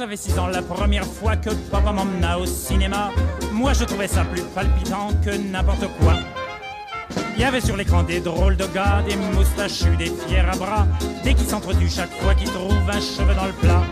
j'avais 6 ans la première fois que papa m'emmena au cinéma, moi je trouvais ça plus palpitant que n'importe quoi. Il y avait sur l'écran des drôles de gars, des moustachus, des fiers à bras, des qui s'entretuent chaque fois qu'ils trouvent un cheveu dans le plat.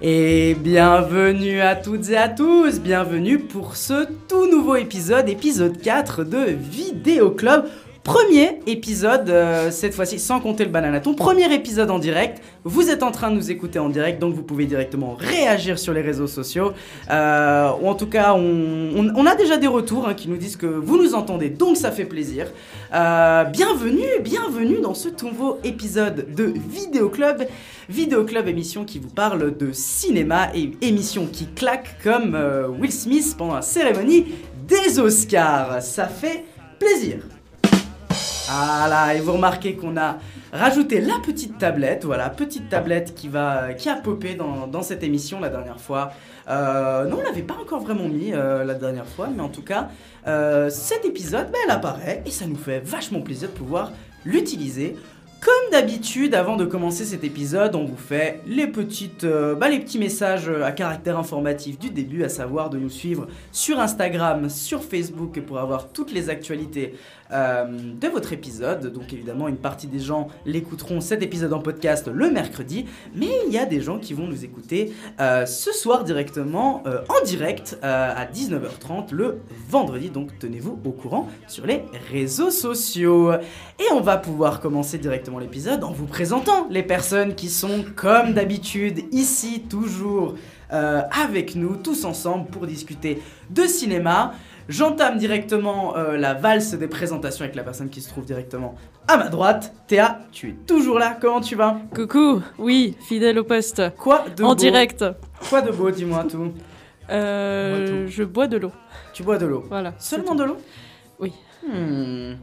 Et bienvenue à toutes et à tous, bienvenue pour ce tout nouveau épisode, épisode 4 de Vidéo Club. Premier épisode, euh, cette fois-ci sans compter le bananaton, premier épisode en direct. Vous êtes en train de nous écouter en direct, donc vous pouvez directement réagir sur les réseaux sociaux. Euh, ou en tout cas, on, a déjà des retours hein, qui nous disent que vous nous entendez, donc ça fait plaisir. Euh, bienvenue, bienvenue dans ce nouveau épisode de Vidéo Club. Vidéo Club, émission qui vous parle de cinéma et émission qui claque comme Will Smith pendant la cérémonie des Oscars. Ça fait plaisir. Ah là, et vous remarquez qu'on a rajouté la petite tablette, voilà, petite tablette qui va, qui a popé dans, cette émission la dernière fois. Euh, non, on l'avait pas encore vraiment mis euh, la dernière fois, mais en tout cas, euh, cet épisode, ben, elle apparaît et ça nous fait vachement plaisir de pouvoir l'utiliser. Comme d'habitude, avant de commencer cet épisode, on vous fait les, petites, euh, bah, les petits messages à caractère informatif du début, à savoir de nous suivre sur Instagram, sur Facebook pour avoir toutes les actualités euh, de votre épisode. Donc évidemment, une partie des gens l'écouteront cet épisode en podcast le mercredi, mais il y a des gens qui vont nous écouter euh, ce soir directement euh, en direct à 19h30 le vendredi. Donc tenez-vous au courant sur les réseaux sociaux. Et on va pouvoir commencer directement l'épisode en vous présentant les personnes qui sont comme d'habitude ici toujours avec nous tous ensemble pour discuter de cinéma. J'entame directement euh, la valse des présentations avec la personne qui se trouve directement à ma droite. Théa, tu es toujours là, comment tu vas? Coucou, oui, fidèle au poste. Quoi de en beau? direct. Quoi de beau, dis-moi tout. Euh, je bois de l'eau. Tu bois de l'eau. Voilà. Seulement de l'eau? Oui. Hmm.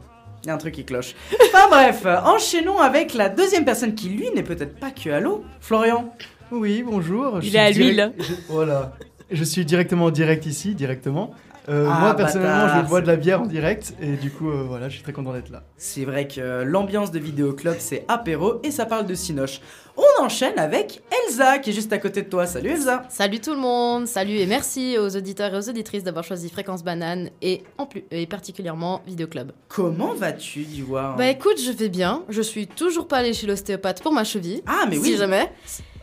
Il y a un truc qui cloche. Enfin bref, enchaînons avec la deuxième personne qui, lui, n'est peut-être pas que à l'eau. Florian. Oui, bonjour. Il je est à direct- l'huile. je- Voilà. Je suis directement en direct ici, directement. Euh, Ah, moi, personnellement, bâtard, je bois de la bière en direct. Et du coup, euh, voilà, je suis très content d'être là. C'est vrai que l'ambiance de Vidéo Club, c'est apéro et ça parle de Cinoche. On enchaîne avec Elsa qui est juste à côté de toi. Salut Elsa. Salut tout le monde, salut et merci aux auditeurs et aux auditrices d'avoir choisi Fréquence Banane et, en plus, et particulièrement Vidéo Club. Comment vas-tu, Divoire Bah écoute, je vais bien, je suis toujours pas allée chez l'ostéopathe pour ma cheville. Ah, mais oui. Si jamais.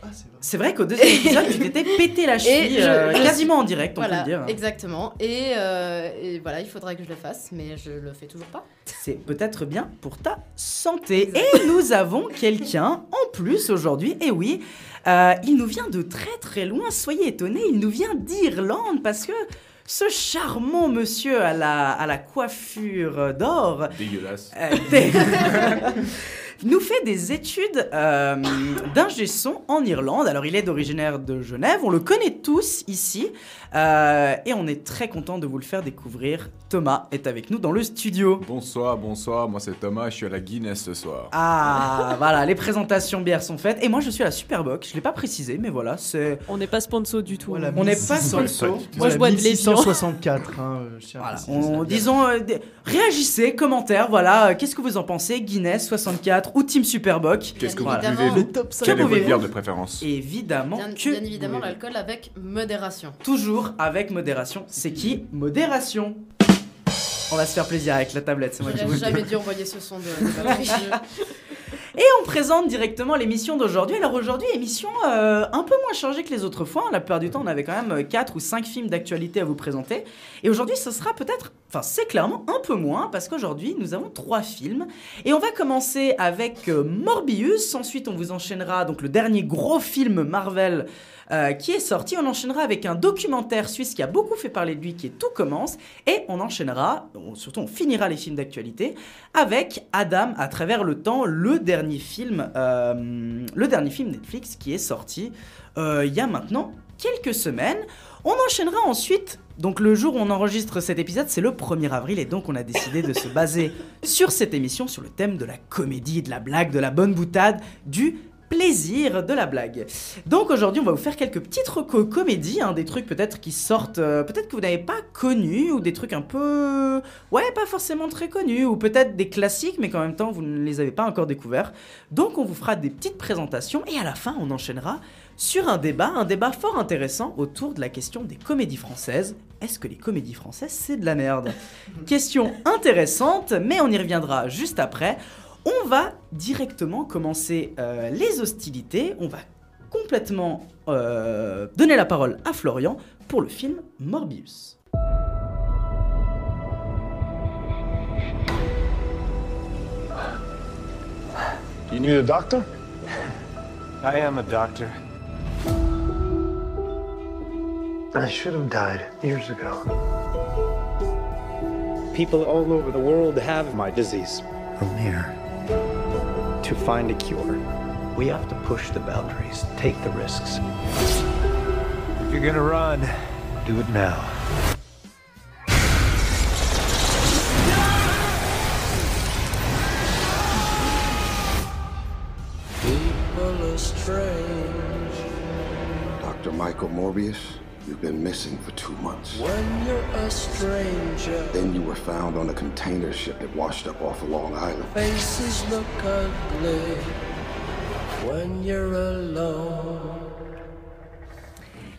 Ah, c'est vrai. Qu'au deuxième épisode, tu t'étais pété la cheville, je- euh, je quasiment en direct, on Voilà, peut le dire. exactement. Et, euh, et voilà, il faudrait que je le fasse, mais je le fais toujours pas. C'est peut-être bien pour ta santé. Et nous avons quelqu'un en plus aujourd'hui. Et oui, euh, il nous vient de très très loin. Soyez étonnés, il nous vient d'Irlande parce que ce charmant monsieur à la, à la coiffure d'or Dégueulasse. euh, nous fait des études euh, d'ingé en Irlande. Alors, il est d'originaire de Genève, on le connaît tous ici, euh, et on est très content de vous le faire découvrir. Thomas est avec nous dans le studio. Bonsoir, bonsoir, moi c'est Thomas, je suis à la Guinness ce soir. Ah, voilà, les présentations bières sont faites. Et moi, je suis à la Superboc. Je l'ai pas précisé, mais voilà, c'est. On n'est pas sponsor du tout. Voilà, On n'est pas 1600 sponsor. Moi, je bois de l'évian. 1664, hein, euh, je à Voilà, on- disons, euh, réagissez, commentaires, voilà, euh, qu'est-ce que vous en pensez Guinness 64 ou Team Superboc Qu'est-ce que vous évidemment. buvez Le top 5. Quelle est votre pouvez-vous bière de préférence? Évidemment Bien, que bien évidemment, l'alcool avec modération. Toujours avec modération. C'est qui? Modération. On va se faire plaisir avec la tablette, c'est moi qui vous le jamais dû envoyer ce son de. Et on présente directement l'émission d'aujourd'hui. Alors aujourd'hui, émission euh, un peu moins chargée que les autres fois. La plupart du temps, on avait quand même 4 ou 5 films d'actualité à vous présenter. Et aujourd'hui, ce sera peut-être, enfin c'est clairement un peu moins, parce qu'aujourd'hui, nous avons 3 films. Et on va commencer avec euh, Morbius. Ensuite, on vous enchaînera donc le dernier gros film Marvel euh, qui est sorti. On enchaînera avec un documentaire suisse qui a beaucoup fait parler de lui, qui est Tout commence. Et on enchaînera, surtout on finira les films d'actualité, avec Adam à travers le temps, le dernier film, euh, le dernier film Netflix qui est sorti euh, il y a maintenant quelques semaines. On enchaînera ensuite. Donc le jour où on enregistre cet épisode, c'est le 1er avril et donc on a décidé de se baser sur cette émission sur le thème de la comédie, de la blague, de la bonne boutade, du plaisir de la blague. Donc aujourd'hui, on va vous faire quelques petites recos comédies, hein, des trucs peut-être qui sortent, euh, peut-être que vous n'avez pas connus, ou des trucs un peu, ouais, pas forcément très connus, ou peut-être des classiques, mais qu'en même temps vous ne les avez pas encore découverts. Donc on vous fera des petites présentations et à la fin, on enchaînera sur un débat, un débat fort intéressant autour de la question des comédies françaises. Est-ce que les comédies françaises, c'est de la merde? Question intéressante, mais on y reviendra juste après. On va directement commencer euh, les hostilités. On va complètement euh, donner la parole à Florian pour le film Morbius. You need a doctor? I am a doctor. I should have died years ago. People all over the world have my disease. I'm here to find a cure. We have to push the boundaries, take the risks. If you're gonna run, do it now. People are strange. Dr. Michael Morbius, you've been missing for two months. When you're a stranger, Then you were found on a container ship that washed up off of Long Island. faces look ugly. When you're alone.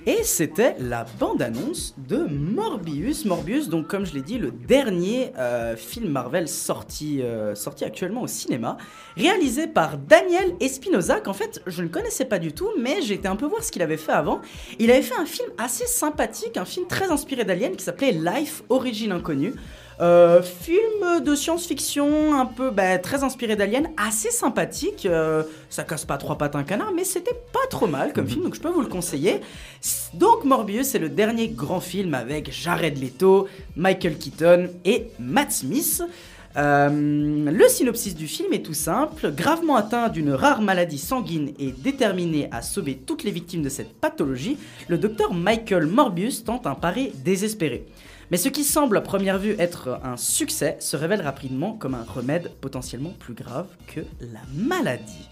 Et c'était la bande-annonce de Morbius. Morbius, donc comme je l'ai dit, le dernier euh, film Marvel sorti, euh, sorti actuellement au cinéma, réalisé par Daniel Espinosa, qu'en fait je ne connaissais pas du tout, mais j'ai été un peu voir ce qu'il avait fait avant. Il avait fait un film assez sympathique, un film très inspiré d'Alien qui s'appelait Life, Origine Inconnue. Euh, film de science-fiction un peu bah, très inspiré d'Alien, assez sympathique. euh, ça casse pas trois pattes un canard, mais c'était pas trop mal comme film, donc je peux vous le conseiller. Donc Morbius, c'est le dernier grand film avec Jared Leto, Michael Keaton et Matt Smith. Euh, le synopsis du film est tout simple. Gravement atteint d'une rare maladie sanguine et déterminé à sauver toutes les victimes de cette pathologie, le docteur Michael Morbius tente un pari désespéré. Mais ce qui semble à première vue être un succès se révèle rapidement comme un remède potentiellement plus grave que la maladie.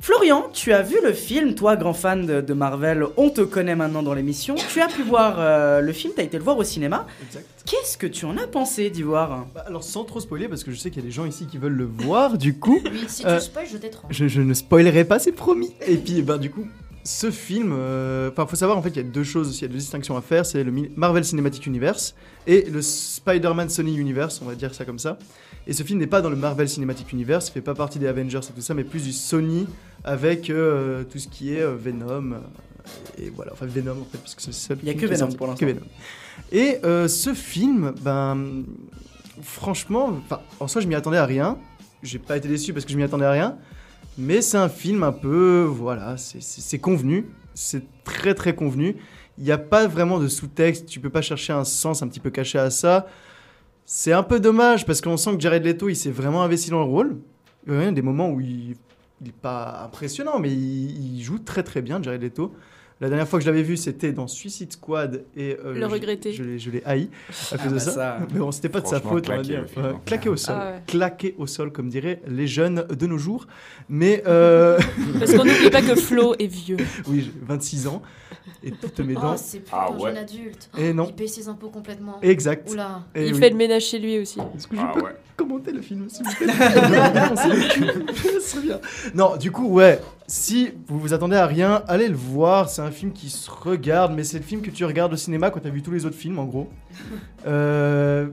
Florian, tu as vu le film, toi grand fan de, de Marvel, on te connaît maintenant dans l'émission, tu as pu voir euh, le film, tu as été le voir au cinéma. Exact. Qu'est-ce que tu en as pensé d'y voir Bah, alors sans trop spoiler, parce que je sais qu'il y a des gens ici qui veulent le voir, du coup, Oui, si Euh, tu spoil, je t'étrange. je, je ne spoilerai pas, c'est promis. Et puis, bah, du coup, ce film, euh, enfin, faut savoir en fait, il y a deux choses, il y a deux distinctions à faire, c'est le Marvel Cinematic Universe et le Spider-Man Sony Universe, on va dire ça comme ça. Et ce film n'est pas dans le Marvel Cinematic Universe, il fait pas partie des Avengers et tout ça, mais plus du Sony avec euh, tout ce qui est euh, Venom. euh, et voilà, enfin Venom en fait, parce que c'est le seul Il y a que Venom pour l'instant. Et ce film, ben, franchement, en soi, je m'y attendais à rien. J'ai pas été déçu parce que je m'y attendais à rien. Mais c'est un film un peu, voilà, c'est- convenu. C'est très très convenu. Il n'y a pas vraiment de sous-texte. Tu peux pas chercher un sens un petit peu caché à ça. C'est un peu dommage parce qu'on sent que Jared Leto, il s'est vraiment investi dans le rôle. Il y a des moments où il, il est pas impressionnant, mais il, il joue très très bien, Jared Leto. La dernière fois que je l'avais vu, c'était dans Suicide Squad et euh, Le je- regretter. Je, l'ai- je l'ai haï à cause Ah de bah ça. ça. Mais bon, c'était pas de sa faute, on va dire. hein. claqué au sol, Ah ouais. claqué au sol, comme diraient les jeunes de nos jours. Mais euh, Parce qu'on n'oublie pas que Flo est vieux. oui, j'ai 26 ans et toutes mes Oh, dents. c'est plus Ah un ouais. jeune adulte. Et non. Il paye ses impôts complètement. Exact. Oula. Et Il oui. fait le ménage chez lui aussi. Est-ce que je Ah peux ouais. commenter le film s'il vous plaît? Non, c'est le cul. C'est bien. Non, du coup, ouais. Si vous vous attendez à rien, allez le voir. C'est un film qui se regarde, mais c'est le film que tu regardes au cinéma quand tu as vu tous les autres films, en gros. Euh,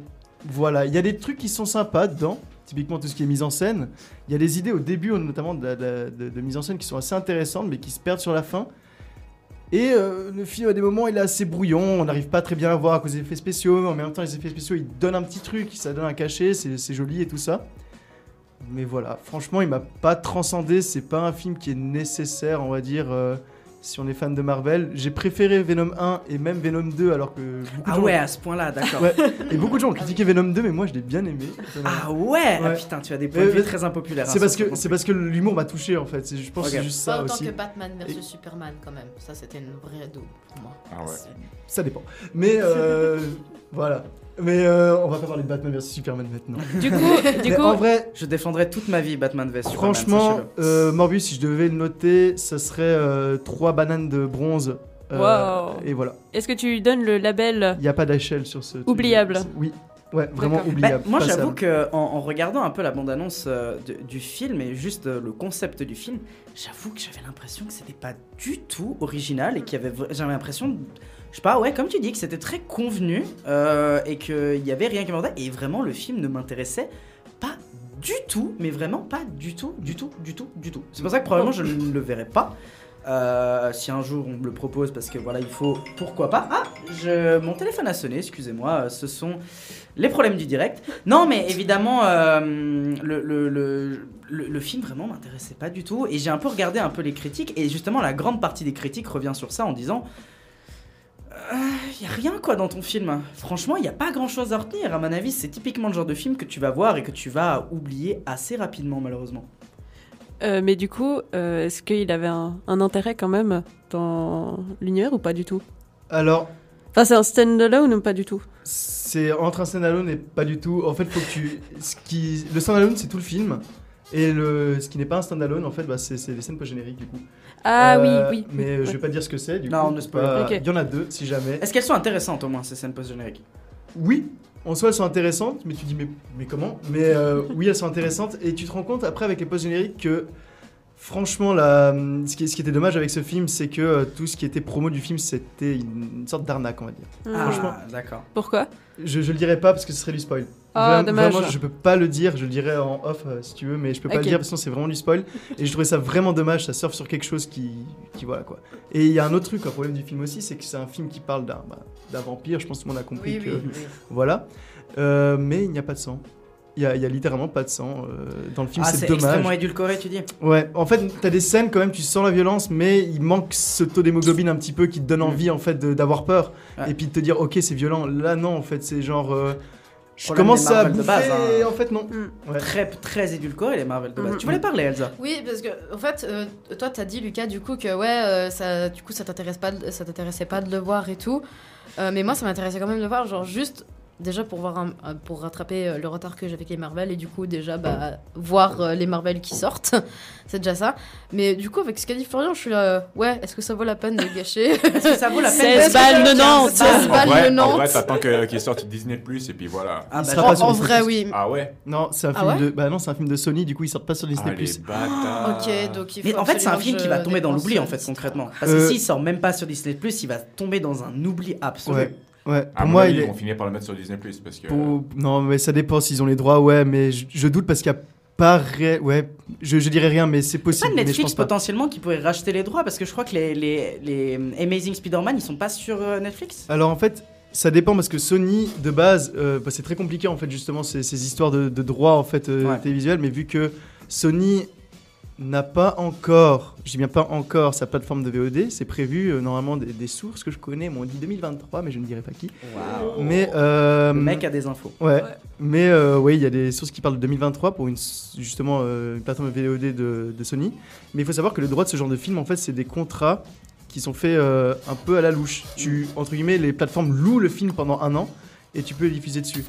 voilà, il y a des trucs qui sont sympas dedans. Typiquement tout ce qui est mise en scène. Il y a des idées au début, notamment de, de- de- de mise en scène, qui sont assez intéressantes, mais qui se perdent sur la fin. Et euh, le film, à des moments, il est assez brouillon. On n'arrive pas très bien à voir à cause des effets spéciaux. En même temps, les effets spéciaux, ils donnent un petit truc, ça donne un cachet, c'est c'est joli et tout ça. Mais voilà, franchement, il m'a pas transcendé. C'est pas un film qui est nécessaire, on va dire, euh, si on est fan de Marvel. J'ai préféré Venom 1 et même Venom 2, alors que beaucoup de Ah gens- ouais, à ce point-là, d'accord. Ouais. Et beaucoup de gens ont critiqué Venom 2, mais moi, je l'ai bien aimé. Ah ouais, Ah putain, tu as des points de vue très impopulaires. C'est hein, parce sur que ce c'est parce que l'humour m'a touché en fait. C'est- Je pense que c'est juste Pas ça autant aussi. que Batman versus Superman quand même. Ça c'était une vraie double pour moi. Ah ouais. Ça dépend. Mais euh, voilà. Mais euh, on va pas parler de Batman vs Superman maintenant. Du coup, du coup en vrai, Je défendrai toute ma vie Batman vs Superman. franchement, euh, Morbius, si je devais le noter, ça serait 3 bananes de bronze. Euh, Wow. Et voilà. est-ce que tu lui donnes le label Il n'y a pas d'échelle sur ce. Oubliable. Oui. Ouais, vraiment oubliable. Bah, moi, j'avoue que en, en regardant un peu la bande-annonce euh, de- du film et juste euh, le concept du film, j'avoue que j'avais l'impression que c'était pas du tout original et qu'il y avait, j'avais l'impression, sais pas, ouais, comme tu dis, que c'était très convenu euh, et qu'il y avait rien qui m'entendait et vraiment le film ne m'intéressait pas du tout, mais vraiment pas du tout, du tout, du tout, du tout. C'est pour ça que probablement je ne le verrai pas. Euh, si un jour on me le propose parce que voilà il faut pourquoi pas ah je mon téléphone a sonné excusez-moi ce sont les problèmes du direct non mais évidemment euh, le, le, le- le film vraiment m'intéressait pas du tout et j'ai un peu regardé un peu les critiques et justement la grande partie des critiques revient sur ça en disant il y a rien quoi dans ton film franchement il y a pas grand chose à retenir à mon avis c'est typiquement le genre de film que tu vas voir et que tu vas oublier assez rapidement malheureusement Euh, mais du coup, euh, est-ce qu'il avait un, un intérêt quand même dans l'univers ou pas du tout? Alors, Enfin, c'est un stand-alone ou pas du tout? c'est entre un standalone et pas du tout. En fait, faut que tu. Ce qui... Le standalone, c'est tout le film. Et le... ce qui n'est pas un standalone, en fait, bah, c'est c'est les scènes post-génériques, du coup. Ah Euh, oui, oui. Mais oui, je vais pas dire ce que c'est, du Non, coup. on ne spoil Bah, pas. Il y en a deux, si jamais. est-ce qu'elles sont intéressantes au moins ces scènes post-génériques? Oui, en soi, elles sont intéressantes, mais tu dis, mais, mais comment? Mais euh, oui, elles sont intéressantes. Et tu te rends compte, après, avec les post-génériques, que. Franchement, la, ce, qui, ce qui était dommage avec ce film, c'est que euh, tout ce qui était promo du film, c'était une, une sorte d'arnaque, on va dire. Ah, franchement. d'accord Pourquoi? Je, je le dirais pas parce que ce serait du spoil. Ah, Vraiment- dommage. Vraiment, je peux pas le dire, je le dirais en off euh, si tu veux, mais je peux pas le dire parce que sinon c'est vraiment du spoil. Et je trouvais ça vraiment dommage, ça surfe sur quelque chose qui, qui voilà quoi. Et il y a un autre truc, un problème du film aussi, c'est que c'est un film qui parle d'un bah, vampire, je pense que tout le monde a compris que. Voilà. Euh, mais il n'y a pas de sang. Il y a, il y a littéralement pas de sang euh, dans le film, ah c'est c'est dommage. extrêmement édulcoré tu dis Ouais, en fait, t'as des scènes quand même, tu sens la violence, mais il manque ce taux d'hémoglobine un petit peu qui te donne Mm. envie en fait d'avoir peur Ouais. et puis de te dire ok c'est violent. Là non, en fait c'est genre euh, je commence à Marvel de bouffer, base, hein. en fait non. Mm. Ouais. très très édulcoré les Marvel de base. Mhm. Tu voulais parler Elsa? Oui, parce que en fait, euh, toi, t'as dit Lucas du coup que ouais, euh, ça, du coup, ça t'intéresse pas, de- ça t'intéressait pas de le voir et tout. Euh, mais moi, ça m'intéressait quand même de le voir, genre juste déjà pour voir un- un- pour rattraper euh, le retard que j'ai avec les Marvel et du coup déjà bah, voir euh, les Marvel qui sortent, c'est déjà ça. Mais du coup, avec ce qu'a dit Florian, je suis là, euh, ouais, est-ce que ça vaut la peine de gâcher? Est-ce que ça vaut la peine 16 de- balles, 15 90. balles Pas En le vrai, en Nantes. vrai, t'attends qu'il sorte Disney Plus et puis voilà. Ah, Il bah, En vrai, oui. Ah ouais? Non, c'est un Ah film ouais? de bah non, c'est un film de Sony, du coup ils sortent pas sur Disney+. Ah les bâtards. Ok, donc il faut Mais en fait, c'est un film qui va tomber dans l'oubli en euh, fait concrètement. Parce que Euh, s'il sort même pas sur Disney+, il va tomber dans un oubli absolu. Ouais. À mon moi avis, il ils vont finir par le mettre sur Disney Plus parce que. pour- non, mais ça dépend s'ils ont les droits, ouais, mais je, je doute parce qu'il y a pas ré... ouais, je, je dirais rien mais c'est C'est possible pas mais je Netflix pense pas. potentiellement qui pourrait racheter les droits parce que je crois que les, les, les Amazing Spider-Man ils sont pas sur euh, Netflix? Alors en fait, ça dépend parce que Sony de base, euh, bah, c'est très compliqué en fait justement ces, ces histoires de, de droits en fait euh, Ouais. télévisuels, mais vu que Sony n'a pas encore, je dis bien pas encore sa plateforme de VOD, c'est prévu euh, normalement des, des sources que je connais m'ont dit 2023, mais je ne dirai pas qui. Mais euh, Le mec a des infos. Ouais. Mais euh, oui, il y a des sources qui parlent de 2023 pour une, justement euh, une plateforme VOD de, de Sony. Mais il faut savoir que le droit de ce genre de film, en fait, c'est des contrats qui sont faits euh, un peu à la louche. Tu, entre guillemets, les plateformes louent le film pendant un an et tu peux le diffuser dessus.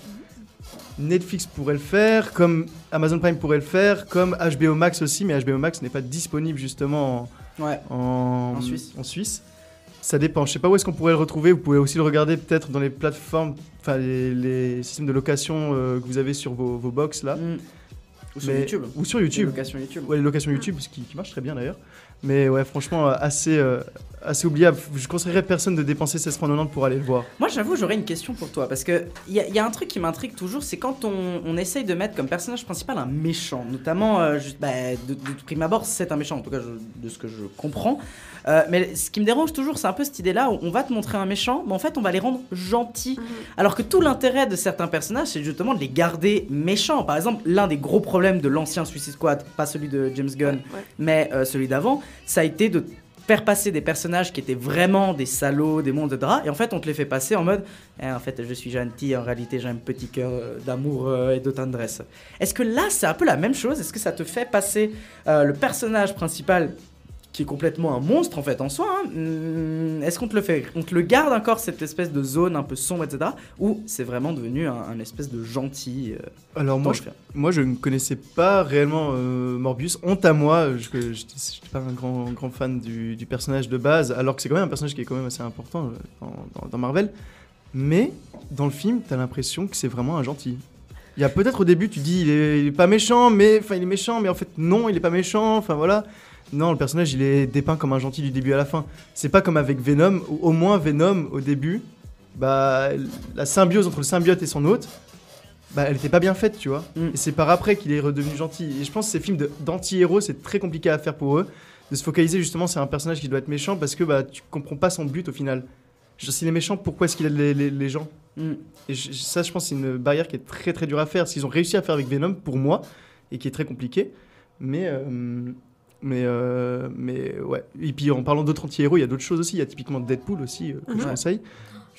Netflix pourrait le faire, comme Amazon Prime pourrait le faire, comme HBO Max aussi, mais HBO Max n'est pas disponible justement Ouais. en, Suisse. en Suisse. Ça dépend. Je sais pas où est-ce qu'on pourrait le retrouver. Vous pouvez aussi le regarder peut-être dans les plateformes, enfin les, les systèmes de location euh, que vous avez sur vos, vos box là. Mm. Ou sur Mais- YouTube. Ou sur Les YouTube. locations YouTube. Ouais, les locations YouTube, ce qui, qui marche très bien d'ailleurs. Mais ouais, franchement, euh, assez, euh, assez oubliable. Je conseillerais personne de dépenser 16,90 pour aller le voir. Moi, j'avoue, j'aurais une question pour toi. Parce que il y, a- y a un truc qui m'intrigue toujours, c'est quand on, essaye de mettre comme personnage principal un méchant. Notamment, euh, bah, de, prime abord, c'est un méchant, en tout cas, de ce que je comprends. Euh, mais ce qui me dérange toujours, c'est un peu cette idée-là où on va te montrer un méchant, mais en fait, on va les rendre gentils. Alors que tout l'intérêt de certains personnages, c'est justement de les garder méchants. Par exemple, l'un des gros problèmes de l'ancien Suicide Squad, pas celui de James Gunn, Ouais. mais euh, celui d'avant, ça a été de faire passer des personnages qui étaient vraiment des salauds, des monstres de drap, et en fait on te les fait passer en mode Eh, en fait je suis gentil, en réalité j'ai un petit cœur euh, d'amour et de tendresse. Est-ce que là c'est un peu la même chose? Est-ce que ça te fait passer euh, le personnage principal qui est complètement un monstre en fait en soi hein, hmm, Est-ce qu'on te le fait On te le garde encore cette espèce de zone un peu sombre, etc. Ou c'est vraiment devenu un, un espèce de gentil euh, Alors moi, je, moi, je ne connaissais pas réellement euh, Morbius. Honte à moi, je n'étais pas un grand, grand fan du, du personnage de base, alors que c'est quand même un personnage qui est quand même assez important euh, dans, dans- dans Marvel. Mais dans le film, t'as l'impression que c'est vraiment un gentil. Il y a peut-être au début, tu dis il est, il est pas méchant, mais enfin il est méchant, mais en fait non, il est pas méchant. Enfin voilà. Non, le personnage il est dépeint comme un gentil du début à la fin. C'est pas comme avec Venom. où Au moins Venom au début, bah la symbiose entre le symbiote et son hôte, bah elle était pas bien faite, tu vois. Mm. Et c'est par après qu'il est redevenu gentil. Et je pense que ces films d'anti-héros, c'est très compliqué à faire pour eux, de se focaliser justement sur un personnage qui doit être méchant parce que bah tu comprends pas son but au final. S'il est méchant, pourquoi est-ce qu'il aide les, les- les gens? Mm. Et je- ça, je pense, c'est une barrière qui est très très dure à faire. Ce qu'ils ont réussi à faire avec Venom, pour moi, et qui est très compliqué. Mais, euh, mais, euh, mais ouais. Et puis en parlant d'autres anti-héros, il y a d'autres choses aussi. Il y a typiquement Deadpool aussi, euh, que je Mhm. conseille.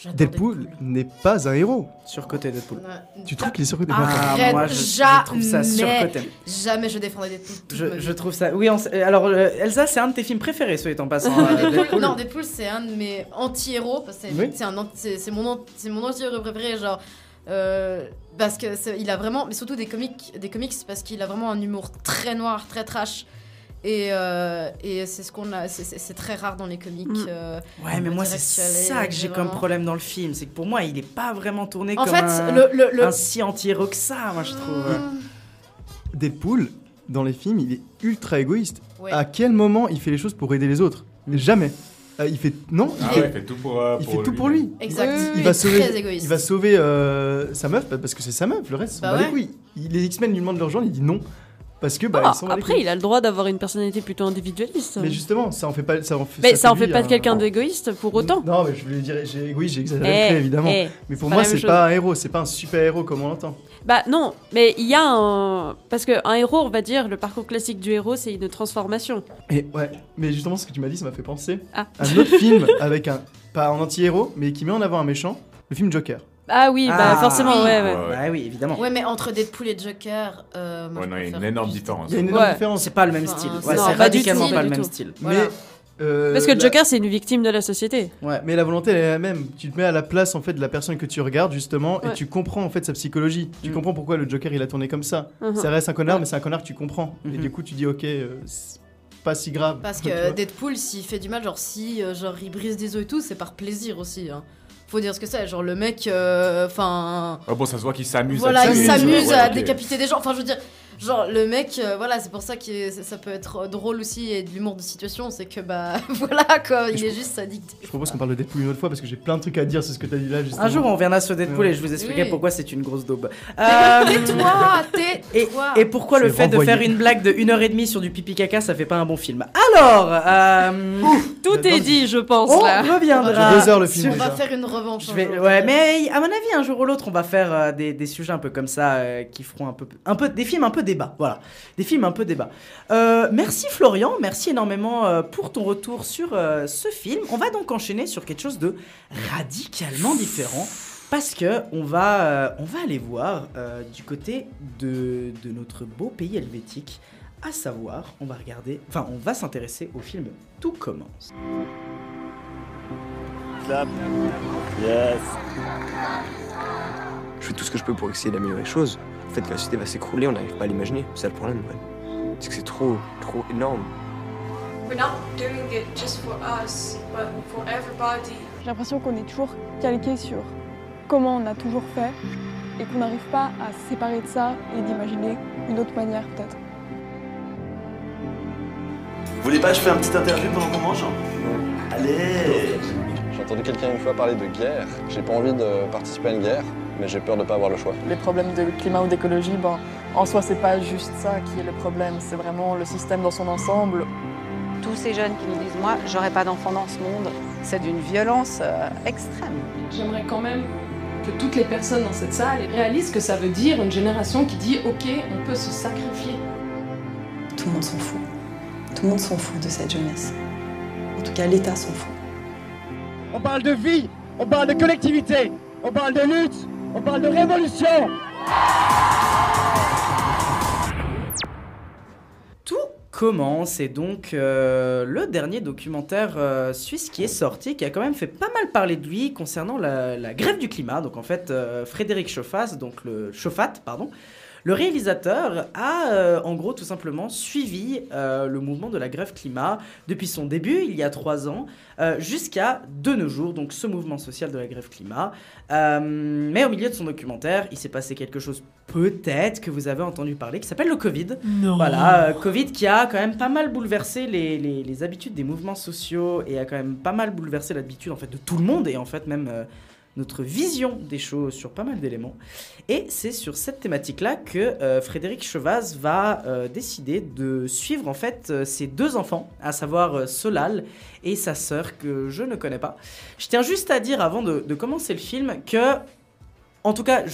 J'adore Deadpool n'est pas un héros. Surcoté Deadpool. Ouais. Tu trouves qu'il est surcoté Ah, Arrête, moi je, je trouve ça jamais. surcoté. Jamais je défendrai Deadpool. Je, je trouve ça. Oui, on euh, alors euh, Elsa, c'est un de tes films préférés, soit étant passant. Euh, Deadpool- Deadpool. non, Deadpool, c'est un de mes anti-héros. C'est Oui. mon, anti-héros préféré. Genre, euh, parce que il a vraiment, mais surtout des comics, des comics, parce qu'il a vraiment un humour très noir, très trash. Et, euh, et c'est ce qu'on a, c'est- très rare dans les comics. Mm. euh, Ouais, mais moi, c'est ça que j'ai comme problème dans le film. C'est que pour moi, il est pas vraiment tourné En comme fait, un, le, le, le- un si anti-héros que ça, moi, je trouve. Mm. Deadpool, dans les films, il est ultra égoïste. Ouais. À quel moment il fait les choses pour aider les autres? Jamais. Euh, il fait non. Ah il ouais, fait, il fait tout pour. euh, il fait tout lui. pour lui. Exact. Oui, Il, Il va sauver, très égoïste. il va sauver euh, sa meuf parce que c'est sa meuf. Le reste, Bah les ouais. couilles. Il- Les X-Men lui demandent leur genre, il dit non parce que bah Ah, ils sont après, il a le droit d'avoir une personnalité plutôt individualiste. Mais justement, ça en fait pas. Ça en fait, Mais ça en lui fait pas un- de quelqu'un d'égoïste pour autant. Non, mais je voulais dire, j'ai, oui, j'ai exagéré Eh, évidemment. eh, mais pour moi, c'est pas un héros, c'est pas un super héros comme on l'entend. Bah non, mais il y a un... Parce qu'un héros, on va dire, le parcours classique du héros, c'est une transformation. Et ouais, mais justement, ce que tu m'as dit, ça m'a fait penser Ah. à un autre film avec un pas un anti-héros, mais qui met en avant un méchant, le film Joker. Ah oui, bah Ah, forcément, oui. ouais, ouais. Bah oui, évidemment. Ouais, mais entre Deadpool et Joker, euh, moi, Ouais, je non, il y a une énorme différence. Il y a une énorme Ouais. différence. C'est pas le même Enfin, style. c'est- Ouais, non, c'est pas du radicalement tout, pas du le même tout. style. Voilà. Mais euh, Parce que la- Joker, c'est une victime de la société. Ouais. Mais la volonté elle est la même. Tu te mets à la place en fait de la personne que tu regardes justement Ouais. et tu comprends en fait sa psychologie. Tu Mm. comprends pourquoi le Joker il a tourné comme ça. Mhm. Ça reste un connard, mais c'est un connard que tu comprends. Et Mhm. du coup tu dis ok, euh, c'est pas si grave. Parce Tu que vois. Deadpool, s'il fait du mal, genre si euh, genre il brise des os et tout, c'est par plaisir aussi. Hein. Faut dire ce que c'est. Genre le mec, euh, enfin, Ah bon, ça se voit qu'il s'amuse. voilà, à il tuer, s'amuse à décapiter des gens. Enfin, je veux dire, genre le mec, euh, voilà, c'est pour ça que ça peut être drôle aussi et de l'humour de situation, c'est que bah voilà quoi, il Je- est juste sadique. Je propose qu'on parle de Deadpool une autre fois parce que j'ai plein de trucs à dire sur ce que t'as dit là. Justement. Un jour, on reviendra sur Deadpool Ouais. et je vous expliquerai Oui. pourquoi c'est une grosse daube. Mais Euh, Tais-toi, Et, tais-toi. et pourquoi le fait de faire une blague de 1h30 sur du pipi caca, ça fait pas un bon film Alors, euh, Tout est dit, je pense, on là. reviendra. Deux heures le film On va faire une revanche. Je un vais- jour. ouais, mais à mon avis, un jour ou l'autre, on va faire euh, des, des sujets un peu comme ça euh, qui feront un peu, un peu des films un peu débat. Voilà, des films un peu débat. Euh, merci Florian, merci énormément euh, pour ton retour sur euh, ce film. On va donc enchaîner sur quelque chose de radicalement différent. Parce que on va, euh, on va aller voir euh, du côté de, de notre beau pays helvétique, à savoir, on va regarder, enfin, on va s'intéresser au film Tout commence. Je fais tout ce que je peux pour essayer d'améliorer les choses. Le fait que la société va s'écrouler, on n'arrive pas à l'imaginer. C'est le problème, ouais. C'est que c'est trop, trop énorme. We're not doing it just for us, but for everybody. J'ai l'impression qu'on est toujours calqué sur comment on a toujours fait et qu'on n'arrive pas à se séparer de ça et d'imaginer une autre manière peut-être. Vous voulez pas que je fais un petit interview pendant qu'on mange Allez J'ai entendu quelqu'un une fois parler de guerre. J'ai pas envie de participer à une guerre, mais j'ai peur de pas avoir le choix. Les problèmes de climat ou d'écologie, ben, en soi, c'est pas juste ça qui est le problème, c'est vraiment le système dans son ensemble. Tous ces jeunes qui nous disent Moi, j'aurais pas d'enfants dans ce monde, c'est d'une violence euh, extrême. J'aimerais quand même que toutes les personnes dans cette salle réalisent que ça veut dire une génération qui dit Ok, on peut se sacrifier. Tout le monde s'en fout. Tout le monde s'en fout de cette jeunesse. En tout cas, l'État s'en fout. On parle de vie, on parle de collectivité, on parle de lutte, on parle de révolution. Tout commence et donc euh, le dernier documentaire euh, suisse qui est sorti, qui a quand même fait pas mal parler de lui concernant la, grève du climat. Donc en fait, euh, Frédéric Chauffat, donc le Chauffat, pardon, Le réalisateur a euh, en gros tout simplement suivi euh, le mouvement de la grève climat depuis son début, il y a trois ans, euh, jusqu'à de nos jours, donc ce mouvement social de la grève climat. Mais au milieu de son documentaire, il s'est passé quelque chose peut-être que vous avez entendu parler, qui s'appelle le Covid. Non. Voilà, Covid qui a quand même pas mal bouleversé les, les- les habitudes des mouvements sociaux et a quand même pas mal bouleversé l'habitude en fait de tout le monde et en fait même notre vision des choses sur pas mal d'éléments. Et c'est sur cette thématique-là que euh, Frédéric Chevaz va euh, décider de suivre en fait euh, ses deux enfants, à savoir Solal et sa sœur que je ne connais pas. Je tiens juste à dire avant de, commencer le film que en tout cas,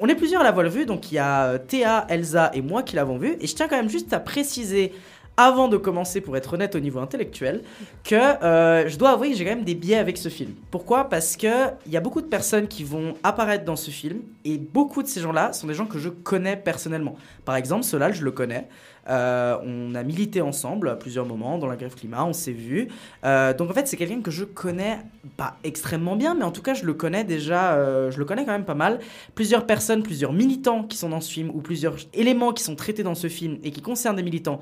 on est plusieurs à l'avoir vu, donc il y a Théa, Elsa et moi qui l'avons vu. Et je tiens quand même juste à préciser, avant de commencer, pour être honnête au niveau intellectuel, que euh, je dois avouer que j'ai quand même des biais avec ce film. Pourquoi? Parce que il y a beaucoup de personnes qui vont apparaître dans ce film, et beaucoup de ces gens-là sont des gens que je connais personnellement. Par exemple, Solal, je le connais. Euh, on a milité ensemble à plusieurs moments dans la grève climat, on s'est vu. Euh, donc en fait, c'est quelqu'un que je connais pas extrêmement bien, mais en tout cas, je le connais déjà, je le connais quand même pas mal. Plusieurs personnes, plusieurs militants qui sont dans ce film, ou plusieurs éléments qui sont traités dans ce film et qui concernent des militants,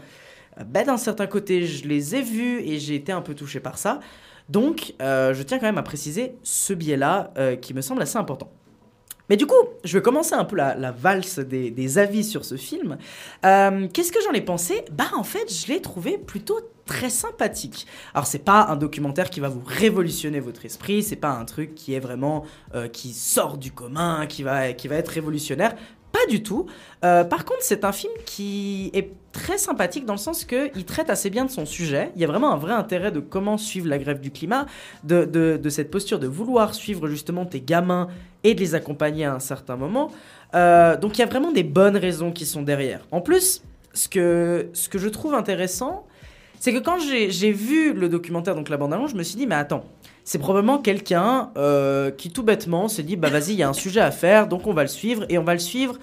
bah, d'un certain côté, je les ai vus et j'ai été un peu touché par ça. Donc, euh, je tiens quand même à préciser ce biais-là euh, qui me semble assez important. Mais du coup, je vais commencer un peu la, valse des, avis sur ce film. Euh, Qu'est-ce que j'en ai pensé? Bah en fait, je l'ai trouvé plutôt très sympathique. Alors c'est pas un documentaire qui va vous révolutionner votre esprit, c'est pas un truc qui est vraiment euh, qui sort du commun, qui va qui va être révolutionnaire. Pas du tout. Euh, par contre, c'est un film qui est très sympathique dans le sens que il traite assez bien de son sujet. Il y a vraiment un vrai intérêt de comment suivre la grève du climat, de, de- cette posture de vouloir suivre justement tes gamins et de les accompagner à un certain moment. Euh, donc il y a vraiment des bonnes raisons qui sont derrière. En plus, ce que, ce que je trouve intéressant, c'est que quand j'ai j'ai vu le documentaire, donc la bande-annonce, je me suis dit, mais attends, c'est probablement quelqu'un euh, qui tout bêtement s'est dit, bah vas-y, il y a un sujet à faire, donc on va le suivre, et on va le suivre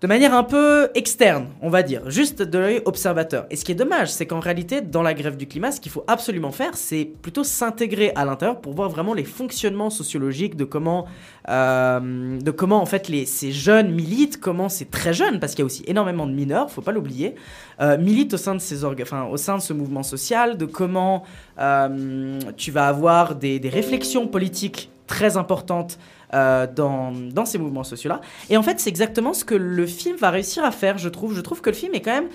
de manière un peu externe, on va dire, juste de l'œil observateur. Et ce qui est dommage, c'est qu'en réalité, dans la grève du climat, ce qu'il faut absolument faire, c'est plutôt s'intégrer à l'intérieur pour voir vraiment les fonctionnements sociologiques de comment, euh, de comment en fait ces jeunes militent, comment ces très jeunes, parce qu'il y a aussi énormément de mineurs, faut pas l'oublier, euh, militent au sein de ces au sein de ce mouvement social, de comment euh, tu vas avoir des réflexions politiques très importantes euh, dans, ces mouvements sociaux-là. Et en fait, c'est exactement ce que le film va réussir à faire, je trouve. Je trouve que le film est quand même...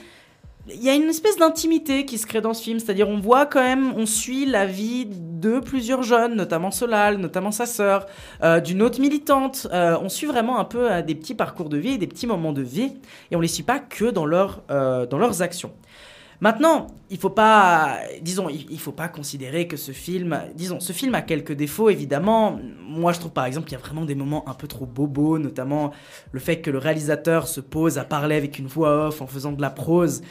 Il y a une espèce d'intimité qui se crée dans ce film, c'est-à-dire on voit quand même, on suit la vie de plusieurs jeunes, notamment Solal, notamment sa sœur, euh, d'une autre militante. Euh, on suit vraiment un peu des petits parcours de vie, des petits moments de vie, et on les suit pas que dans, leur, dans leurs actions. Maintenant, il faut pas, disons, il, faut pas considérer que ce film, disons, ce film a quelques défauts évidemment. Moi, je trouve par exemple qu'il y a vraiment des moments un peu trop bobos, notamment le fait que le réalisateur se pose à parler avec une voix off en faisant de la prose.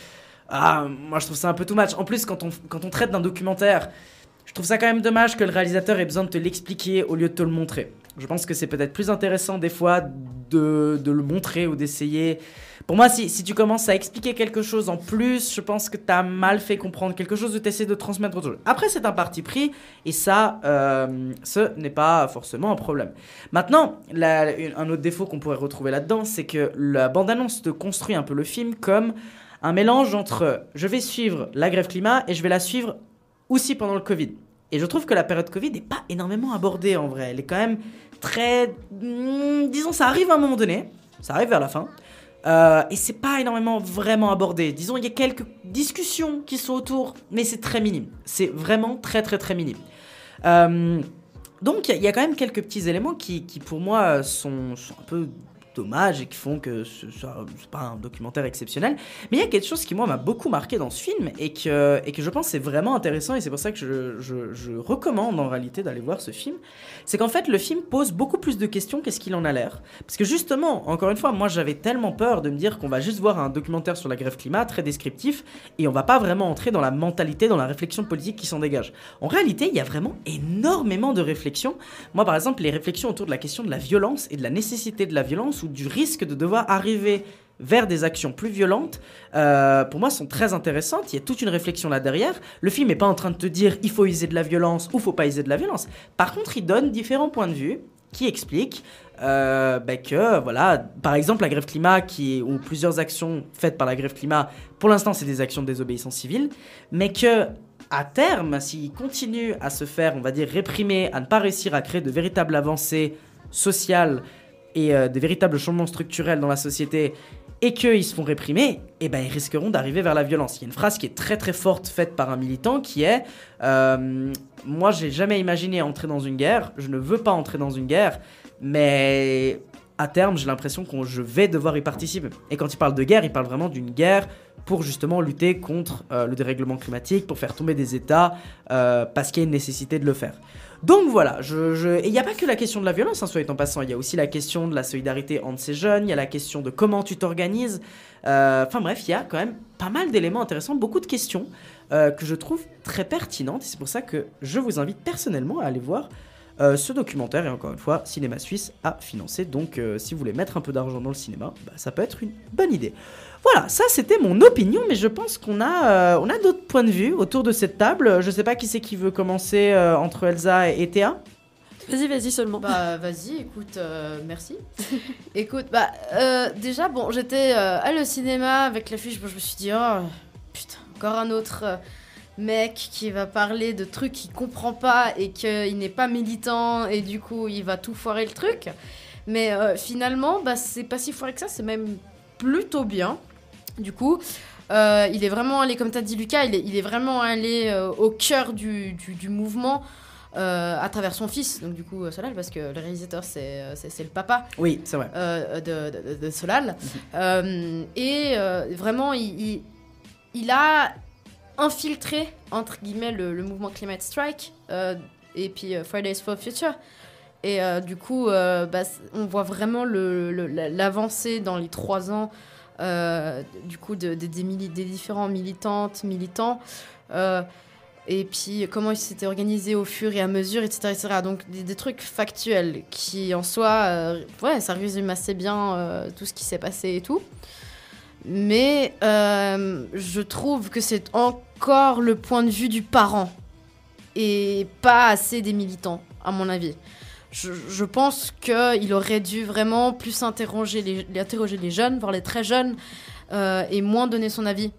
Ah, moi, je trouve ça un peu too much. En plus, quand on, quand on traite d'un documentaire, je trouve ça quand même dommage que le réalisateur ait besoin de te l'expliquer au lieu de te le montrer. Je pense que c'est peut-être plus intéressant des fois de, de le montrer ou d'essayer. Pour moi, si, tu commences à expliquer quelque chose en plus, je pense que tu as mal fait comprendre quelque chose ou tu essaies de transmettre autre chose. Après, c'est un parti pris et ça, euh, ce n'est pas forcément un problème. Maintenant, un autre défaut qu'on pourrait retrouver là-dedans, c'est que la bande-annonce te construit un peu le film comme un mélange entre je vais suivre la grève climat et je vais la suivre aussi pendant le Covid. Et je trouve que la période Covid n'est pas énormément abordée en vrai. Elle est quand même très. hmm, disons, ça arrive à un moment donné, ça arrive vers la fin. Euh, et c'est pas énormément vraiment abordé. Disons, il y a quelques discussions qui sont autour, mais c'est très minime. C'est vraiment très très très minime. Euh, donc il y, a- quand même quelques petits éléments qui, pour moi sont un peu dommages et qui font que ce c'est pas un documentaire exceptionnel. Mais il y a quelque chose qui moi m'a beaucoup marqué dans ce film et que, et que je pense c'est vraiment intéressant et c'est pour ça que je, je- je recommande en réalité d'aller voir ce film. C'est qu'en fait le film pose beaucoup plus de questions qu'est-ce qu'il en a l'air. Parce que justement, encore une fois, moi j'avais tellement peur de me dire qu'on va juste voir un documentaire sur la grève climat très descriptif et on va pas vraiment entrer dans la mentalité, dans la réflexion politique qui s'en dégage. En réalité, il y a vraiment énormément de réflexions. Moi par exemple, les réflexions autour de la question de la violence et de la nécessité de la violence du risque de devoir arriver vers des actions plus violentes, euh, pour moi, sont très intéressantes. Il y a toute une réflexion là derrière. Le film n'est pas en train de te dire il faut user de la violence ou faut pas user de la violence. Par contre, il donne différents points de vue qui explique euh, bah, que, voilà, par exemple, la grève climat, qui, ou plusieurs actions faites par la grève climat, pour l'instant, c'est des actions de désobéissance civile, mais que, à terme, s'ils continuent à se faire, on va dire, réprimer, à ne pas réussir à créer de véritables avancées sociales et euh, de véritables changements structurels dans la société, et qu'ils se font réprimer, eh ben, ils risqueront d'arriver vers la violence. Il y a une phrase qui est très très forte faite par un militant qui est euh, Moi, j'ai jamais imaginé entrer dans une guerre, je ne veux pas entrer dans une guerre, mais à terme, j'ai l'impression que je vais devoir y participer. Et quand il parle de guerre, il parle vraiment d'une guerre pour justement lutter contre euh, le dérèglement climatique, pour faire tomber des États, euh, parce qu'il y a une nécessité de le faire. Donc voilà, je, et il n'y a pas que la question de la violence, hein, soit en passant, il y a aussi la question de la solidarité entre ces jeunes, il y a la question de comment tu t'organises. Euh, Enfin bref, il y a quand même pas mal d'éléments intéressants, beaucoup de questions que je trouve très pertinentes, et c'est pour ça que je vous invite personnellement à aller voir euh, ce documentaire, et encore une fois, Cinéma Suisse a financé, donc euh, si vous voulez mettre un peu d'argent dans le cinéma, bah, ça peut être une bonne idée. Voilà, ça c'était mon opinion, mais je pense qu'on a, euh, on a d'autres points de vue autour de cette table. Je sais pas qui c'est qui veut commencer euh, entre Elsa et Théa. Vas-y, vas-y seulement. Bah vas-y, écoute, euh, merci. écoute, bah euh, déjà, bon, j'étais euh, à le cinéma avec l'affiche, bon, je me suis dit, oh putain, encore un autre euh, mec qui va parler de trucs qu'il comprend pas et qu'il n'est pas militant et du coup il va tout foirer le truc. Mais euh, finalement, bah c'est pas si foiré que ça, c'est même plutôt bien. Du coup, euh, il est vraiment allé, comme tu as dit Lucas, il est, il est vraiment allé euh, au cœur du, du- du mouvement euh, à travers son fils, donc du coup Solal, parce que le réalisateur c'est le papa Oui, c'est vrai. euh, de, de- de Solal. Euh, et vraiment, il, il, il a infiltré, entre guillemets, le, mouvement Climate Strike euh, et puis euh, Fridays for Future. Et euh, du coup, bah, on voit vraiment l'avancée dans les trois ans du coup de- de- des, différents militantes, militants. et puis comment ils s'étaient organisés au fur et à mesure, etc. etc. Donc des, trucs factuels qui en soi, ouais, ça résume assez bien tout ce qui s'est passé et tout. Mais euh, je trouve que c'est encore le point de vue du parent et pas assez des militants, à mon avis. Je, pense qu'il aurait dû vraiment plus interroger les, interroger les jeunes, voire les très jeunes, euh, et moins donner son avis.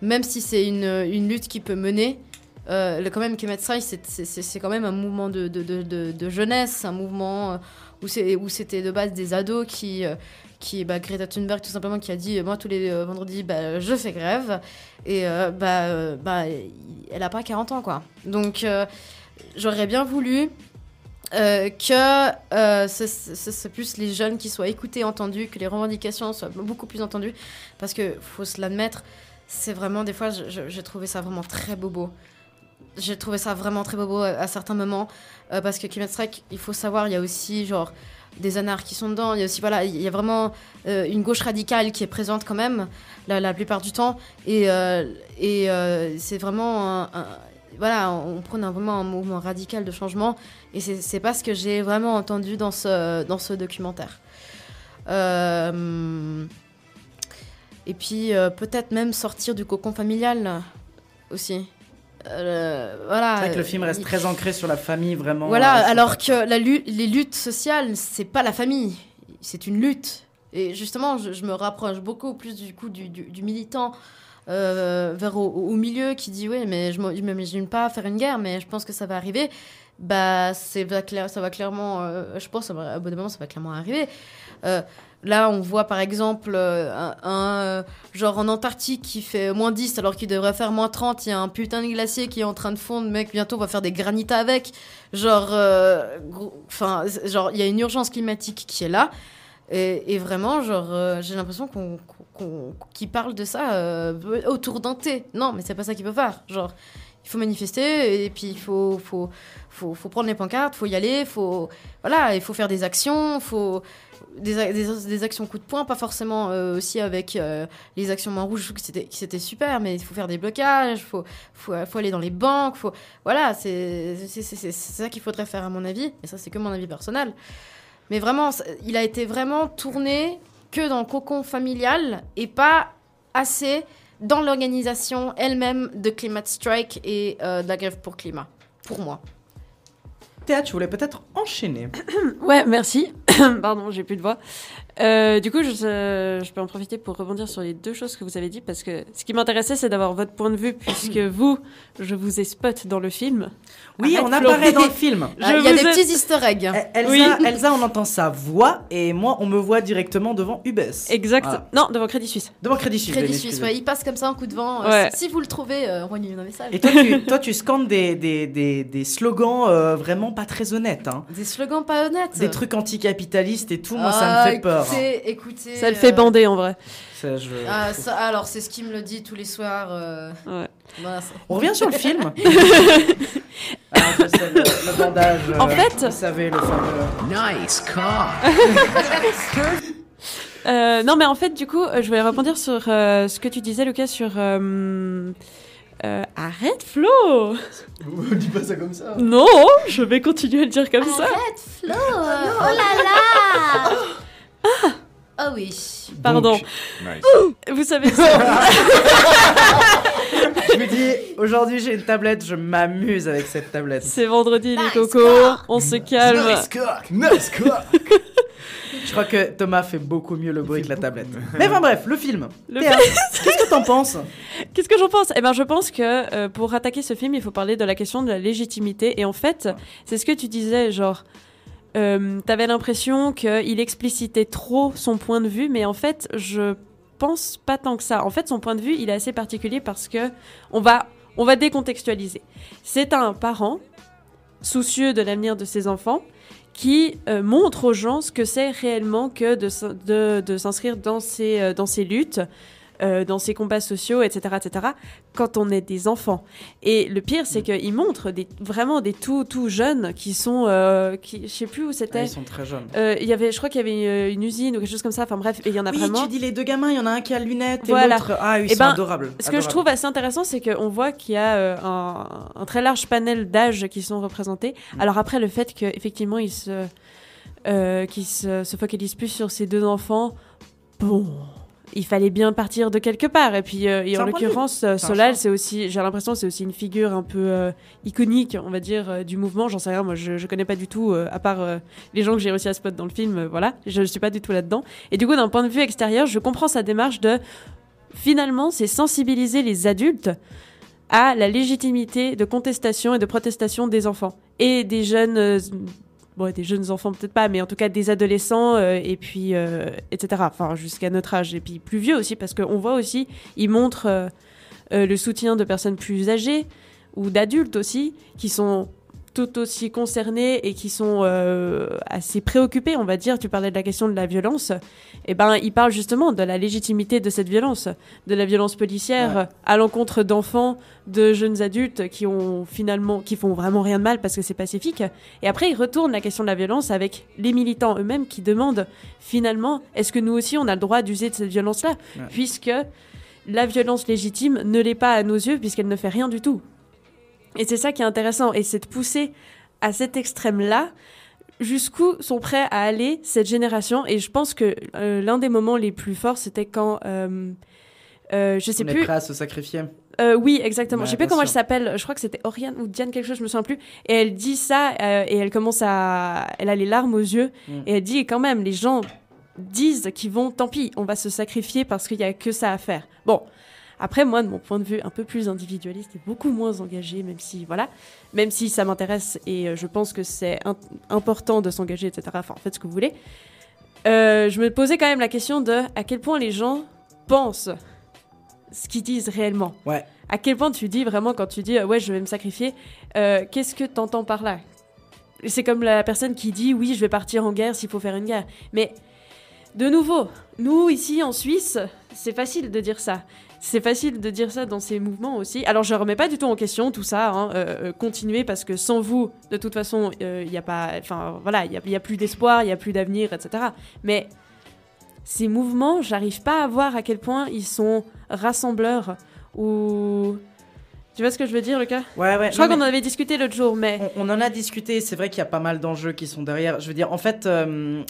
Même si c'est une, une lutte qui peut mener, euh, quand même, Kemet c'est- quand même un mouvement de, de, de, de- jeunesse, un mouvement euh, où c'était de base des ados qui, qui bah, Greta Thunberg tout simplement qui a dit euh, moi tous les euh, vendredis bah, je fais grève et euh, bah, bah elle a pas 40 ans quoi donc j'aurais bien voulu que euh, ce, ce- ce- c'est plus les jeunes qui soient écoutés, entendus, que les revendications soient beaucoup plus entendues. Parce que, faut se l'admettre, c'est vraiment, des fois, j'ai trouvé ça vraiment très bobo. J'ai trouvé ça vraiment très bobo à, certains moments. parce que Climate Strike, il faut savoir, il y a aussi, genre, des anards qui sont dedans. Il y a aussi, voilà, il y a vraiment euh, une gauche radicale qui est présente quand même, la, plupart du temps. Et, euh, euh, c'est vraiment voilà, on prône vraiment un mouvement radical de changement, et c'est pas ce que j'ai vraiment entendu dans ce, dans ce documentaire. Et puis peut-être même sortir du cocon familial aussi. Euh, voilà. C'est vrai que le film reste il- très ancré sur la famille, vraiment. voilà, euh, alors que la les luttes sociales, c'est pas la famille, c'est une lutte. Et justement, je, je me rapproche beaucoup plus du coup du, du- du militant euh, vers au, au milieu qui dit oui, mais je m'imagine pas faire une guerre, mais je pense que ça va arriver. Bah, ça va clairement, euh, je pense, à bout d'un moment, ça va clairement arriver. Euh, là, on voit par exemple euh, un, euh, genre en Antarctique qui fait moins 10 alors qu'il devrait faire moins 30. Il y a un putain de glacier qui est en train de fondre, mec. Bientôt, on va faire des granitas avec. Genre, enfin, genre, il y a une urgence climatique qui est là. Et, vraiment, genre, j'ai l'impression qu'on qu'on- qu'il parle de ça autour d'un thé. Non, mais c'est pas ça qu'il peut faire. Genre, il faut manifester et puis il faut, faut, faut, faut prendre les pancartes, faut y aller, faut, voilà, il faut faire des actions, faut des, des, actions coup de poing, pas forcément euh, aussi avec euh, les actions main rouge, que c'était super, mais il faut faire des blocages, faut, faut, faut aller dans les banques, faut, voilà, c'est ça qu'il faudrait faire à mon avis, et ça c'est que mon avis personnel. Mais vraiment, il a été vraiment tourné que dans le cocon familial et pas assez dans l'organisation elle-même de Climate Strike et euh, de la grève pour climat, pour moi. Théa, tu voulais peut-être enchaîner. Ouais, merci. Pardon, j'ai plus de voix. Euh, du coup, je, euh, je peux en profiter pour rebondir sur les deux choses que vous avez dit parce que ce qui m'intéressait, c'est d'avoir votre point de vue puisque vous, je vous ai spot dans le film. Oui, Arrête, on apparaît Flo. dans le film. Ah, Il y a des ai- petits easter eggs. Eh, Elsa, Oui. Elsa, on entend sa voix et moi, on me voit directement devant UBS. Exact. Voilà. Non, devant Crédit Suisse. Devant Crédit Suisse. Crédit Suisse, ouais, il passe comme ça un coup de vent. Euh. Si, si vous le trouvez, euh, envoyez-nous un message. Et toi, tu, toi, tu scandes des, des, des, des slogans euh, vraiment pas très honnêtes. Hein. Des slogans pas honnêtes. Des trucs anticapitalistes et tout, moi, ça Ah, me fait peur. Écoutez, écoutez. Ça le fait euh, bander en vrai. Ça, je- Ah, ça- alors, c'est ce qu'il me le dit tous les soirs. euh, Ouais. voilà, ça- On revient sur le film. Je sais, le, le bandage. euh, En fait- Vous savez, le fameux. Nice car. Euh, non, mais en fait, du coup, euh, je voulais rebondir sur euh, ce que tu disais, Lucas, sur. euh, euh, arrête, Flo Dis pas ça comme ça. Non, je vais continuer à le dire comme ça. Flo, oh là là Ah oui. Pardon. Nice. Vous savez ça. Je me dis, aujourd'hui, j'ai une tablette, je m'amuse avec cette tablette. C'est vendredi, les cocos. On se calme. Nice cock, nice cock. Je crois que Thomas fait beaucoup mieux le bruit que la tablette. Mais enfin bref, le film. Le Théa, Qu'est-ce que t'en penses? Qu'est-ce que j'en pense? Eh ben, je pense que euh, pour attaquer ce film, il faut parler de la question de la légitimité. Et en fait, c'est ce que tu disais, genre, euh, t'avais l'impression qu'il explicitait trop son point de vue, mais en fait, je pense pas tant que ça. En fait, son point de vue, il est assez particulier parce que on va, on va décontextualiser. C'est un parent soucieux de l'avenir de ses enfants qui euh, montre aux gens ce que c'est réellement que de, de, de s'inscrire dans ces, euh, dans ces luttes, euh, dans ces combats sociaux, etc., etc., quand on est des enfants. Et le pire, c'est qu'il montre des, vraiment des tout, tout jeunes qui sont... euh, qui, je sais plus où Ah, c'était. Ils sont très jeunes. Euh, il y avait, je crois qu'il y avait une, une usine ou quelque chose comme ça. Enfin bref, et il y en a Oui, vraiment. tu dis les deux gamins, il y en a un qui a lunettes et Voilà. l'autre. Ah, oui, ils Eh sont ben, adorables. Ce que je trouve assez intéressant, c'est qu'on voit qu'il y a euh, un, un très large panel d'âges qui sont représentés. Mm. Alors après, le fait qu'effectivement, ils se, euh, qu'ils se, se focalisent plus sur ces deux enfants, bon, il fallait bien partir de quelque part. Et puis, euh, et en l'occurrence, euh, Solal, c'est aussi, j'ai l'impression, c'est aussi une figure un peu euh, iconique, on va dire, du mouvement. J'en sais rien, moi, je, je connais pas du tout, à part les gens que j'ai réussi à spot dans le film. voilà, je, je suis pas du tout là-dedans. Et du coup, d'un point de vue extérieur, je comprends sa démarche de finalement, c'est sensibiliser les adultes à la légitimité de contestation et de protestation des enfants et des jeunes, des jeunes enfants peut-être pas, mais en tout cas des adolescents euh, et puis euh, etc. Enfin jusqu'à notre âge et puis plus vieux aussi parce qu'on voit aussi, ils montrent euh, le soutien de personnes plus âgées ou d'adultes aussi qui sont tout aussi concernés et qui sont euh, assez préoccupés, on va dire. Tu parlais de la question de la violence. Et ben, ils parlent justement de la légitimité de cette violence, de la violence policière Ouais. à l'encontre d'enfants, de jeunes adultes qui ont finalement, qui font vraiment rien de mal parce que c'est pacifique. Et après, ils retournent la question de la violence avec les militants eux-mêmes qui demandent finalement, est-ce que nous aussi on a le droit d'user de cette violence-là, Ouais. puisque la violence légitime ne l'est pas à nos yeux puisqu'elle ne fait rien du tout. Et c'est ça qui est intéressant, et c'est de pousser à cet extrême-là jusqu'où sont prêts à aller cette génération. Et je pense que euh, l'un des moments les plus forts, c'était quand, euh, euh, je sais On est plus. prêt à se sacrifier. Euh, oui, exactement. Ouais, je sais plus bien comment elle s'appelle. Je crois que c'était Oriane ou Diane quelque chose, je me souviens plus. Et elle dit ça euh, et elle commence à, elle a les larmes aux yeux Mm. et elle dit quand même les gens disent qu'ils vont, tant pis, on va se sacrifier parce qu'il y a que ça à faire. Bon. Après, moi, de mon point de vue un peu plus individualiste et beaucoup moins engagé, même si, voilà, même si ça m'intéresse et euh, je pense que c'est important de s'engager, etc. Enfin, faites ce que vous voulez. Euh, je me posais quand même la question de à quel point les gens pensent ce qu'ils disent réellement. Ouais. À quel point tu dis vraiment quand tu dis euh, ouais je vais me sacrifier, euh, qu'est-ce que t'entends par là? C'est comme la personne qui dit oui je vais partir en guerre s'il faut faire une guerre. Mais de nouveau, nous ici en Suisse, c'est facile de dire ça. C'est facile de dire ça dans ces mouvements aussi. Alors je remets pas du tout en question tout ça. Hein. Euh, euh, continuez parce que sans vous, de toute façon, il n'y a pas, enfin voilà, il y a, y a plus d'espoir, il y a plus d'avenir, etc. Mais ces mouvements, j'arrive pas à voir à quel point ils sont rassembleurs ou. Tu vois ce que je veux dire, Lucas? Ouais, ouais. Je crois qu'on mais- en avait discuté l'autre jour, mais. On, on en a discuté, c'est vrai qu'il y a pas mal d'enjeux qui sont derrière. Je veux dire, en fait, euh,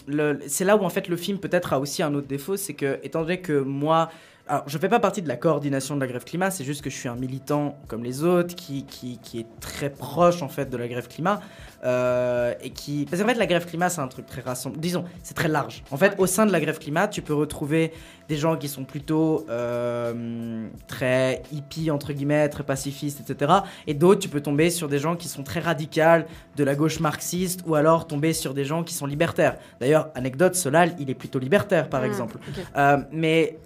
c'est là où en fait le film peut-être a aussi un autre défaut, c'est que étant donné que moi, alors, je fais pas partie de la coordination de la grève climat, c'est juste que je suis un militant comme les autres qui, qui, qui est très proche en fait de la grève climat. euh, et qui. Parce qu'en fait, la grève climat, c'est un truc très rassemble. Disons, c'est très large. En fait, au sein de la grève climat, tu peux retrouver des gens qui sont plutôt euh, très hippies, entre guillemets, très pacifistes, etc. Et d'autres, tu peux tomber sur des gens qui sont très radicales, de la gauche marxiste, ou alors tomber sur des gens qui sont libertaires. D'ailleurs, anecdote, Solal, il est plutôt libertaire, par Ah, exemple. Euh, mais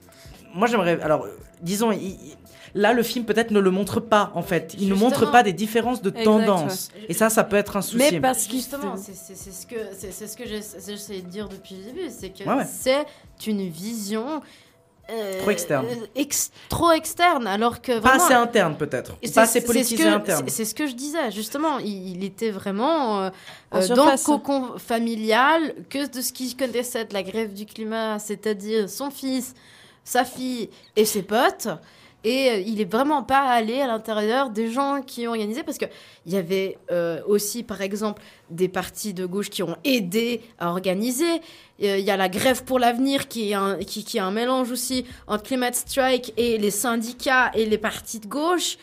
moi, j'aimerais. Alors, disons, il- là, le film peut-être ne le montre pas, en fait. Il ne montre pas des différences de Exact, tendance. ouais. Et ça, ça peut être un souci. Mais parce qu'il Justement, c'est c'est- c'est ce que c'est c'est ce que j'essa- j'essayais de dire depuis le début, c'est que Ouais, ouais. c'est une vision euh, Trop externe. euh, ex- trop externe, alors que Pas vraiment. assez interne, peut-être. Pas assez c'est ce politisé que- interne. c'est- C'est ce que je disais, justement. Il, il était vraiment euh, euh, dans le surface. cocon familial que de ce qu'il connaissait de la grève du climat, c'est-à-dire son fils, sa fille et ses potes. Et euh, il est vraiment pas allé à l'intérieur des gens qui ont organisé parce que il y avait euh, aussi, par exemple, des partis de gauche qui ont aidé à organiser. Euh, Il y a la grève pour l'avenir qui est un qui, qui est un mélange aussi entre Climate Strike et les syndicats et les partis de gauche.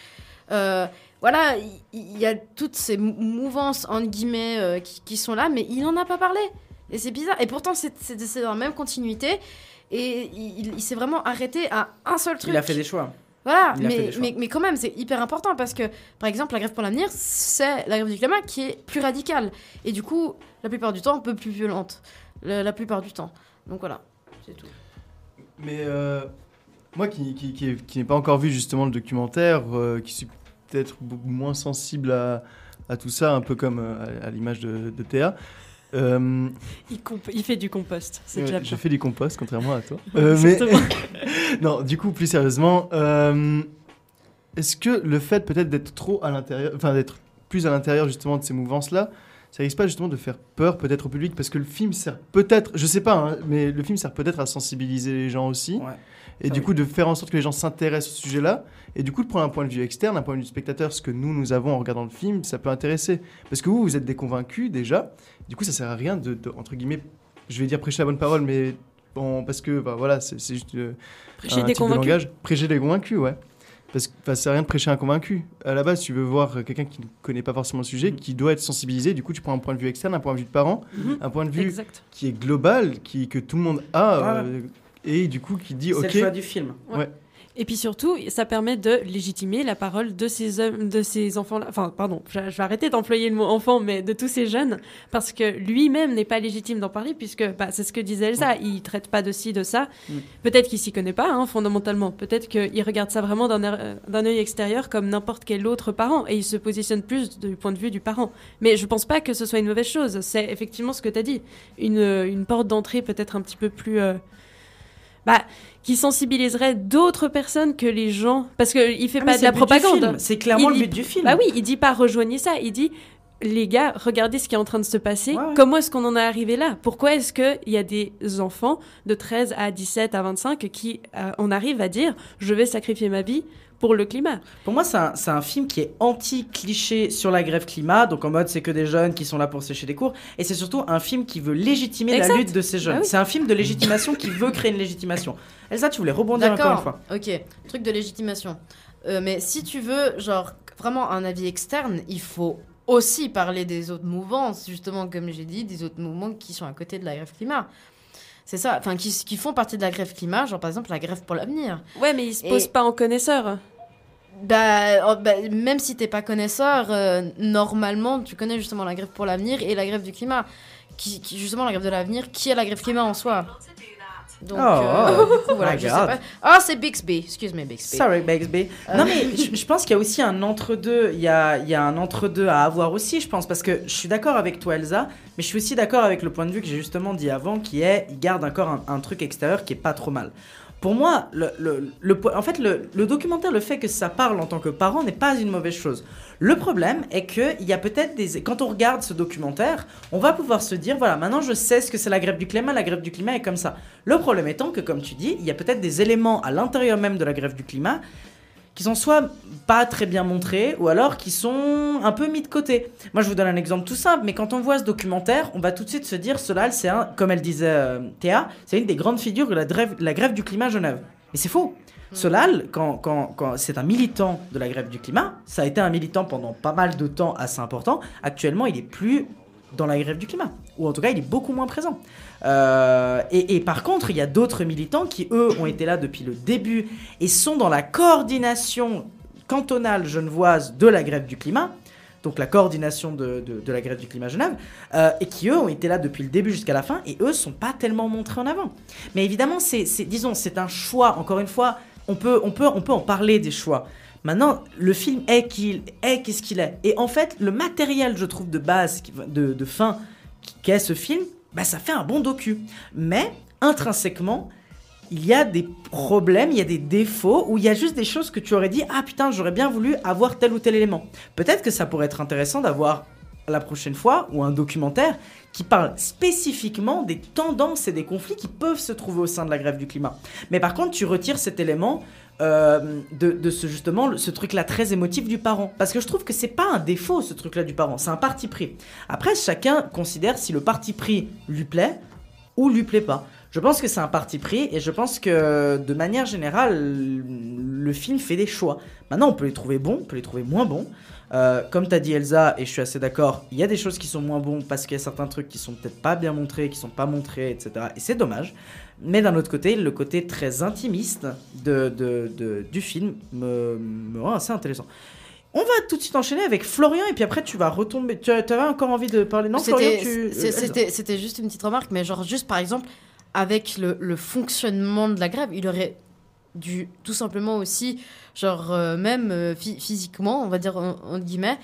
Voilà, il y, a toutes ces mou- mouvances entre guillemets qui, qui sont là, mais il n'en a pas parlé. Et c'est bizarre. Et pourtant, c'est dans la même continuité. Et il, s'est vraiment arrêté à un seul truc. Il a fait des choix. Voilà, mais, mais, mais quand même, c'est hyper important parce que, par exemple, la grève pour l'avenir, c'est la grève du climat qui est plus radicale. Et du coup, la plupart du temps, un peu plus violente. La, la plupart du temps. Donc voilà, c'est tout. Mais euh, moi qui, qui, qui, ai- qui n'ai pas encore vu justement le documentaire, euh, qui suis peut-être beaucoup moins sensible à, à tout ça, un peu comme euh, à, à l'image de, de Théa. Euh, Il, comp- il fait du compost, c'est déjà je fais du compost, contrairement à toi. Euh, mais non, du coup, plus sérieusement, euh, est-ce que le fait peut-être d'être trop à l'intérieur, enfin d'être plus à l'intérieur justement de ces mouvances-là, ça risque pas justement de faire peur peut-être au public? Parce que le film sert peut-être, je sais pas, hein, mais le film sert peut-être à sensibiliser les gens aussi. Et du oui. coup, de faire en sorte que les gens s'intéressent au sujet-là, et du coup, de prendre un point de vue externe, un point de vue spectateur, ce que nous, nous avons en regardant le film, ça peut intéresser. Parce que vous, vous êtes des convaincus déjà, du coup, ça sert à rien de, de- entre guillemets, je vais dire prêcher la bonne parole, mais bon, parce que, bah, voilà, c'est juste euh, Prêcher un des type de convaincus. langage. Prêcher des convaincus, ouais. Parce que ça sert à rien de prêcher un convaincu. À la base, tu veux voir quelqu'un qui ne connaît pas forcément le sujet, qui doit être sensibilisé. Du coup, tu prends un point de vue externe, un point de vue de parent, Mhm. un point de vue Exact. qui est global, qui, que tout le monde a, euh, et du coup, qui dit, C'est ok. le choix du film. Ouais. Et puis surtout, ça permet de légitimer la parole de ces hommes, de ces enfants-là. Enfin, pardon, je, vais arrêter d'employer le mot enfant, mais de tous ces jeunes, parce que lui-même n'est pas légitime d'en parler, puisque bah, c'est ce que disait Elsa, il traite pas de ci, de ça. Mm. Peut-être qu'il s'y connaît pas, hein, fondamentalement. Peut-être qu'il regarde ça vraiment d'un œil extérieur, comme n'importe quel autre parent, et il se positionne plus du point de vue du parent. Mais je pense pas que ce soit une mauvaise chose. C'est effectivement ce que tu as dit, une, une porte d'entrée peut-être un petit peu plus. euh, bah, qui sensibiliserait d'autres personnes que les gens. Parce qu'il fait Ah, pas de la propagande. C'est clairement Il le dit- but du film. Bah oui, il dit pas rejoignez ça. Il dit les gars, regardez ce qui est en train de se passer. Comment est-ce qu'on en est arrivé là? Pourquoi est-ce qu'il y a des enfants de 13 à 17 à 25 qui euh, on arrive à dire je vais sacrifier ma vie pour le climat Pour moi, c'est un, film qui est anti-cliché sur la grève climat, donc en mode c'est que des jeunes qui sont là pour sécher des cours, et c'est surtout un film qui veut légitimer Exact. la lutte de ces jeunes. Ah oui. C'est un film de légitimation qui veut créer une légitimation. Elsa, tu voulais rebondir encore une D'accord, fois. ok, truc de légitimation. Euh, mais si tu veux, genre, vraiment un avis externe, il faut aussi parler des autres mouvances, justement, comme j'ai dit, des autres mouvements qui sont à côté de la grève climat. C'est ça, enfin, qui, qui font partie de la grève climat, genre par exemple la grève pour l'avenir. Ouais, mais il se Et- pose pas en connaisseur. Bah, oh, bah, même si t'es pas connaisseur, euh, normalement, tu connais justement la grève pour l'avenir et la grève du climat. Qui, qui- justement, la grève de l'avenir, qui est la grève climat en soi? Donc, Oh, euh, oh, du coup, voilà, my je sais pas. Ah, c'est Bixby, excuse me, Bixby. Sorry, Bixby. Euh. Non, mais je, je pense qu'il y a aussi un entre-deux. Il y a, il y a un entre-deux à avoir aussi, je pense, parce que je suis d'accord avec toi, Elsa, mais je suis aussi d'accord avec le point de vue que j'ai justement dit avant, qui est il garde encore un, un truc extérieur qui est pas trop mal. Pour moi, le, en fait, le, le documentaire, le fait que ça parle en tant que parent n'est pas une mauvaise chose. Le problème est que il y a peut-être des. Quand on regarde ce documentaire, on va pouvoir se dire voilà, maintenant je sais ce que c'est la grève du climat, la grève du climat est comme ça. Le problème étant que, comme tu dis, il y a peut-être des éléments à l'intérieur même de la grève du climat qui sont soit pas très bien montrés ou alors qui sont un peu mis de côté. Moi, je vous donne un exemple tout simple, mais quand on voit ce documentaire, on va tout de suite se dire Solal, c'est un, comme elle disait euh, Théa, c'est une des grandes figures de la grève, la grève du climat à Genève. Mais c'est faux. Solal, quand, quand, quand c'est un militant de la grève du climat, ça a été un militant pendant pas mal de temps assez important. Actuellement, il est plus dans la grève du climat, ou en tout cas, il est beaucoup moins présent. Euh, et, par contre, il y a d'autres militants qui, eux, ont été là depuis le début et sont dans la coordination cantonale genevoise de la grève du climat, donc la coordination de, la grève du climat Genève, euh, et qui eux ont été là depuis le début jusqu'à la fin, et eux sont pas tellement montrés en avant. Mais évidemment, c'est- disons, c'est un choix. Encore une fois, on peut, on peut, on peut en parler des choix. Maintenant, le film est qu'il est qu'est-ce qu'il est. Et en fait, le matériel, je trouve, de base, de, fin, qu'est ce film, bah, ça fait un bon docu. Mais intrinsèquement, il y a des problèmes, il y a des défauts, où il y a juste des choses que tu aurais dit Ah putain, j'aurais bien voulu avoir tel ou tel élément. Peut-être que ça pourrait être intéressant d'avoir la prochaine fois ou un documentaire qui parle spécifiquement des tendances et des conflits qui peuvent se trouver au sein de la grève du climat. Mais par contre, tu retires cet élément euh, de, ce justement ce truc-là très émotif du parent, parce que je trouve que c'est pas un défaut ce truc-là du parent, c'est un parti pris. Après, chacun considère si le parti pris lui plaît ou lui plaît pas. Je pense que c'est un parti pris et je pense que de manière générale, le film fait des choix. Maintenant, on peut les trouver bons, on peut les trouver moins bons. Euh, comme t'as dit Elsa, et je suis assez d'accord, il y a des choses qui sont moins bons parce qu'il y a certains trucs qui sont peut-être pas bien montrés, qui sont pas montrés, etc. Et c'est dommage. Mais d'un autre côté, le côté très intimiste de, de- de- du film me, me rend assez intéressant. On va tout de suite enchaîner avec Florian et puis après tu vas retomber. Tu avais encore envie de parler? Non, Florian, tu. Elsa. c'était- juste une petite remarque, mais genre juste par exemple, avec le, le fonctionnement de la grève, il aurait dû tout simplement aussi, genre euh, même euh, phy- physiquement, on va dire en, en guillemets,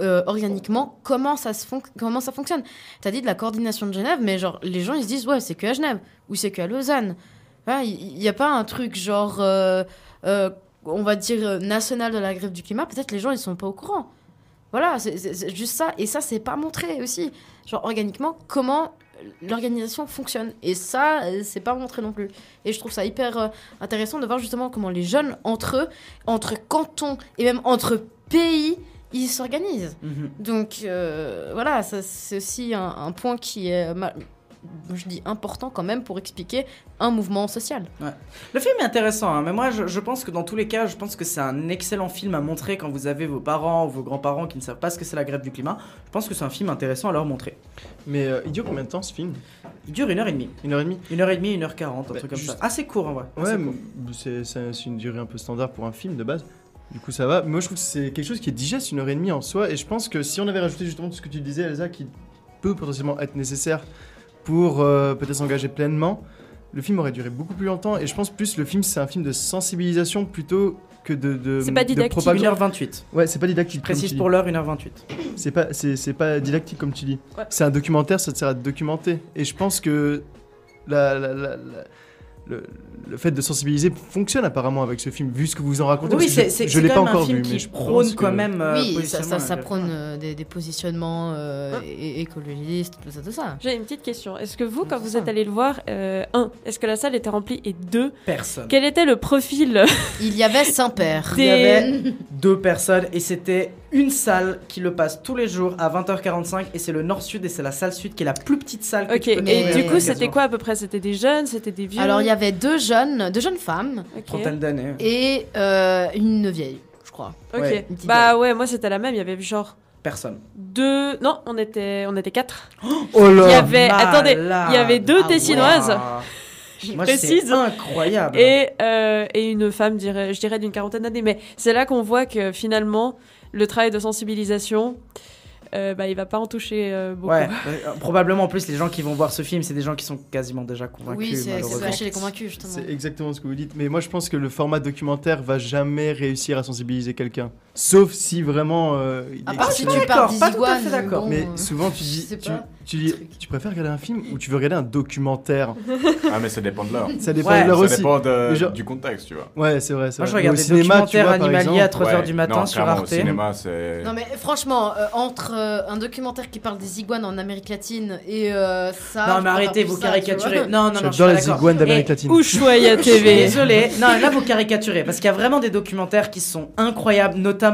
euh, organiquement, comment ça, se comment ça fonctionne. T'as dit de la coordination de Genève, mais genre les gens ils se disent ouais c'est que à Genève ou c'est que à Lausanne. Il n'y a pas un truc genre, euh, euh, on va dire, national de la grève du climat. Peut-être les gens ils sont pas au courant. Voilà, c'est- juste ça. Et ça, c'est pas montré aussi. Genre, organiquement, comment l'organisation fonctionne. Et ça, c'est pas montré non plus. Et je trouve ça hyper intéressant de voir justement comment les jeunes, entre eux, entre cantons et même entre pays, ils s'organisent. Mhm. Donc, euh, voilà, c'est aussi un, un point qui est, je dis, important quand même pour expliquer un mouvement social. Ouais. Le film est intéressant, hein, mais moi je, je pense que dans tous les cas, je pense que c'est un excellent film à montrer quand vous avez vos parents ou vos grands-parents qui ne savent pas ce que c'est la grève du climat. Je pense que c'est un film intéressant à leur montrer. Mais euh, il dure combien de temps ce film? Il dure une heure et demie. Une heure et demie? Une heure et demie, une heure quarante, un Bah, truc comme juste- ça. Assez court en vrai. Ouais, c'est une durée un peu standard pour un film de base. Du coup, ça va. Moi, je trouve que c'est quelque chose qui est digeste, une heure et demie en soi. Et je pense que si on avait rajouté justement tout ce que tu disais, Elsa, qui peut potentiellement être nécessaire pour euh, peut-être s'engager pleinement, le film aurait duré beaucoup plus longtemps. Et je pense plus le film, c'est un film de sensibilisation plutôt que de. de C'est pas didactique. propagande. 1h28. Ouais, c'est pas didactique. Je précise pour l'heure 1h28. C'est pas, c'est, c'est pas didactique comme tu dis. Ouais. C'est un documentaire, ça te sert à te documenter. Et je pense que la, la- la- la- le, le fait de sensibiliser fonctionne apparemment avec ce film, vu ce que vous en racontez. Oui, que c'est- je- je l'ai quand pas un encore film vu, qui mais je prône quand que- même, euh, oui, ça, ça, prône euh, des, des positionnements euh, écologistes, tout ça, tout ça. J'ai une petite question. Est-ce que vous, quand vous êtes allé le voir, euh, un, est-ce que la salle était remplie et deux, Personne. quel était le profil Il y avait Saint-Père. Il y avait deux personnes et c'était une salle qui le passe tous les jours à 20h45 et c'est le Nord-Sud et c'est la salle Sud qui est la plus petite salle que Ok, tu peux et du coup, c'était quoi à peu près? C'était des jeunes, c'était des vieux? Alors, il y avait deux jeunes, deux jeunes femmes. Trentaine d'années. Et euh, une vieille, je crois. Ok. Ouais. Bah ouais, moi c'était la même. Il y avait genre Personne. deux. Non, on était, on était quatre. Oh là Il y avait, malade. attendez, il y avait deux Ah tessinoises. ouais. Moi, précise. c'est incroyable. Et, euh, et une femme, dirais, je dirais d'une quarantaine d'années. Mais c'est là qu'on voit que finalement, le travail de sensibilisation, euh, bah, il va pas en toucher euh, beaucoup. Ouais, euh, probablement en plus les gens qui vont voir ce film, c'est des gens qui sont quasiment déjà convaincus. Oui, c'est- chez les convaincus, justement. C'est exactement ce que vous dites. Mais moi, je pense que le format documentaire va jamais réussir à sensibiliser quelqu'un. Sauf si vraiment. euh, il est- part si tu pars pas tout à fait d'accord. bon, Mais euh, souvent, tu dis, tu, pas. tu dis, tu préfères regarder un film ou tu veux regarder un documentaire? Ah, mais ça dépend de l'heure. Ça dépend Ouais. de l'heure Ça aussi. dépend de- Mais genre- du contexte, tu vois. Ouais, c'est vrai. Moi, je regarde des cinéma, documentaires animaliers à 3h Ouais, du matin non, sur Arte. Au cinéma, c'est. Non mais franchement, euh, entre euh, un documentaire qui parle des iguanes en Amérique latine et euh, ça. Non, mais arrêtez, vous ça, caricaturez. Non, non, non, je suis J'adore les iguanes d'Amérique Et- latine. Ushuaïa TV. Désolé. Non, là vous caricaturez parce qu'il y a vraiment des documentaires qui sont incroyables, notamment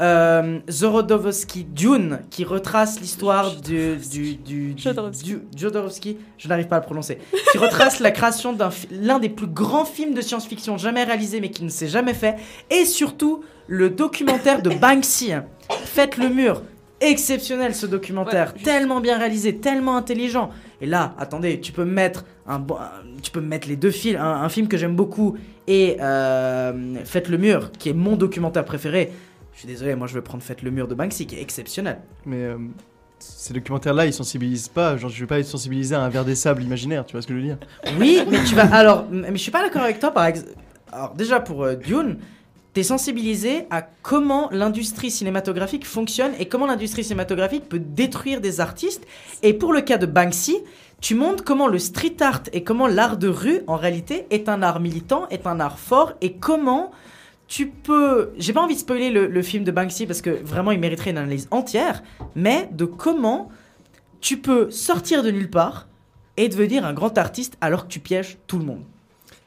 euh, Zorodowski Dune qui retrace l'histoire du du du, du, Jodorowsky. du- Jodorowsky, je n'arrive pas à le prononcer, qui retrace la création d'un l'un des plus grands films de science-fiction jamais réalisé mais qui ne s'est jamais fait et surtout le documentaire de Banksy. Faites le mur. Exceptionnel ce documentaire, tellement bien réalisé, tellement intelligent. Et là, attendez, tu peux mettre un, tu peux mettre les deux films, un, un film que j'aime beaucoup et euh, Faites le mur, qui est mon documentaire préféré. Je suis désolé, moi je vais prendre Faites le mur de Banksy, qui est exceptionnel. Mais euh, ces documentaires-là, ils sensibilisent pas. Genre, je vais pas être sensibilisé à un verre des sables imaginaire, tu vois ce que je veux dire? Oui, mais tu vas. Alors, mais je suis pas d'accord avec toi, par exemple. Alors, déjà pour euh, Dune, t'es sensibilisé à comment l'industrie cinématographique fonctionne et comment l'industrie cinématographique peut détruire des artistes. Et pour le cas de Banksy, tu montres comment le street art et comment l'art de rue, en réalité, est un art militant, est un art fort et comment. Tu peux. J'ai pas envie de spoiler le, le film de Banksy parce que vraiment il mériterait une analyse entière, mais de comment tu peux sortir de nulle part et devenir un grand artiste alors que tu pièges tout le monde.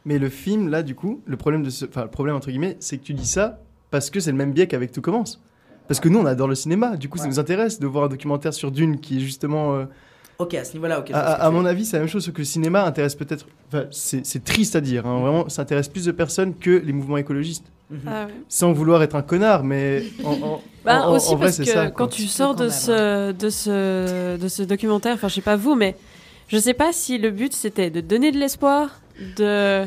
Mais le film, là, du coup, le problème de ce. Enfin, le problème, entre guillemets, c'est que tu dis ça parce que c'est le même biais qu'avec Tout commence. Parce que nous, on adore le cinéma. Du coup, ça nous intéresse de voir un documentaire sur Dune qui est justement. euh, Ok, à ce niveau-là, ok. à, mon avis, c'est la même chose, sauf que le cinéma intéresse peut-être. Enfin, c'est triste à dire, hein, vraiment, ça intéresse plus de personnes que les mouvements écologistes. Mhm. Ah ouais. Sans vouloir être un connard, mais en, en- Bah, en- aussi en vrai, parce c'est que ça. quand tu sors de ce, de, ce, de ce documentaire, enfin je sais pas vous, mais je sais pas si le but c'était de donner de l'espoir, de,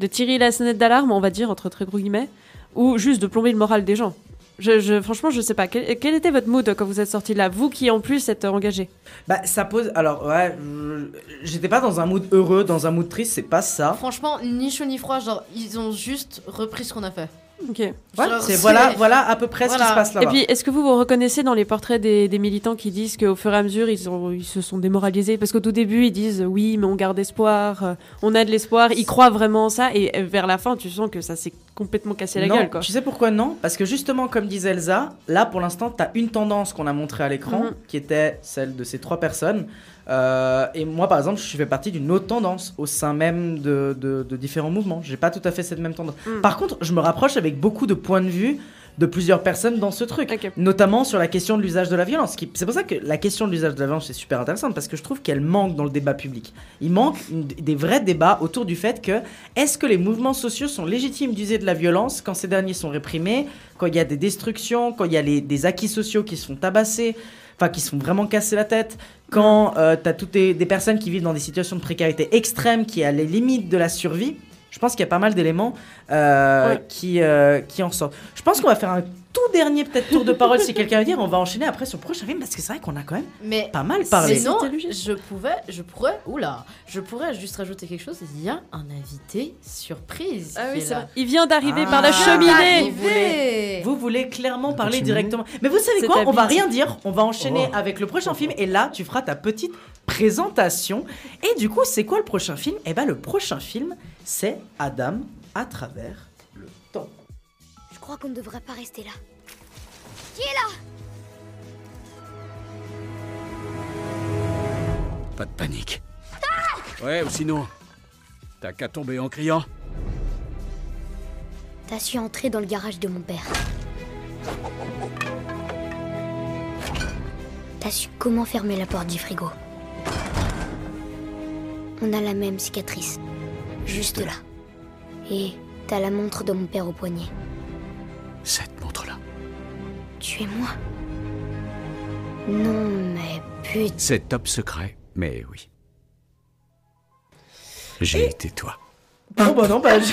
de tirer la sonnette d'alarme, on va dire, entre très gros guillemets, ou juste de plomber le moral des gens. Je, je- franchement, je sais pas. Quel, quel était votre mood quand vous êtes sorti de là Vous qui en plus êtes engagé. Bah, ça pose. Alors, ouais, je- j'étais pas dans un mood heureux, dans un mood triste, c'est pas ça. Franchement, ni chaud ni froid, genre ils ont juste repris ce qu'on a fait. Ok. Ouais, Genre, c'est voilà, voilà à peu près ce qui se passe là. Et puis, est-ce que vous vous reconnaissez dans les portraits des, des militants qui disent qu'au fur et à mesure, ils, ont, ils se sont démoralisés? Parce qu'au tout début, ils disent oui, mais on garde espoir, euh, on a de l'espoir, ils croient vraiment en ça, et euh, vers la fin, tu sens que ça s'est complètement cassé la non, gueule, quoi. Tu sais pourquoi non? Parce que justement, comme disait Elsa, là pour l'instant, t'as une tendance qu'on a montrée à l'écran, Mhm. qui était celle de ces trois personnes. Euh, et moi, par exemple, je fais partie d'une autre tendance au sein même de, de- de différents mouvements. J'ai pas tout à fait cette même tendance. Mm. Par contre, je me rapproche avec beaucoup de points de vue de plusieurs personnes dans ce truc, notamment sur la question de l'usage de la violence. C'est pour ça que la question de l'usage de la violence est super intéressante parce que je trouve qu'elle manque dans le débat public. Il manque une- des vrais débats autour du fait que est-ce que les mouvements sociaux sont légitimes d'user de la violence quand ces derniers sont réprimés, quand il y a des destructions, quand il y a les- des acquis sociaux qui se font tabasser, enfin qui se font vraiment casser la tête, quand euh, t'as toutes des, des personnes qui vivent dans des situations de précarité extrême, qui est à les limites de la survie. Je pense qu'il y a pas mal d'éléments euh, Ouais. qui, euh, qui en sortent. Je pense qu'on va faire un tout dernier peut-être tour de parole si quelqu'un veut dire. On va enchaîner après sur le prochain film parce que c'est vrai qu'on a quand même Mais pas mal parlé. Sinon, je pouvais, je pourrais, oula, je pourrais juste rajouter quelque chose. Il y a un invité surprise. Ah oui, vrai. Il vient d'arriver Ah. par la Vous cheminée. voulez, vous voulez clairement parler cheminée directement. Mais vous savez quoi On va rien dire. On va enchaîner Oh. avec le prochain film. Et là, tu feras ta petite présentation. Et du coup, c'est quoi le prochain film? Eh ben, le prochain film, c'est Adam à travers crois qu'on ne devrait pas rester là. Qui est là? Pas de panique. Ouais, ou sinon, t'as qu'à tomber en criant. T'as su entrer dans le garage de mon père. T'as su comment fermer la porte du frigo. On a la même cicatrice. Juste là. Et t'as la montre de mon père au poignet. Cette montre-là. Tu es moi Non, mais putain. C'est top secret, mais oui. J'ai été toi. Bon, bah non, bah. je-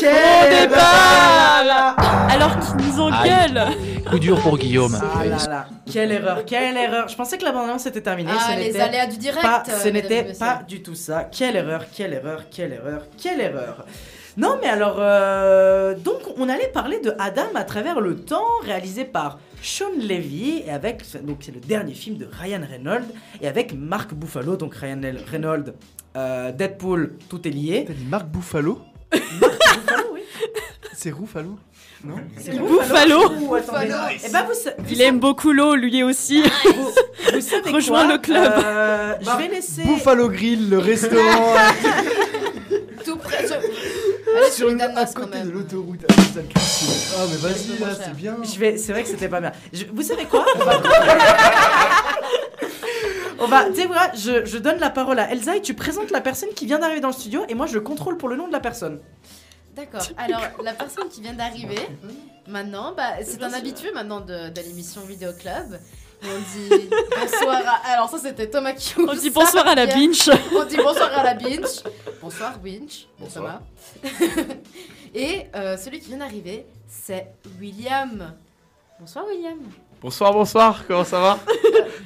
Quel départ Alors qu'ils nous engueulent Coup dur pour Guillaume. Ah là là, quelle erreur, quelle erreur. Je pensais que la bande-annonce était terminée. Ah, ce les aléas du direct, Pas, euh, ce n'était pas du tout ça. Quelle erreur, quelle erreur, quelle erreur, quelle erreur. Non, mais alors, euh, donc, on allait parler de Adam à travers le temps, réalisé par Sean Levy, et avec, donc, c'est le dernier film de Ryan Reynolds, et avec Mark Buffalo, donc Ryan Reynolds, euh, Deadpool, tout est lié. T'as dit Marc Buffalo C'est Ruffalo Non Buffalo. Ouh, attendez. Eh ben, vous, vous Il aime beaucoup l'eau, lui aussi. Vous savez Rejoins quoi le club. Euh, je vais laisser. Buffalo Grill, le restaurant Tout près. Sur- Allez, sur les le, à côté de l'autoroute à. Ah, mais vas-y, là, c'est bien. Je vais, c'est vrai que c'était pas bien. Je- vous savez quoi? On va, On va- tu sais quoi? Je, je donne la parole à Elsa et tu présentes la personne qui vient d'arriver dans le studio et moi je contrôle pour le nom de la personne. D'accord. Alors, la personne qui vient d'arriver, maintenant, bah, c'est un habitué maintenant de, de l'émission Vidéo Club. On dit bonsoir à... Alors ça, c'était Thomas qui On dit bonsoir à la binge. On dit bonsoir à la binge. Bonsoir, binge. Bonsoir. Thomas. Et euh, celui qui vient d'arriver, c'est William. Bonsoir, William. Bonsoir, bonsoir, comment ça va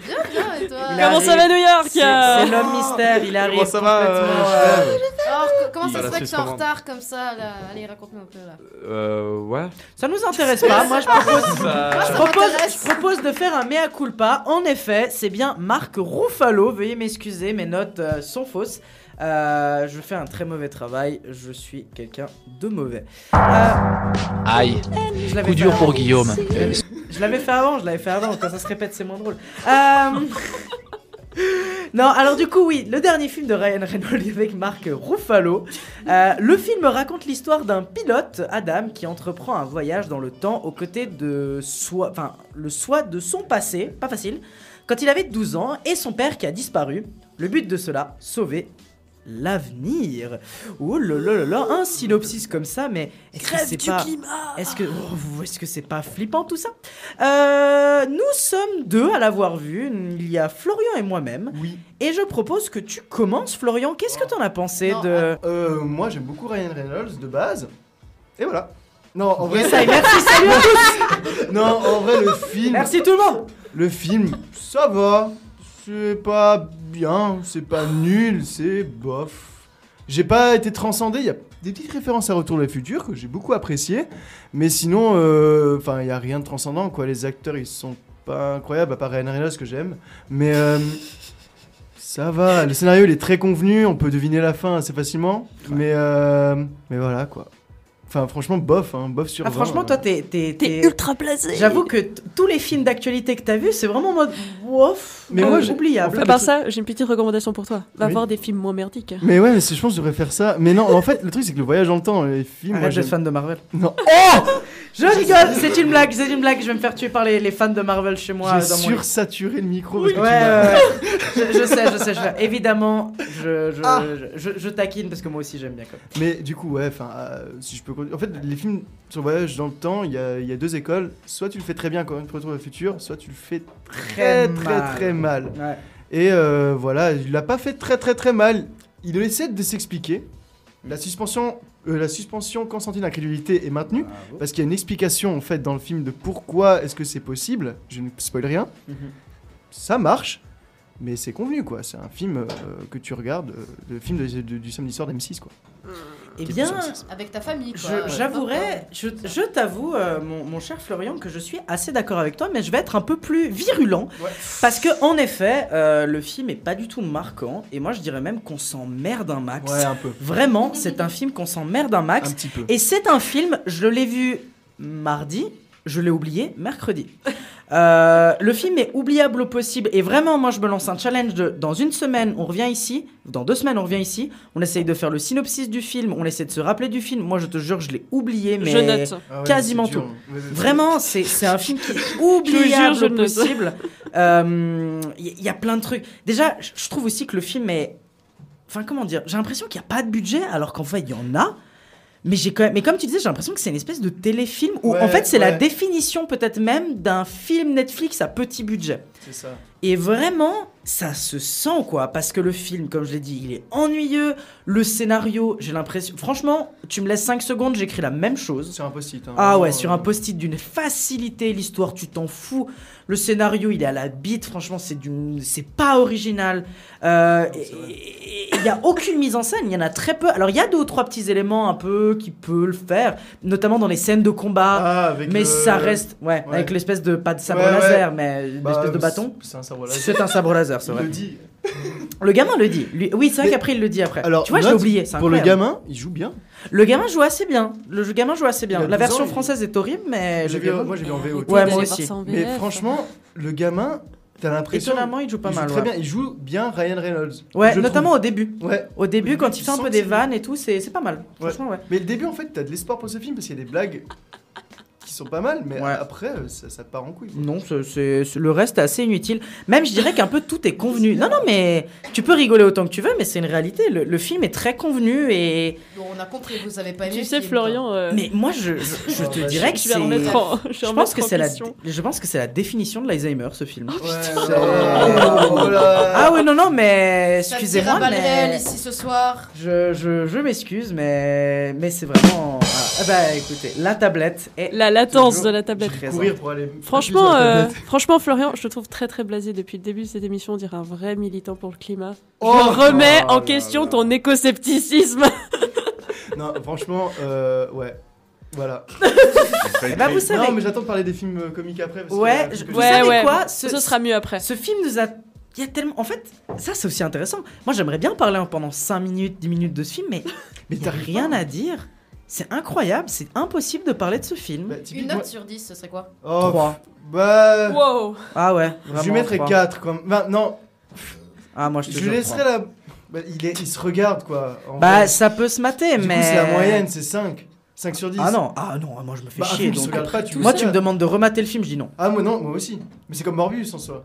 Bien, bien, et toi Comment arrive. ça va, New York C'est c'est l'homme mystère, il arrive. Comment ça va, euh, euh, Alors, comment ça se fait que tu es en retard comme ça là Allez, raconte-nous un peu là. Euh, ouais. Ça nous intéresse pas. Moi, je propose, Ça- je propose, je propose de faire un mea culpa. En effet, c'est bien Marc Ruffalo. Veuillez m'excuser, mes notes euh, sont fausses. Euh, je fais un très mauvais travail. Je suis quelqu'un de mauvais. Euh, Aïe. Coup dur pour Guillaume. Je l'avais fait avant, je l'avais fait avant. Quand ça se répète, c'est moins drôle. Euh, Non, alors du coup, oui, le dernier film de Ryan Reynolds avec Marc Ruffalo. Euh, le film raconte l'histoire d'un pilote, Adam, qui entreprend un voyage dans le temps aux côtés de soi, enfin, le soi de son passé, pas facile, quand il avait 12 ans, et son père qui a disparu. Le but de cela, sauver l'avenir. Oh là là là là, un synopsis comme ça, mais est-ce que c'est pas, est-ce que, oh, est-ce que c'est pas flippant tout ça? Euh, Nous sommes deux à l'avoir vu. Il y a Florian et moi-même. Oui. Et je propose que tu commences, Florian. Qu'est-ce que t'en as pensé Non, de Euh, moi, j'aime beaucoup Ryan Reynolds de base. Et voilà. Non, en vrai. Yes, I- merci, salut à tous. non, en vrai, le film. Merci tout le monde. Le film, ça va. C'est pas bien, c'est pas nul, c'est bof. J'ai pas été transcendé. Il y a des petites références à Retour vers le futur que j'ai beaucoup apprécié. Mais sinon, euh, enfin, il y a rien de transcendant, quoi. Les acteurs, ils sont pas incroyables, à part Ryan Reynolds que j'aime. Mais euh, ça va. Le scénario, il est très convenu. On peut deviner la fin assez facilement. Mais, euh, mais voilà, quoi. Enfin, franchement, bof, hein, bof sur Ah, 20, franchement, euh. toi, t'es, t'es, T'es t'es- ultra blasé. J'avoue que tous les films d'actualité que t'as vus, c'est vraiment en mode wouf, Mais euh, moi, oubliable. À part ça, j'ai une petite recommandation pour toi. Va Oui. voir des films moins merdiques. Mais ouais, mais je pense que je devrais faire ça. Mais non, en fait, le truc, c'est que le voyage dans le temps, les films. Arrête moi, d'être j'aime- fan de Marvel. Non. Oh Je rigole, c'est une blague, c'est une blague. Je vais me faire tuer par les, les fans de Marvel chez moi. J'ai dans mon sursaturé le micro Ouais, parce que ouais, tu m'as- ouais. je, je sais, je sais. Je Évidemment, je, je, Ah. je, je- je taquine parce que moi aussi j'aime bien. Quoi. Mais du coup, ouais, enfin, euh, si je peux. En fait, les films sur le voyage dans le temps, il y a, il y a deux écoles. Soit tu le fais très bien quand tu retournes le futur, soit tu le fais très, Très très, mal. très mal. Ouais. Et euh, voilà, il l'a pas fait très, très, très mal. Il essaie de s'expliquer. La suspension, euh, la suspension consentie d'incrédulité est maintenue parce qu'il y a une explication en fait dans le film de pourquoi est-ce que c'est possible. Je ne spoil rien. Mhm. Ça marche, mais c'est convenu quoi. C'est un film euh, que tu regardes, euh, le film de- de- du samedi soir d'M6 quoi. Eh bien, sur M6. Avec ta famille, quoi. je- j'avouerais, je, je t'avoue, euh, mon, mon cher Florian, que je suis assez d'accord avec toi, mais je vais être un peu plus virulent. Parce que, en effet, euh, le film est pas du tout marquant. Et moi, je dirais même qu'on s'emmerde un max. Ouais, un peu. Vraiment, c'est un film qu'on s'emmerde un max. Un petit peu. Et c'est un film, je l'ai vu mardi, je l'ai oublié mercredi. Euh, le film est oubliable au possible et vraiment moi je me lance un challenge de dans une semaine on revient ici, dans deux semaines on revient ici, on essaye de faire le synopsis du film, on essaie de se rappeler du film. Moi je te jure je l'ai oublié mais Je note. Ah ouais, quasiment dur. tout. Vraiment c'est c'est un film qui est Je oubliable jure, je au possible. Euh, Il y, y a plein de trucs. Déjà je je trouve aussi que le film est Enfin, comment dire J'ai l'impression qu'il n'y a pas de budget, alors qu'en fait, il y en a. Mais, j'ai quand même... mais comme tu disais, j'ai l'impression que c'est une espèce de téléfilm où, Ouais, en fait, c'est la définition peut-être même d'un film Netflix à petit budget. C'est ça. Et vraiment, ça se sent quoi, parce que le film, comme je l'ai dit, il est ennuyeux. Le scénario, j'ai l'impression. Franchement, tu me laisses 5 secondes, j'écris la même chose. Sur un post-it. hein, Ah ouais, sur un euh, post-it d'une facilité, l'histoire, tu t'en fous. Le scénario, il est à la bite, franchement, c'est d'une, c'est pas original. Euh, Il y a aucune mise en scène, il y en a très peu. Alors il y a deux ou trois petits éléments un peu qui peuvent le faire, notamment dans les scènes de combat. Ah, avec mais le- ça reste, ouais, Ouais. avec l'espèce de pas de sabre ouais. laser, mais Bah, l'espèce de bâton. C'est un sabre laser. C'est un sabre laser, c'est Il vrai. le dit. Le gamin le dit. Lui- Oui, c'est vrai Mais- qu'après il le dit après. Alors, tu vois, je l'ai note, oublié. c'est Pour le incroyable. gamin, il joue bien. Le gamin joue assez bien. Le jeu- gamin joue assez bien. A La 12 version ans, il- française est horrible, mais J'ai le vu- gamin- moi j'ai vu en VO. Ouais, moi aussi. Mais franchement, le gamin, t'as l'impression. Étonnamment, il joue pas il mal, Joue ouais. très bien. Il joue bien Ryan Reynolds. Ouais, je notamment trouve. au début. Ouais. Au début, quand il fait un sens peu que des c'est- vannes et tout, c'est c'est pas mal. Ouais. Franchement, ouais. Mais le début, en fait, t'as de l'espoir pour ce film parce qu'il y a des blagues qui sont pas mal, mais Ouais. après, euh, ça, ça part en couille. Non, c'est- le reste est assez inutile. Même, je dirais qu'un peu tout est convenu. Non, non, mais tu peux rigoler autant que tu veux, mais c'est une réalité. Le, le film est très convenu et. Bon, on a compris, vous avez pas aimé. Tu sais, film, Florian. euh, Mais moi, je, je, je te je- dirais que je vais c'est. je Je pense que en c'est la. Je pense que c'est la définition de l'Alzheimer, ce film. Ouais, oh là. Ah ouais, non, non, mais excusez-moi, mais. ici ce soir. Je, je, je m'excuse, mais, mais c'est vraiment. voilà. Ah bah écoutez, la tablette est. La latence de la tablette. Courir pour aller. Franchement, euh, tablette. franchement, Florian, je te trouve très très blasé depuis le début de cette émission. On dirait un vrai militant pour le climat. Oh, je remets oh en là question là. ton écoscepticisme. Non, franchement, euh, ouais. Voilà. Bah, vous savez. Non, mais j'attends de parler des films euh, comiques après. Parce Ouais, que, je- que vous Ouais, savez ouais. quoi? Ce, sera mieux après. Ce film nous a. Il y a tellement. En fait, ça c'est aussi intéressant. Moi j'aimerais bien parler en- pendant 5 minutes, 10 minutes de ce film, mais, Mais t'arrives rien pas. à dire. C'est incroyable, c'est impossible de parler de ce film. Bah, Une typiquement- note sur 10, ce serait quoi Oh, Trois. Bah. Wow. Ah ouais, Je vraiment, lui mettrais trois. 4 comme. Bah, non, Ah, moi je te je jure lui laisserai trois. la. Bah, il, est... il se regarde quoi. en Bah vrai. ça peut se mater, Du mais. coup, c'est la moyenne, c'est 5. 5 sur 10. Ah non, ah non, moi je me fais Bah, un chier. film qui se donc- regarde pas, tu Moi tu me demandes de remater le film, je dis non. Ah, moi non, moi aussi. Mais c'est comme Morbius en soi.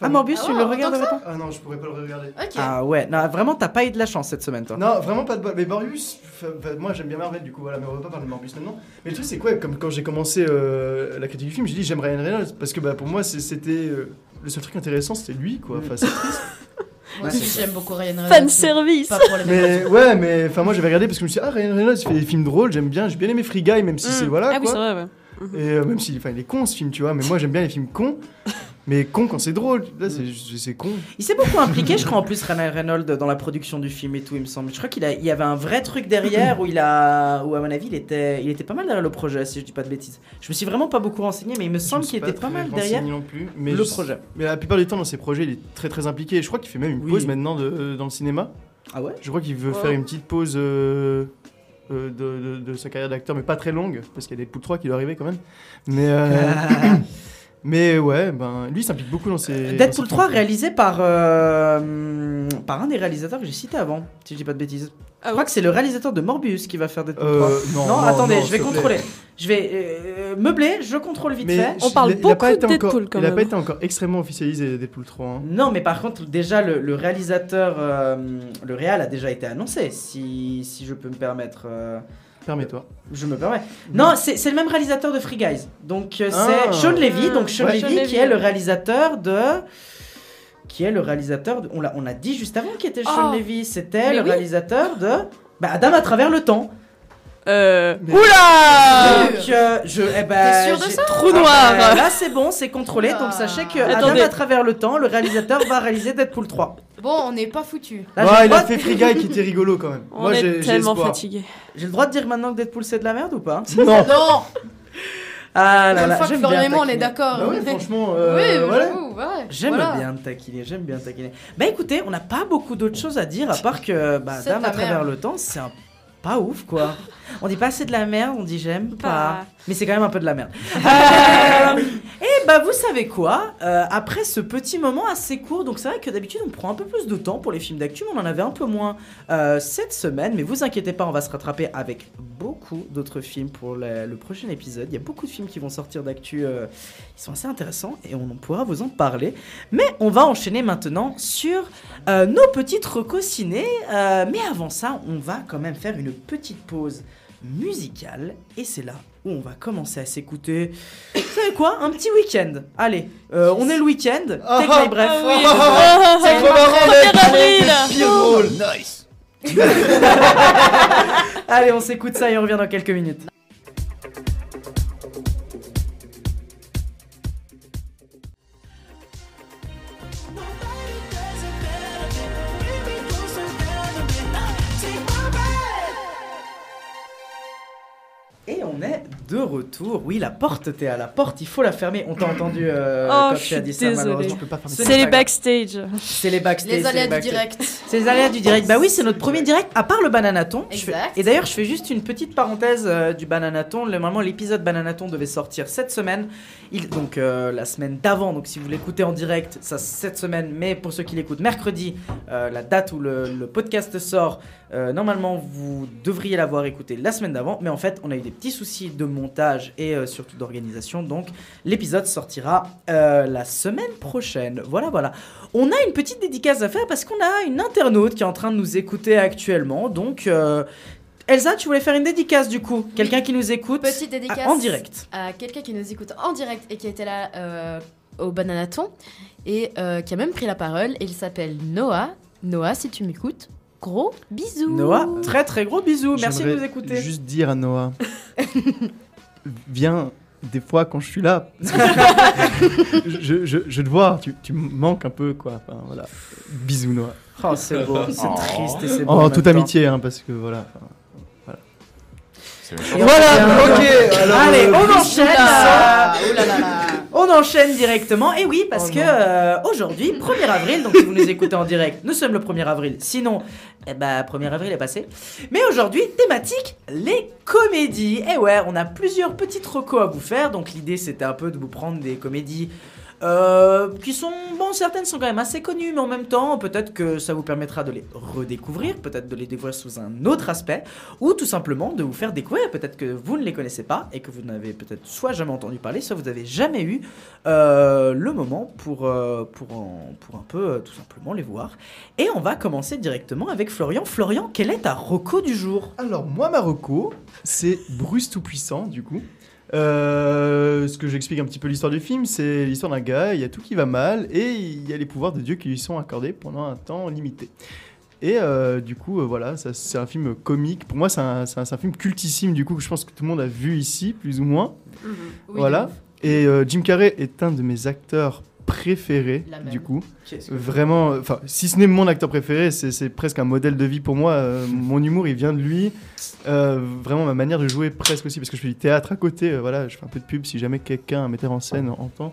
Ah Morbius, Ah tu ouais, le regardes pas Ah non, je pourrais pas le regarder. Ah ouais, non, vraiment t'as pas eu de la chance cette semaine toi. Non, vraiment pas de bol. Mais Morbius, enfin, moi j'aime bien Marvel du coup, voilà, mais on va pas parler de Morbius maintenant. Mais le truc c'est quoi, comme quand j'ai commencé euh, la critique du film, j'ai dit j'aime Ryan Reynolds parce que bah, pour moi c'est- c'était. euh, le seul truc intéressant c'était lui quoi. Enfin, c'est triste. Moi aussi, j'aime beaucoup Ryan Reynolds. Fan service. Pas pour les mais ouais, mais enfin moi j'avais regardé parce que je me suis dit, ah Ryan Reynolds il fait des films drôles, j'aime bien, j'ai bien aimé Free Guy même si c'est Mm. voilà Ah oui, quoi. c'est vrai, ouais. Et euh, même si enfin, il est con ce film, tu vois, mais moi j'aime bien les films cons. Mais con quand c'est drôle, là c'est c'est con. Il s'est beaucoup impliqué, je crois, en plus, Ryan Reynolds, dans la production du film et tout, il me semble. Je crois qu'il a- il y avait un vrai truc derrière où il a. où, à mon avis, il était, il était pas mal derrière le projet, si je dis pas de bêtises. Je me suis vraiment pas beaucoup renseigné, mais il me semble qu'il était pas mal derrière. non plus, mais le je- projet. Mais la plupart du temps dans ses projets, il est très très impliqué. Je crois qu'il fait même une Oui. pause maintenant de, euh, dans le cinéma. Ah ouais? Je crois qu'il veut faire une petite pause euh, de, de- sa carrière d'acteur, mais pas très longue, parce qu'il y a des poules 3 qui doivent arriver quand même. Mais, euh, mais ouais, ben, lui il s'implique beaucoup dans ses. dans Deadpool ses 3 films. réalisé par, euh, par un des réalisateurs que j'ai cité avant, si je dis pas de bêtises. Ah je crois que c'est le réalisateur de Morbius qui va faire Deadpool Euh, 3. non, non, attendez, non, je vais plaît. contrôler. Je vais euh, meubler, je contrôle vite Mais fait. On parle il il beaucoup de encore- Deadpool, quand Il a même. pas été encore extrêmement officialisé Deadpool 3. hein. Non, mais par contre, déjà, le, le réalisateur, euh, le réal a déjà été annoncé, si, si je peux me permettre. Permets-toi. je me permets. Non, c'est c'est le même réalisateur de Free Guys. Donc, euh, Ah. c'est Sean Levy. Donc, Sean Ouais. Levy, Sean qui Levy, est le réalisateur de. Qui est le réalisateur. De, on, l'a, on a dit juste avant qui était Sean Oh. Levy. C'était Mais le oui. réalisateur de. Bah, Adam à travers le temps. Euh... Mais- Oula Donc, euh, je. Eh ben, T'es sûr de j'ai- ça Trou Ah noir bah, Là, c'est bon, c'est contrôlé. Donc, sachez que Attendez. Adam à travers le temps, le réalisateur va réaliser Deadpool 3. Bon, on n'est pas foutu. Là, Ouais, il a fait Free Guy qui était rigolo quand même. On Moi est tellement fatigué. J'ai le droit de dire maintenant que Deadpool c'est de la merde ou pas Non. Non Ah là Une là, fois que j'aime Florian bien et moi, on est d'accord. Bah oui, franchement, euh, oui, voilà. j'avoue, ouais. J'aime voilà. bien te taquiner, j'aime bien te taquiner. Bah écoutez, on n'a pas beaucoup d'autres choses à dire à part que bah, Dame à travers merde. le temps, c'est un pas ouf quoi. On dit pas c'est de la merde, on dit j'aime pas. Pas. Mais c'est quand même un peu de la merde. Euh, et bah vous savez quoi Euh, Après ce petit moment assez court, donc c'est vrai que d'habitude on prend un peu plus de temps pour les films d'actu, on en avait un peu moins euh, cette semaine. Mais vous inquiétez pas, on va se rattraper avec beaucoup d'autres films pour le, prochain épisode. Il y a beaucoup de films qui vont sortir d'actu, euh, ils sont assez intéressants et on pourra vous en parler. Mais on va enchaîner maintenant sur nos petites recos ciné. Mais avant ça, on va quand même faire une petite pause musicale. Et c'est là où on va commencer à s'écouter. Vous savez quoi? Un petit week-end. Allez, euh, on est le week-end. Ah, Take ah, my breath. ah oui. Ah, C'est trop marrant. Nice. Allez, on s'écoute ça et on revient dans quelques minutes. Retour. Oui, la porte, t'es à la porte, il faut la fermer. On t'a entendu euh, Oh, quand je tu suis as dit ça, désolée. malheureusement. je peux pas fermer. C'est Ce les backstage. C'est les backstage. Les c'est aléas du backstage. direct. C'est les aléas du direct. Bah oui, c'est notre premier direct, à part le bananaton. Fais- Exact. Et d'ailleurs, je fais juste une petite parenthèse euh, du bananaton. Le- Normalement, l'épisode bananaton devait sortir cette semaine. Il, donc euh, la semaine d'avant. Donc si vous l'écoutez en direct, ça cette semaine. Mais pour ceux qui l'écoutent mercredi, euh, la date où le, le podcast sort, euh, normalement vous devriez l'avoir écouté la semaine d'avant. Mais en fait, on a eu des petits soucis de montage et euh, surtout d'organisation. Donc l'épisode sortira euh, la semaine prochaine. Voilà, voilà. On a une petite dédicace à faire parce qu'on a une internaute qui est en train de nous écouter actuellement. Donc, Elsa, tu voulais faire une dédicace du coup Quelqu'un qui nous écoute Petite dédicace en direct. à quelqu'un qui nous écoute en direct et qui était là au Bananaton et qui a même pris la parole. Il s'appelle Noah. Noah, si tu m'écoutes, gros bisous. Noah, très très gros bisous. Merci de nous écouter. Juste dire à Noah, viens des fois quand je suis là. Parce que je, je, je te vois, tu, tu me manques un peu quoi. Enfin, voilà. Bisous Noah. Oh, c'est beau, c'est Oh. triste et c'est beau. En toute temps. amitié, hein, parce que voilà. Voilà, ok. alors, Allez, euh, on enchaîne. Euh, Ouh là là là. On enchaîne directement. Et oui, parce Oh que euh, aujourd'hui, 1er avril, donc si vous nous écoutez en direct, nous sommes le 1er avril. Sinon, eh ben, 1er avril est passé. Mais aujourd'hui, thématique, les comédies. Et ouais, on a plusieurs petites recos à vous faire. Donc l'idée, c'était un peu de vous prendre des comédies. Euh, qui sont, bon, certaines sont quand même assez connues, mais en même temps, peut-être que ça vous permettra de les redécouvrir, peut-être de les découvrir sous un autre aspect, ou tout simplement de vous faire découvrir, peut-être que vous ne les connaissez pas, et que vous n'avez peut-être soit jamais entendu parler, soit vous n'avez jamais eu euh, le moment pour, euh, pour, pour un peu, tout simplement, les voir. Et on va commencer directement avec Florian. Florian, quel est ta reco du jour? Alors, moi, Marocco, c'est Bruce Tout-Puissant, du coup. Euh, ce que j'explique un petit peu l'histoire du film, c'est l'histoire d'un gars, il y a tout qui va mal, et il y a les pouvoirs de Dieu qui lui sont accordés pendant un temps limité. Et euh, du coup, euh, voilà, c'est un film comique. Pour moi, c'est un, film cultissime, du coup, que je pense que tout le monde a vu ici, plus ou moins. Oui, voilà. Et Jim Carrey est un de mes acteurs même. du coup. Vraiment, enfin, si ce n'est mon acteur préféré, c'est c'est presque un modèle de vie pour moi. Euh, mon humour, il vient de lui. Euh, vraiment, ma manière de jouer presque aussi, parce que je fais du théâtre à côté. euh, voilà, je fais un peu de pub. Si jamais quelqu'un, un metteur en scène, entend,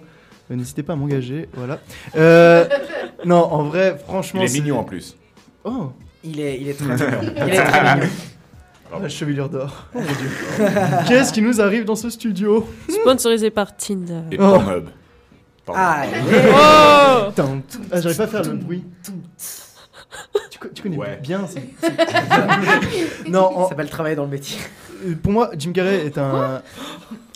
euh, n'hésitez pas à m'engager. Voilà. Euh, non, en vrai, franchement. Il est mignon en plus. Oh, Il est, il est très mignon. Il est très mignon. la chevelure d'or. Oh. Qu'est-ce qui nous arrive dans ce studio? Sponsorisé par Tinder. Et Oh. Pardon. Ah, Oh Tum, tum. Ah, j'arrive pas à faire le bruit. Tu, co- tu connais Ouais. bien. c'est- c'est- non, en- Ça s'appelle travailler dans le métier. Euh, pour moi, Jim Carrey est un,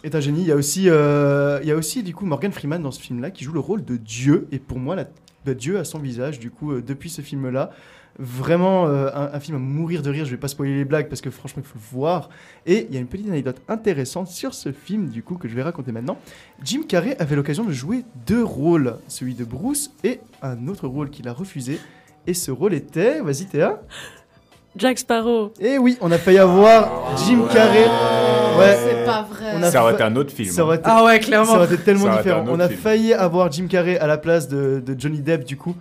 est un génie. Il y a aussi, euh, il y a aussi du coup Morgan Freeman dans ce film-là qui joue le rôle de Dieu. Et pour moi, la, bah, Dieu a son visage. Du coup, euh, depuis ce film-là, vraiment euh, un, un film à mourir de rire. Je vais pas spoiler les blagues parce que franchement, il faut le voir. Et il y a une petite anecdote intéressante sur ce film, du coup, que je vais raconter maintenant. Jim Carrey avait l'occasion de jouer deux rôles, celui de Bruce et un autre rôle qu'il a refusé. Et ce rôle était, vas-y Théa. Jack Sparrow. Et oui, on a failli avoir Jim Carrey. Ouais. C'est pas vrai. On a Ça aurait fa- été un autre film. Ça aurait été, Ah ouais, clairement. ça aurait été tellement Ça aurait été différent. On a film. failli avoir Jim Carrey à la place de, de Johnny Depp, du coup.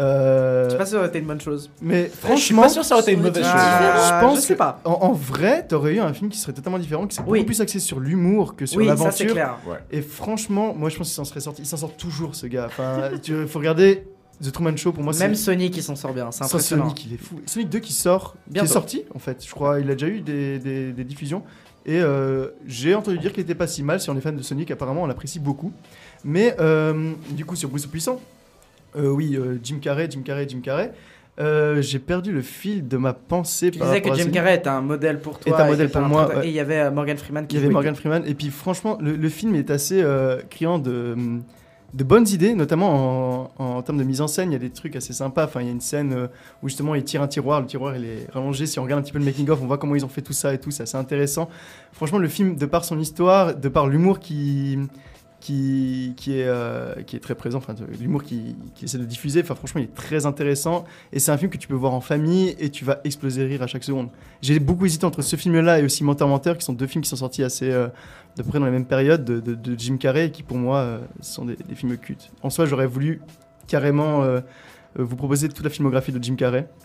Euh, Je sais pas si ça aurait été une bonne chose. mais Je suis franchement, pas sûr que ça aurait été une mauvaise chose. Ah, je pense je sais que- pas. En, en vrai, t'aurais eu un film qui serait totalement différent, qui serait Oui. beaucoup plus axé sur l'humour que sur Oui, ça c'est l'aventure. clair. Ouais. Et franchement, moi je pense qu'il s'en serait sorti. Il s'en sort toujours, ce gars. Enfin, il faut regarder The Truman Show. Pour moi, Même Sonic, il s'en sort bien. C'est impressionnant. Sonic, il est fou. Sonic 2 qui sort, qui Bientôt. est sorti en fait. Je crois, il a déjà eu des, des- des diffusions. Et euh, j'ai entendu dire qu'il était pas si mal. Si on est fan de Sonic, apparemment, on l'apprécie beaucoup. Mais euh, du coup, sur Bruce Puissant, oui, euh, Jim Carrey, Jim Carrey, Jim Carrey. Euh, j'ai perdu le fil de ma pensée. Tu par disais que Jim. Carrey est un modèle pour toi. Est un modèle pour moi, ouais. Et il y avait euh, Morgan Freeman qui Il y avait. Morgan Freeman. Et puis franchement, le, le film est assez euh, criant de, de bonnes idées, notamment en, en termes de mise en scène. Il y a des trucs assez sympas. Enfin, il y a une scène euh, où justement il tire un tiroir. Le tiroir il est rallongé. Si on regarde un petit peu le making-of, on voit comment ils ont fait tout ça et tout. C'est assez intéressant. Franchement, le film, de par son histoire, de par l'humour qui. Qui, qui, est, euh, qui est très présent, enfin l'humour qui, qui essaie de diffuser, enfin franchement il est très intéressant et c'est un film que tu peux voir en famille et tu vas exploser rire à chaque seconde. J'ai beaucoup hésité entre ce film-là et aussi Menteur Menteur, qui sont deux films qui sont sortis assez euh, de près dans la même période de, de- de Jim Carrey, et qui pour moi euh, sont des, des films cultes. En soi, j'aurais voulu carrément euh, vous proposer toute la filmographie de Jim Carrey.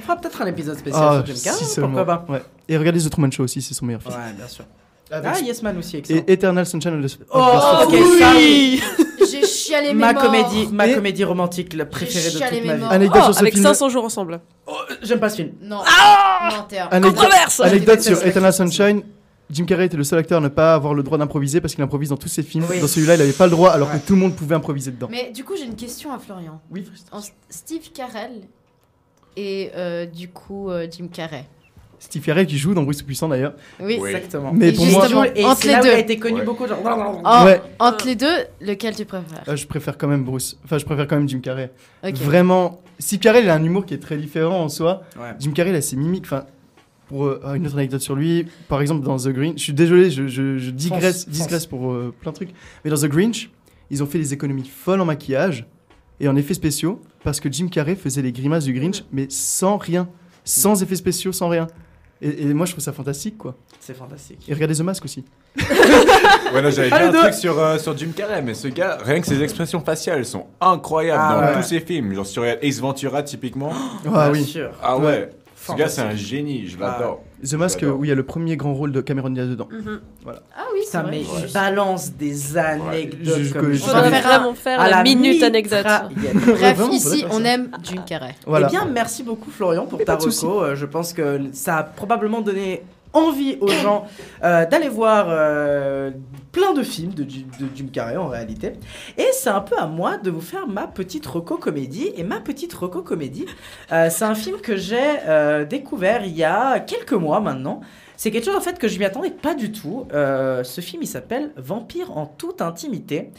fera peut-être un épisode spécial Ah, sur Jim Carrey. si pourquoi pas Ouais. Et regardez The Truman Show aussi, c'est son meilleur film. Ouais, bien sûr. Avec- Ah, Yes Man aussi, excellent. Et Eternal Sunshine of the Oh, the ok, ça oui. J'ai chialé mes Ma morts. comédie, ma Et- comédie romantique la préférée de toute ma vie. Anecdote Oh, sur ce avec film. 500 jours ensemble. J'aime pas ce film. Non. Ah Anecdote, Controverse anecdote sur Eternal. Sunshine. Jim Carrey était le seul acteur à ne pas avoir le droit d'improviser parce qu'il improvise dans tous ses films. Oui. Dans celui-là, il n'avait pas le droit alors Ouais. que tout le monde pouvait improviser dedans. Mais du coup, j'ai une question à Florian. Oui, En- Steve Carell et euh, du coup euh, Jim Carrey. Steve Carell qui joue dans Bruce Puissant d'ailleurs. Oui, Exactement. Mais Et pour moi, Et entre les là où deux. il a été connu Ouais. beaucoup. Genre... En- Ouais. Entre les deux, lequel tu préfères? Euh, je préfère quand même Bruce. Enfin, je préfère quand même Jim Carrey. Vraiment. Steve Carell, il a un humour qui est très différent en soi. Ouais. Jim Carrey, il a ses mimiques. Enfin, pour euh, une autre anecdote sur lui, par exemple dans The Green, je suis désolé, je, je, je digresse, digresse pour euh, plein de trucs. Mais dans The Grinch, ils ont fait des économies folles en maquillage et en effets spéciaux parce que Jim Carrey faisait les grimaces du Grinch, mais sans rien, sans effets spéciaux, sans rien. Et, et moi, je trouve ça fantastique, quoi. C'est fantastique. Et regardez The Mask aussi. Ouais, non, j'avais Ah, un truc sur, euh, sur Jim Carrey, mais ce gars, rien que ses expressions faciales sont incroyables Ah, dans ouais. tous ses films. Genre sur Ace Ventura, typiquement. Ah Bien oui. sûr. Ah ouais. Ouais. Ce gars, c'est un Fantastique. génie, je Ah. l'adore. The Mask, où il y a le premier grand rôle de Cameron Diaz dedans. Mhm. Voilà. Ah oui, vrai. mais Ouais. il balance des anecdotes Je- je- comme je- ça. Faire vraiment faire à la minute anecdote. Bref, ici, on ça. aime Jim Carrey. Voilà. Eh bien, merci beaucoup Florian pour ta reco. Euh, Je pense que ça a probablement donné envie aux gens euh, d'aller voir euh, plein de films de, Jim- de Jim Carrey en réalité. Et c'est un peu à moi de vous faire ma petite reco comédie. Et ma petite reco comédie, euh, c'est un film que j'ai découvert il y a quelques mois maintenant. C'est quelque chose en fait que je m'y attendais pas du tout. Ce film il s'appelle Vampire en toute intimité.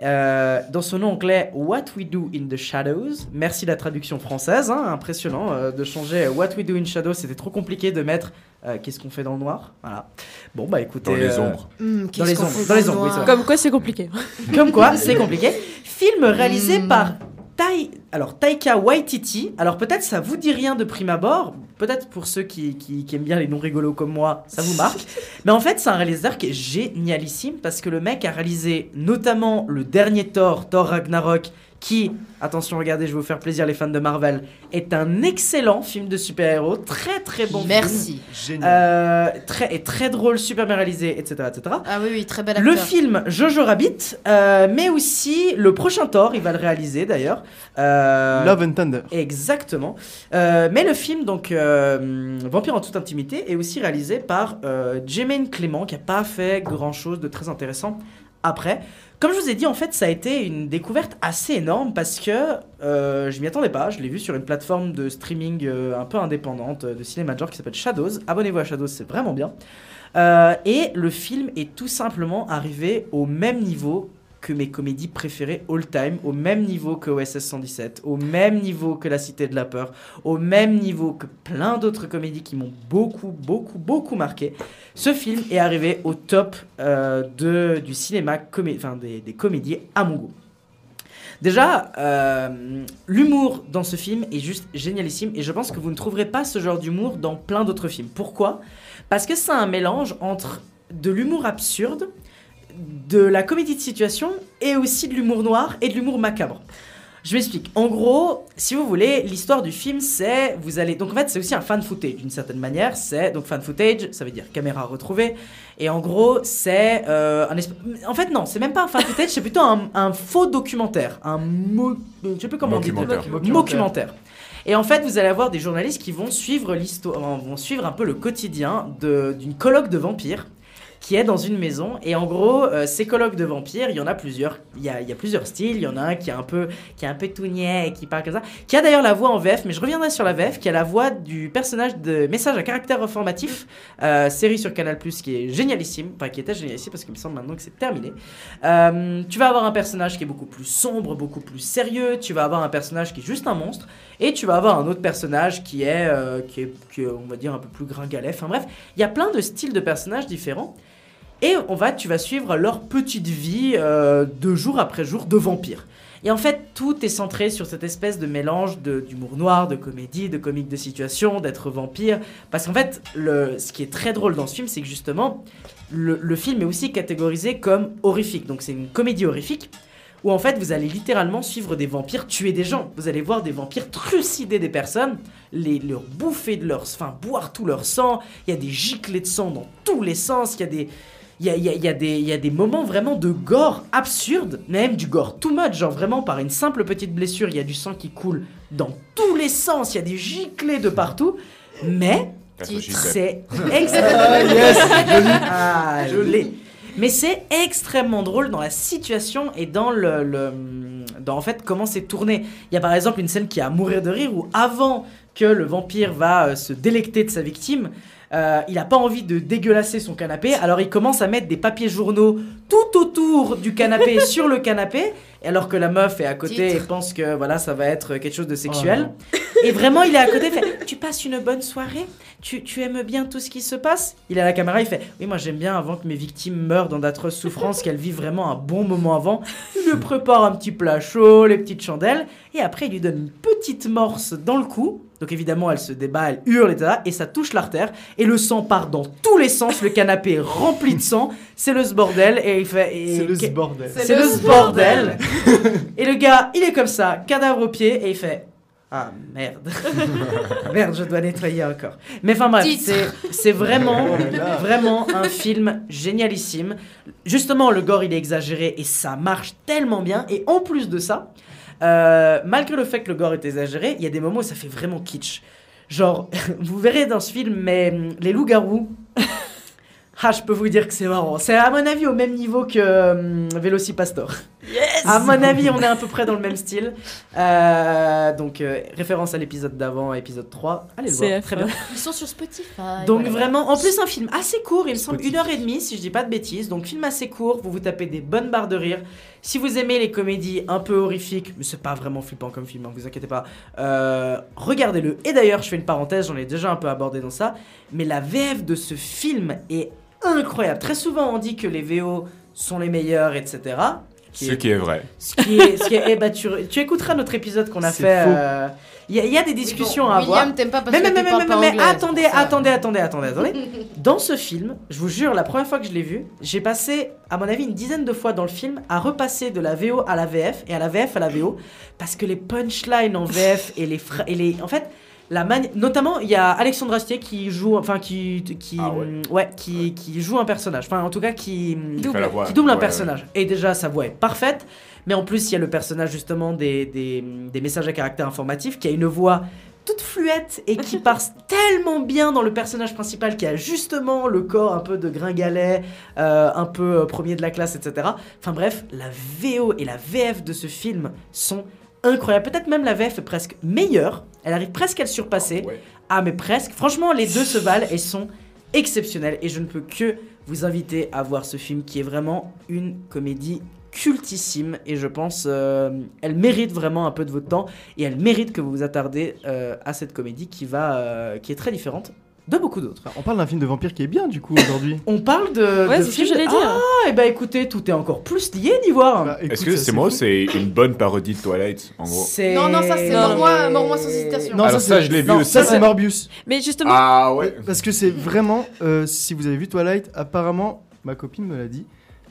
Dans son nom anglais What We Do in the Shadows. Merci la traduction française, hein, impressionnant de changer What We Do in Shadows. C'était trop compliqué de mettre euh, Qu'est-ce qu'on fait dans le noir? Voilà. Bon bah écoutez. Dans les euh, ombres. Hmm, dans les ombres, dans les le ombres, oui. Comme quoi, c'est compliqué. Comme quoi, c'est compliqué. Film réalisé Hmm. par Tai... Alors, Taika Waititi. Alors, peut-être ça vous dit rien de prime abord. Peut-être pour ceux qui, qui- qui aiment bien les noms rigolos comme moi, ça vous marque. Mais en fait, c'est un réalisateur qui est génialissime parce que le mec a réalisé notamment le dernier Thor, Thor Ragnarok, qui, attention, regardez, je vais vous faire plaisir les fans de Marvel, est un excellent film de super-héros. Très très bon film. Merci. Génial. Euh, très, et très drôle, super bien réalisé, etc. etc. Ah oui, oui, très bel acteur. Le film Jojo Rabbit, euh, mais aussi le prochain Thor, il va le réaliser d'ailleurs. Euh, Love and Thunder. Exactement. Euh, mais le film, donc euh, Vampire en toute intimité, est aussi réalisé par euh, Jermaine Clément, qui n'a pas fait grand chose de très intéressant après. Comme je vous ai dit, en fait, ça a été une découverte assez énorme parce que euh, je m'y attendais pas. Je l'ai vu sur une plateforme de streaming euh, un peu indépendante euh, de cinéma de genre qui s'appelle Shadows. Abonnez-vous à Shadows, c'est vraiment bien. Euh, et le film est tout simplement arrivé au même niveau que mes comédies préférées all time, au même niveau que OSS 117, au même niveau que La Cité de la Peur, au même niveau que plein d'autres comédies qui m'ont beaucoup, beaucoup, beaucoup marqué. Ce film est arrivé au top euh, de, du cinéma, comé- des, des comédies à mon goût. Déjà, euh, l'humour dans ce film est juste génialissime et je pense que vous ne trouverez pas ce genre d'humour dans plein d'autres films. Pourquoi? Parce que c'est un mélange entre de l'humour absurde, de la comédie de situation et aussi de l'humour noir et de l'humour macabre. Je m'explique. En gros, si vous voulez, l'histoire du film, c'est vous allez donc en fait c'est aussi un fan footage d'une certaine manière. C'est donc fan footage, ça veut dire caméra retrouvée. Et en gros, c'est euh, un esp- en fait non, c'est même pas un fan footage, c'est plutôt un, un faux documentaire, un mo... je sais plus comment on dit. Mockumentaire. Et en fait, vous allez avoir des journalistes qui vont suivre l'histoire, vont suivre un peu le quotidien de- d'une colloque de vampires qui est dans une maison. Et en gros euh, ces colloques de vampires il y en a plusieurs. Il y a, plusieurs styles. Il y en a un qui est un peu qui est un peu tout niais qui parle comme ça. Qui a d'ailleurs la voix en VF mais je reviendrai sur la VF qui a la voix du personnage de message à caractère informatif euh, série sur Canal Plus qui est génialissime. Enfin qui était génialissime parce qu'il me semble maintenant que c'est terminé. Euh, tu vas avoir un personnage qui est beaucoup plus sombre beaucoup plus sérieux. Tu vas avoir un personnage qui est juste un monstre et tu vas avoir un autre personnage qui est, euh, qui est, qui est, on va dire, un peu plus gringalet. Enfin bref, il y a plein de styles de personnages différents. Et on va, tu vas suivre leur petite vie euh, de jour après jour de vampires. Et en fait, tout est centré sur cette espèce de mélange d'humour noir, de comédie, de comique de situation, d'être vampire. Parce qu'en fait, le, ce qui est très drôle dans ce film, c'est que justement, le, le film est aussi catégorisé comme horrifique. Donc c'est une comédie horrifique où en fait vous allez littéralement suivre des vampires tuer des gens. Vous allez voir des vampires trucider des personnes, les leur bouffer de leur, enfin boire tout leur sang. Il y a des giclées de sang dans tous les sens. Il y a des il y a, il y a- y a des, il y a des moments vraiment de gore absurde, même du gore too much, genre vraiment par une simple petite blessure, il y a du sang qui coule dans tous les sens, il y a des giclées de partout, mais c'est Ah, extrêmement... yes, joli. Ah, je l'ai. Mais c'est extrêmement drôle dans la situation et dans le, dans en fait comment c'est tourné. Il y a par exemple une scène qui est à mourir de rire où avant que le vampire va euh, se délecter de sa victime, euh, il n'a pas envie de dégueulasser son canapé, alors il commence à mettre des papiers journaux tout autour du canapé sur le canapé, alors que la meuf est à côté et pense que voilà ça va être quelque chose de sexuel. et vraiment il est à côté, il fait Tu passes une bonne soirée? Tu, tu aimes bien tout ce qui se passe? Il a la caméra, il fait Oui, moi j'aime bien avant que mes victimes meurent dans d'atroces souffrances, qu'elles vivent vraiment un bon moment avant. Il lui prépare un petit plat chaud, les petites chandelles, et après il lui donne une petite morse dans le cou. Donc évidemment, elle se débat, elle hurle, etc. Et ça touche l'artère, et le sang part dans tous les sens. Le canapé est rempli de sang, c'est le bordel, et il fait. et- C'est le bordel. C'est le bordel. et le gars, il est comme ça, cadavre au pied, et il fait. Ah merde. merde, je dois nettoyer encore. Mais enfin bref, c'est- vraiment, Oh vraiment un film génialissime. Justement, le gore il est exagéré et ça marche tellement bien. Et en plus de ça, euh, malgré le fait que le gore est exagéré, il y a des moments où ça fait vraiment kitsch. Genre, vous verrez dans ce film, mais hum, les loups-garous. Ah, je peux vous dire que c'est marrant. C'est à mon avis au même niveau que hum, Velocipastor. Yes À mon avis, on est à peu près dans le même style. Euh, donc, euh, référence à l'épisode d'avant, épisode 3. Allez le voir, CF. très bien. Ils sont sur Spotify. Donc vraiment, en plus un film assez court, il me semble une heure et demie si je dis pas de bêtises. Donc film assez court, vous vous tapez des bonnes barres de rire. Si vous aimez les comédies un peu horrifiques, mais c'est pas vraiment flippant comme film, hein, vous inquiétez pas, euh, regardez-le. Et d'ailleurs, je fais une parenthèse, j'en ai déjà un peu abordé dans ça, mais la VF de ce film est incroyable. Très souvent, on dit que les VO sont les meilleurs, etc. Ce qui est vrai. Ce qui est, ce qui est- eh ben, tu, tu écouteras notre épisode qu'on a fait. faux. euh, Il y, a- il y a des discussions à avoir. William pas parce Mais, que mais, tu mais, mais, mais, anglais. attendez, attendez, attendez, attendez, attendez. Dans ce film, je vous jure, la première fois que je l'ai vu, j'ai passé, à mon avis, une dizaine de fois dans le film à repasser de la VO à la VF et à la VF à la VO parce que les punchlines en VF et les, fra- et les en fait, la mani- notamment il y a Alexandre Astier qui joue, enfin qui, qui, Ah ouais. ouais, qui, qui joue un personnage, enfin en tout cas qui double un Ouais, personnage. Et déjà, sa voix est parfaite. Mais en plus, il y a le personnage justement des, des, des messages à caractère informatif qui a une voix toute fluette et qui passe tellement bien dans le personnage principal qui a justement le corps un peu de gringalet, euh, un peu euh, premier de la classe, etc. Enfin bref, la VO et la VF de ce film sont incroyables. Peut-être même la VF est presque meilleure. Elle arrive presque à le surpasser. Ah mais presque. Franchement, les deux se valent et sont exceptionnels. Et je ne peux que vous inviter à voir ce film qui est vraiment une comédie cultissime et je pense euh, elle mérite vraiment un peu de votre temps et elle mérite que vous vous attardez euh, à cette comédie qui va euh, qui est très différente de beaucoup d'autres. On parle d'un film de vampire qui est bien du coup aujourd'hui. On parle de. Ouais, de c'est ce que j'allais dire. Ah, et bah écoutez, tout est encore plus lié d'Ivoire. Bah, Est-ce que c'est moi c'est une bonne parodie de Twilight en gros C'est- Non, non, ça c'est mais- Mors-moi sans hésitation. Non, Alors ça, je l'ai vu non, aussi. Ça c'est Morbius. Mais justement, Ah ouais. Parce que c'est vraiment, euh, si vous avez vu Twilight, apparemment, ma copine me l'a dit,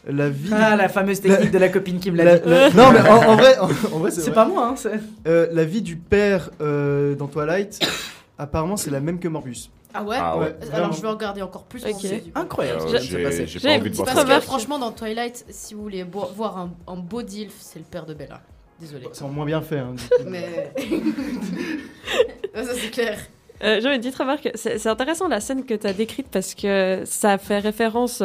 la vie. Ah, la fameuse technique de la copine qui me l'a La- dit. la- non mais en, en vrai, en, en vrai, c'est pas moi, hein, c'est. Euh, la vie du père euh, dans Twilight, apparemment, c'est la même que Morbius. Ah ouais, Ah ouais. Alors je vais regarder encore plus. Ok. pour essayer, du coup. Incroyable. Euh, ce qui J'ai pas envie de Parce ça. que franchement, dans Twilight, si vous voulez bo- voir un, un beau deal, c'est le père de Bella. Désolé. C'est en moins bien fait. hein, du coup. Mais. Ça c'est clair. Euh, J'avais une petite remarque. C'est c'est intéressant la scène que tu as décrite parce que ça fait référence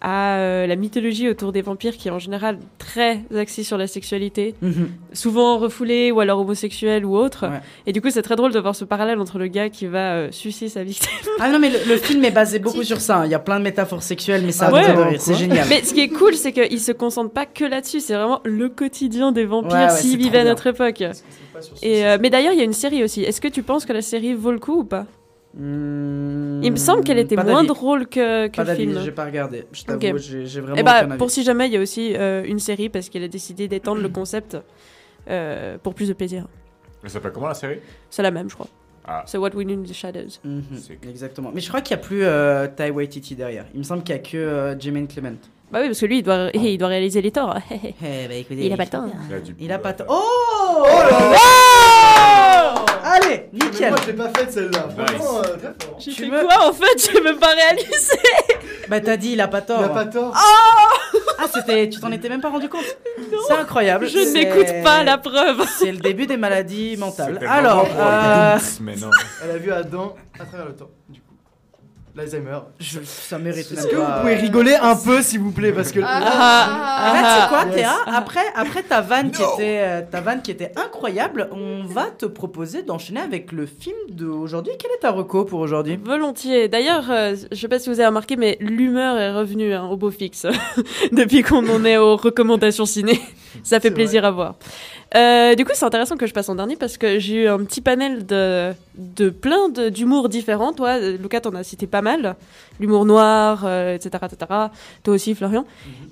à euh, la mythologie autour des vampires qui est en général très axée sur la sexualité, Mhm. souvent refoulée ou alors homosexuelle ou autre. Ouais. Et du coup, c'est très drôle de voir ce parallèle entre le gars qui va euh, sucer sa victime. Ah non, mais le, le film est basé beaucoup sur ça. hein. Il y a plein de métaphores sexuelles, mais ça Ah a ouais de rire. C'est génial. Mais ce qui est cool, c'est qu'il se concentre pas que là-dessus. C'est vraiment le quotidien des vampires Ouais, s'ils vivaient à notre époque. Et, euh, mais d'ailleurs, il y a une série aussi. Est-ce que tu penses que la série vaut le coup ou pas? Hmm, Il me semble qu'elle était pas moins drôle que, que Pas le film. j'ai pas regardé. Je t'avoue, j'ai vraiment Et bah, aucun avis. pour si jamais, il y a aussi euh, une série parce qu'elle a décidé d'étendre le concept euh, pour plus de plaisir. Elle s'appelle comment la série? C'est la même, je crois. Ah. C'est What We Knew in the Shadows. Mhm, Exactement. Mais je crois qu'il n'y a plus euh, Tai Waititi derrière. Il me semble qu'il n'y a que euh, Jermaine Clement. Bah oui, parce que lui, il doit, il doit réaliser les torts. Eh bah, écoutez, il a pas le temps. Il a du Il a pas. boulot, t- Oh, Oh Allez, Mais nickel. moi, je l'ai pas faite celle-là. Franchement, euh, très fort. J'ai Tu fait me- quoi en fait? J'ai même pas réalisé. Bah t'as dit, il a pas tort. Il a pas tort. Ah, c'était, tu t'en étais même pas rendu compte? C'est incroyable. Je ne m'écoute pas, la preuve. C'est le début des maladies mentales. C'était Alors, euh, mais non. Elle a vu Adam à travers le temps, du coup. L'Alzheimer. je- ça mérite Est-ce que vous pouvez rigoler un peu, s'il vous plaît Parce que. Ah, Ah, Là, tu sais quoi, yes. Théa après, après ta vanne qui était, euh, ta vanne qui était incroyable, on va te proposer d'enchaîner avec le film d'aujourd'hui. Quel est ta reco pour aujourd'hui? Volontiers. D'ailleurs, euh, je sais pas si vous avez remarqué, mais l'humeur est revenue hein, au beau fixe depuis qu'on en est aux recommandations ciné. Ça fait plaisir à voir. Euh, du coup, c'est intéressant que je passe en dernier parce que j'ai eu un petit panel de, de plein de- d'humour différents. Toi, euh, Lucas, t'en as cité pas mal. L'humour noir, euh, etc., etc. Toi aussi, Florian.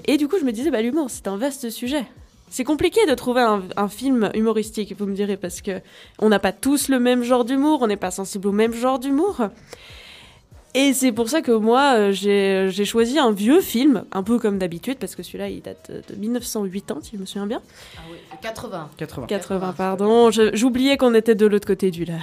Et du coup, je me disais, bah, l'humour, c'est un vaste sujet. C'est compliqué de trouver un, un film humoristique, vous me direz, parce que on n'a pas tous le même genre d'humour, on n'est pas sensible au même genre d'humour. Et c'est pour ça que moi, euh, j'ai choisi un vieux film, un peu comme d'habitude, parce que celui-là, il date de 1908 ans, si je me souviens bien. Ah oui, 80. 80. 80, pardon. J'oubliais qu'on était de l'autre côté du lac.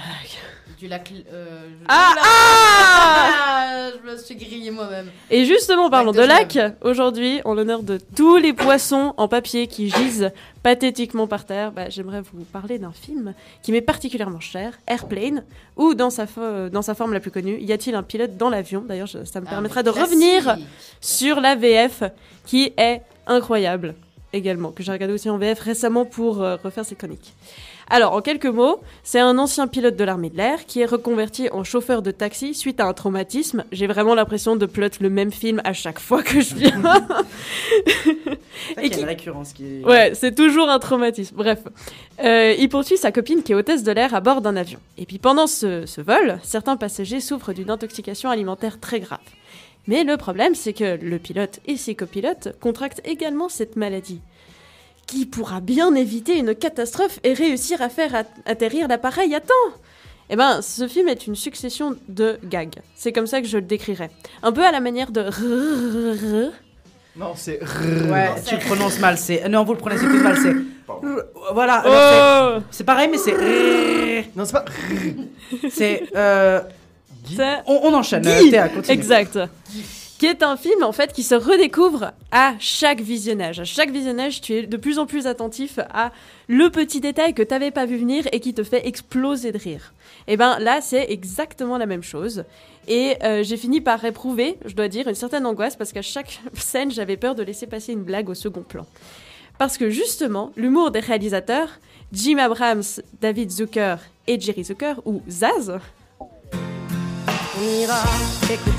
Du lac. euh, je- Ah, Ah, Je me suis grillée moi-même. Et justement, parlons de lac, aujourd'hui, en l'honneur de tous les poissons en papier qui gisent pathétiquement par terre, bah, j'aimerais vous parler d'un film qui m'est particulièrement cher, Airplane, ou dans sa, dans sa forme la plus connue, Y a-t-il un pilote dans l'avion? D'ailleurs, ça me Ah, permettra de revenir sur la VF, qui est incroyable également, que j'ai regardé aussi en VF récemment pour euh, refaire ces chroniques. Alors, en quelques mots, c'est un ancien pilote de l'armée de l'air qui est reconverti en chauffeur de taxi suite à un traumatisme. J'ai vraiment l'impression de plot le même film à chaque fois que je viens. C'est Et qui- une récurrence qui est. Ouais, c'est toujours un traumatisme. Bref, Euh, il poursuit sa copine qui est hôtesse de l'air à bord d'un avion. Et puis pendant ce, ce vol, certains passagers souffrent d'une intoxication alimentaire très grave. Mais le problème, c'est que le pilote et ses copilotes contractent également cette maladie. Qui pourra bien éviter une catastrophe et réussir à faire at- atterrir l'appareil à temps Eh ben, ce film est une succession de gags. C'est comme ça que je le décrirais. Un peu à la manière de... Non, c'est. Ouais, tu le prononces mal. C'est non, vous le prononcez plus mal. C'est voilà. C'est- pareil, mais c'est Non, c'est pas. c'est. On, enchaîne. Guy. euh, continue. Qui est un film en fait qui se redécouvre à chaque visionnage. À chaque visionnage, tu es de plus en plus attentif à le petit détail que tu n'avais pas vu venir et qui te fait exploser de rire. Et ben là, c'est exactement la même chose. Et euh, j'ai fini par éprouver, je dois dire, une certaine angoisse parce qu'à chaque scène, j'avais peur de laisser passer une blague au second plan. Parce que justement, l'humour des réalisateurs, Jim Abrams, David Zucker et Jerry Zucker, ou Zaz,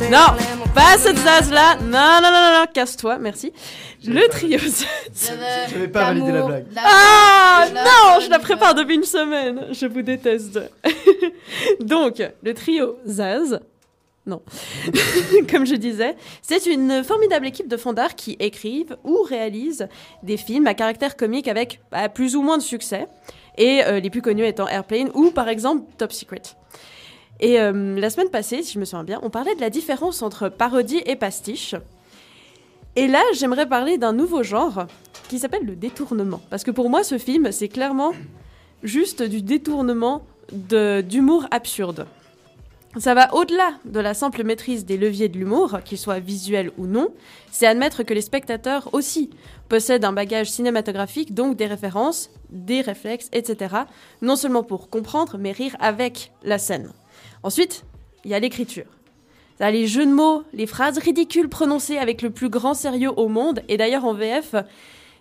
non, pas cette Zaz là. Non, non, non, non, non, casse-toi, merci. Le trio Zaz. J'avais pas validé la blague. Ah non, je la prépare depuis une semaine. Je vous déteste. Donc, le trio Zaz. Non. Comme je disais, c'est une formidable équipe de fondards qui écrivent ou réalisent des films à caractère comique avec bah, plus ou moins de succès. Et euh, les plus connus étant Airplane ou par exemple Top Secret. Et euh, la semaine passée, si je me souviens bien, on parlait de la différence entre parodie et pastiche. Et là, j'aimerais parler d'un nouveau genre qui s'appelle le détournement. Parce que pour moi, ce film, c'est clairement juste du détournement d'humour absurde. Ça va au-delà de la simple maîtrise des leviers de l'humour, qu'ils soient visuels ou non. C'est admettre que les spectateurs aussi possèdent un bagage cinématographique, donc des références, des réflexes, etc. Non seulement pour comprendre, mais rire avec la scène. Ensuite, il y a l'écriture. Ça, les jeux de mots, les phrases ridicules prononcées avec le plus grand sérieux au monde. Et d'ailleurs, en VF,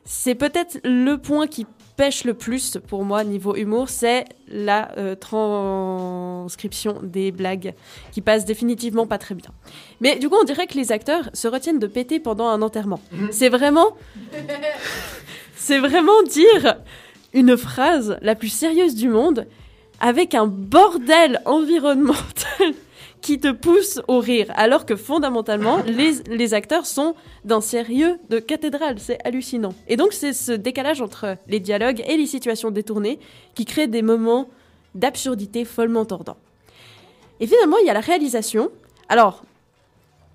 c'est peut-être le point qui pêche le plus pour moi niveau humour, c'est la euh, transcription des blagues qui passe définitivement pas très bien. Mais du coup, on dirait que les acteurs se retiennent de péter pendant un enterrement. C'est vraiment, c'est vraiment dire une phrase la plus sérieuse du monde avec un bordel environnemental qui te pousse au rire, alors que fondamentalement, les, acteurs sont d'un sérieux de cathédrale. C'est hallucinant. Et donc, c'est ce décalage entre les dialogues et les situations détournées qui crée des moments d'absurdité follement tordants. Et finalement, il y a la réalisation. Alors,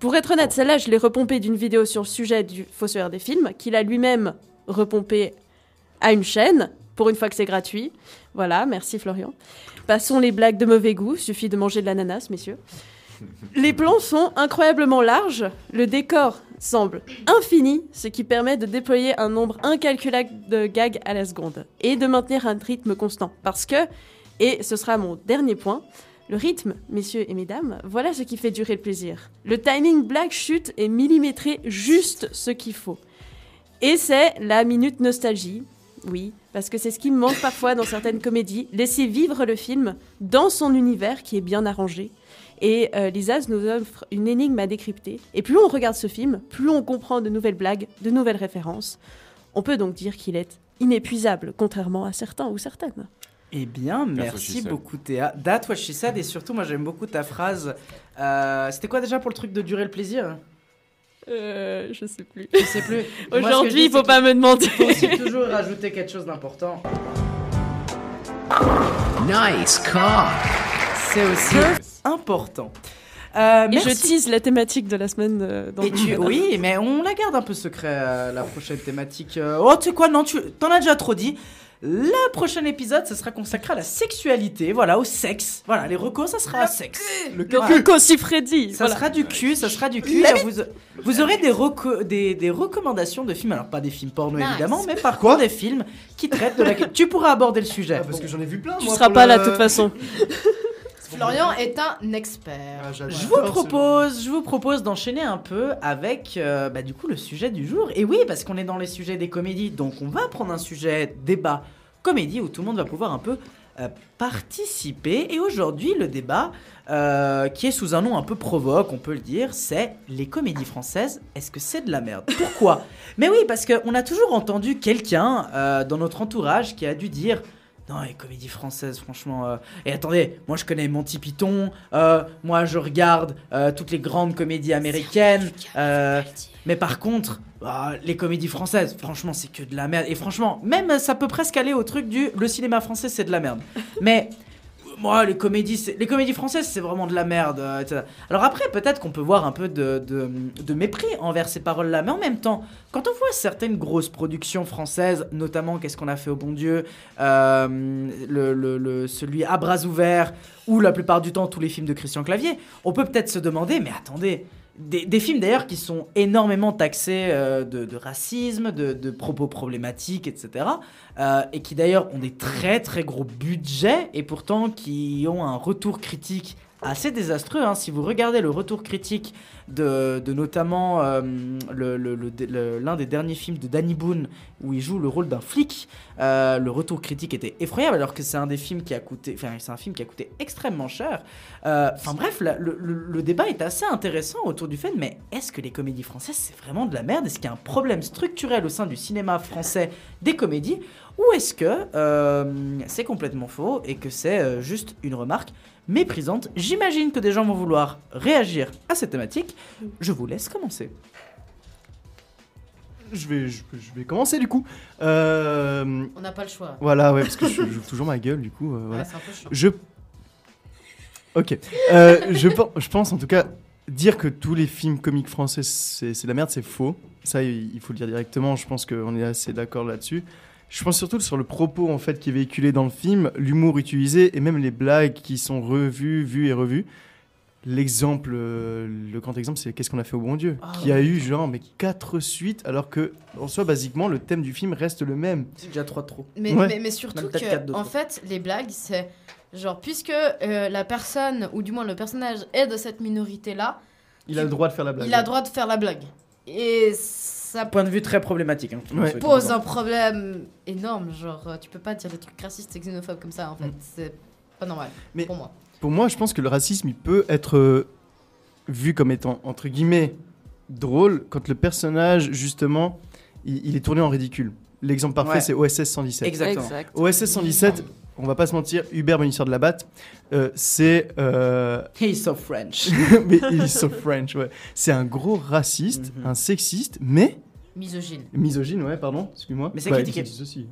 Pour être honnête, celle-là, je l'ai repompée d'une vidéo sur le sujet du fossoyeur des films, qu'il a lui-même repompé à une chaîne, pour une fois que c'est gratuit. Voilà, merci Florian. Passons les blagues de mauvais goût, suffit de manger de l'ananas, messieurs. Les plans sont incroyablement larges, le décor semble infini, ce qui permet de déployer un nombre incalculable de gags à la seconde et de maintenir un rythme constant. Parce que, et ce sera mon dernier point, le rythme, messieurs et mesdames, voilà ce qui fait durer le plaisir. Le timing blague chute est millimétré juste ce qu'il faut. Et c'est la minute nostalgie. Oui, parce que c'est ce qui me manque parfois dans certaines comédies. Laisser vivre le film dans son univers qui est bien arrangé. Et euh, Lisaz nous offre une énigme à décrypter. Et plus on regarde ce film, plus on comprend de nouvelles blagues, de nouvelles références. On peut donc dire qu'il est inépuisable, contrairement à certains ou certaines. Eh bien, merci beaucoup Théa. That's what she said. Et surtout, moi j'aime beaucoup ta phrase. Euh, C'était quoi déjà pour le truc de durer le plaisir? Euh, je sais plus. Je sais plus. Aujourd'hui, il faut pas me demander. faut aussi toujours rajouter quelque chose d'important. Nice car. C'est aussi important. Euh, Et je tease la thématique de la semaine euh, dans Et le tu, oui, mais on la garde un peu secret, euh, la prochaine thématique. euh. Oh, tu sais quoi, non, tu t'en as déjà trop dit. Le prochain épisode, ça sera consacré à la sexualité, voilà, au sexe. Voilà, les recos, ça sera sexe. Le Coco si Freddy. Ça voilà. sera du cul, ça sera du cul. vous, vous aurez des, reco- des, des recommandations de films, alors pas des films porno Nice. évidemment, mais par contre des films qui traitent de la. tu pourras aborder le sujet. Parce que j'en ai vu plein. Tu moi, seras pas le- là de toute façon. Florian est un expert. Ah, j'adore Je vous propose, je vous propose d'enchaîner un peu avec, euh, bah, du coup, le sujet du jour. Et oui, parce qu'on est dans les sujets des comédies, donc on va prendre un sujet débat comédie où tout le monde va pouvoir un peu euh, participer. Et aujourd'hui, le débat, euh, qui est sous un nom un peu provoque, on peut le dire, c'est les comédies françaises. Est-ce que c'est de la merde? Pourquoi? Mais oui, parce qu'on a toujours entendu quelqu'un euh, dans notre entourage qui a dû dire. Non, les comédies françaises, franchement. euh, Et attendez, moi je connais Monty Python, euh, moi je regarde euh, toutes les grandes comédies américaines. euh, mais par contre, bah, les comédies françaises, franchement, c'est que de la merde. Et franchement, même ça peut presque aller au truc du le cinéma français, c'est de la merde. Mais moi, les comédies, les comédies françaises, c'est vraiment de la merde. euh. Alors après, peut-être qu'on peut voir un peu de, mépris envers ces paroles-là, mais en même temps, quand on voit certaines grosses productions françaises, notamment Qu'est-ce qu'on a fait au bon Dieu, euh, celui à bras ouverts, ou la plupart du temps tous les films de Christian Clavier, on peut peut-être se demander, mais attendez, des, films d'ailleurs qui sont énormément taxés euh, de, racisme, de, de propos problématiques, etc. euh, et qui d'ailleurs ont des très très gros budgets et pourtant qui ont un retour critique assez désastreux. hein. Si vous regardez le retour critique de, notamment euh, l'un des derniers films de Danny Boone où il joue le rôle d'un flic, euh, le retour critique était effroyable alors que c'est un des films qui a coûté, enfin c'est un film qui a coûté extrêmement cher. Euh, Enfin bref, le, débat est assez intéressant autour du fait, mais est-ce que les comédies françaises c'est vraiment de la merde? Est-ce qu'il y a un problème structurel au sein du cinéma français des comédies? Ou est-ce que c'est complètement faux et que c'est juste une remarque méprisante J'imagine que des gens vont vouloir réagir à cette thématique. Je vous laisse commencer. Je vais, je, je vais commencer du coup. Euh, On n'a pas le choix. Voilà, ouais, parce que je joue toujours ma gueule du coup. euh, voilà. c'est un peu chiant. Je. Ok. Euh, je, je pense en tout cas dire que tous les films comiques français c'est de la merde, c'est faux. Ça, il il faut le dire directement. Je pense qu'on est assez d'accord là-dessus. Je pense surtout sur le propos en fait qui est véhiculé dans le film, l'humour utilisé et même les blagues qui sont revues, vues et revues. L'exemple, euh, le grand exemple, c'est Qu'est-ce qu'on a fait au bon Dieu Ah, Qui a eu genre mais quatre suites alors que en soi basiquement le thème du film reste le même. C'est déjà trois de trop. Mais, Ouais. mais, mais surtout que, en trop. fait, les blagues, c'est genre, puisque euh, la personne, ou du moins le personnage, est de cette minorité-là, Il a le droit de faire la blague. il a le droit de faire la blague. Et ça Point de vue très problématique. hein, Ouais. pose un problème énorme. Genre, euh, tu peux pas dire des trucs racistes et xénophobes comme ça, en fait. Mm. C'est pas normal, Mais- pour moi. Pour moi, je pense que le racisme, il peut être euh, vu comme étant, entre guillemets, drôle quand le personnage, justement, il, il est tourné en ridicule. L'exemple parfait, Ouais. c'est OSS 117. Exactement. Exact. OSS 117, on va pas se mentir, Hubert Bonisseur de la Batte, euh, c'est... euh, He's so French. mais est so French, ouais. C'est un gros raciste, Mhm. un sexiste, mais... Misogyne. Misogyne, ouais, pardon, excuse-moi. Mais c'est Bah, critiqué. aussi.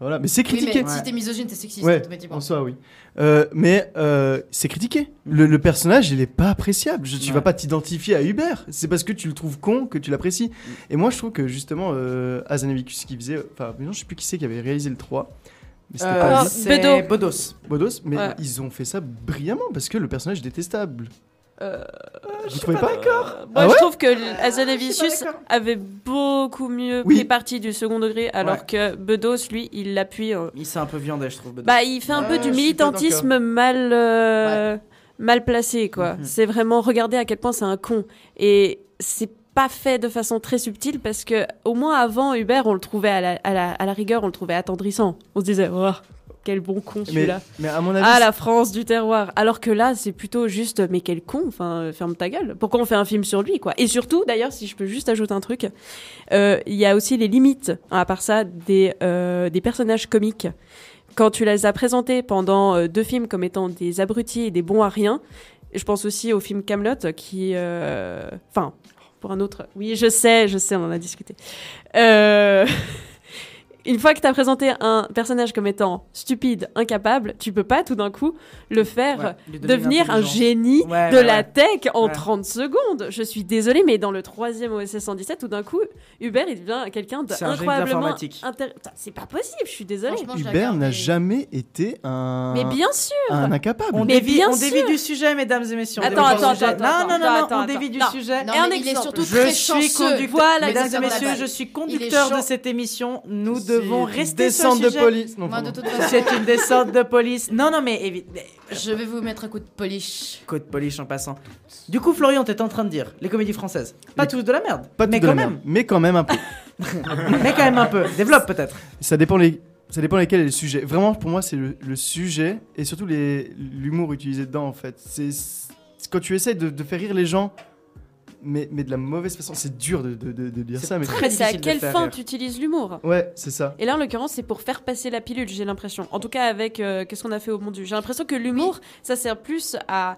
Voilà, mais c'est Oui, critiqué. mais si t'es misogyne, t'es sexiste, Ouais, automatiquement. en soi, oui. Euh, mais euh, c'est critiqué. Le, le personnage, il est pas appréciable. Je- tu Ouais. vas pas t'identifier à Hubert. C'est parce que tu le trouves con que tu l'apprécies. Et moi, je trouve que justement, euh, Hazanavicius qui faisait. Enfin, non, je sais plus qui c'est qui avait réalisé le 3. Mais c'était Euh, pas Bedo. Bodos. Bodos, mais Ouais. ils ont fait ça brillamment parce que le personnage est détestable. Euh, Vous trouvez pas d'accord Moi, je trouve que Azanavicius avait beaucoup mieux Oui. pris parti du second degré, alors que Bedos, lui, il l'appuie. euh, Il s'est un peu viandé, je trouve. Bedos. Bah, il fait un peu Euh, du pas militantisme mal, euh, mal placé, quoi. Mhm. C'est vraiment regarder à quel point c'est un con. Et c'est pas fait de façon très subtile parce que, au moins avant Hubert, on le trouvait à la, à la, à la rigueur, on le trouvait attendrissant. On se disait, oh, quel bon con celui-là. mais à mon avis. Ah, la France du terroir. Alors que là, c'est plutôt juste, mais quel con, enfin, ferme ta gueule. Pourquoi on fait un film sur lui, quoi? Et surtout, d'ailleurs, si je peux juste ajouter un truc, euh, il y a aussi les limites, hein, à part ça, des, euh, des personnages comiques. Quand tu les as présentés pendant euh, deux films comme étant des abrutis et des bons à rien, je pense aussi au film Camelot qui, enfin, pour un autre, oui, je sais, je sais, on en a discuté. Euh, Une fois que tu as présenté un personnage comme étant stupide, incapable, tu peux pas tout d'un coup le faire Ouais, devenir un génie Ouais, de ouais, la ouais. tech en Ouais. 30 secondes. Je suis désolée, mais dans le troisième OSS 117, tout d'un coup, Hubert, il devient quelqu'un d'incroyablement C'est pas possible, je suis désolée. Hubert n'a jamais été un. Mais bien sûr. Un incapable. On Mais dévie, bien on dévie sûr. du sujet, mesdames et messieurs. Attends, attends, attends, Non, attends, non, non, non, attends, on dévie du sujet. Non, Et un il est exemple. surtout Je très suis chanceux. conducteur. Voilà, Mesdames et messieurs, je suis conducteur de cette émission. Nous devons rester sur le de police. Non, Moi, de pardon. toute façon, C'est une descente de police. Non, non, mais évi- mais- je vais vous mettre un coup de polish. Coup de polish en passant. Du coup, Florian, t'étais en train de dire les comédies françaises. Pas tous de la merde. Pas mais de quand la même. merde, mais quand même un peu. mais quand même un peu. Développe peut-être. Ça dépend les. Ça dépend lesquels est le sujet. Vraiment, pour moi, c'est le, le sujet et surtout les- l'humour utilisé dedans, en fait. C'est c'est quand tu essaies de, de faire rire les gens, mais, mais de la mauvaise façon. C'est dur de, de- de- de dire ça, mais. C'est à quelle fin tu utilises l'humour Ouais, c'est ça. Et là, en l'occurrence, c'est pour faire passer la pilule, j'ai l'impression. En tout cas, avec euh, qu'est-ce qu'on a fait au bon Dieu? J'ai l'impression que l'humour, ça sert plus à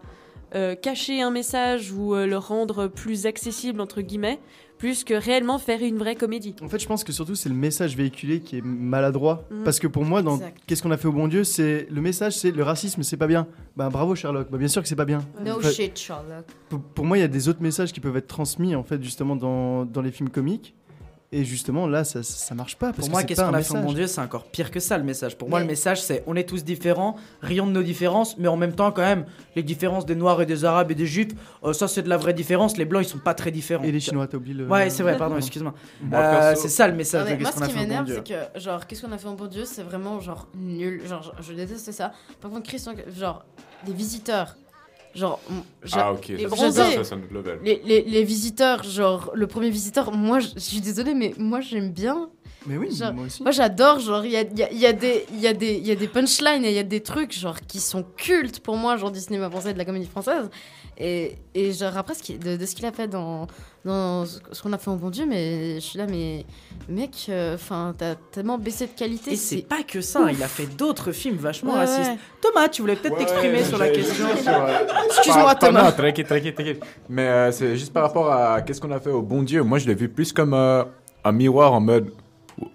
euh, cacher un message ou euh, le rendre plus accessible, entre guillemets, plus que réellement faire une vraie comédie. En fait, je pense que surtout c'est le message véhiculé qui est maladroit. Mhm. Parce que pour moi, dans. Qu'est-ce qu'on a fait au bon Dieu, c'est le message, c'est le racisme, c'est pas bien. Bah bravo Sherlock. Bah bien sûr que c'est pas bien. No Enfin, shit, Sherlock. Pour, pour moi, il y a des autres messages qui peuvent être transmis en fait justement dans, dans les films comiques. Et justement là, ça, ça marche pas. Pour moi, qu'est-ce qu'on a fait message. bon Dieu, c'est encore pire que ça le message. Pour moi, Mais- le message, c'est on est tous différents, rions de nos différences, mais en même temps, quand même, les différences des Noirs et des Arabes et des Juifs, euh, ça c'est de la vraie différence. Les Blancs, ils sont pas très différents. Et les Chinois, t'as oublié le. Ouais, c'est vrai, pardon, excuse-moi. Moi, Euh, perso- c'est ça le Non, message mais de moi, ce a qui m'énerve, c'est que, genre, qu'est-ce qu'on a fait en bon Dieu, c'est vraiment, genre, nul. Genre, je, je déteste ça. Par contre, Christian, genre, des visiteurs. Genre, Ah, ok, les bronzés. ça. Les, les, les visiteurs, genre, le premier visiteur, moi, je suis désolée, mais moi, j'aime bien. Mais oui, Genre, moi aussi. Moi, j'adore, genre, il y a, il y, a, y, a des- il y, a des- il y a des punchlines et il y a des trucs, genre, qui sont cultes pour moi, genre, du cinéma français et de la comédie française. Et, et genre, après, ce qui- de, de ce qu'il a fait dans, dans ce qu'on a fait en bon Dieu, mais je suis là, mais mec, enfin, t'as tellement baissé de qualité. Et c'est pas que ça, il a fait d'autres films vachement Ouais, racistes. ouais. Thomas, tu voulais peut-être t'exprimer sur la question. euh, Excuse-moi, Thomas. Non, t'inquiète, t'inquiète, t'inquiète. Mais euh, c'est juste par rapport à qu'est-ce qu'on a fait au bon Dieu. Moi, je l'ai vu plus comme euh, un miroir en mode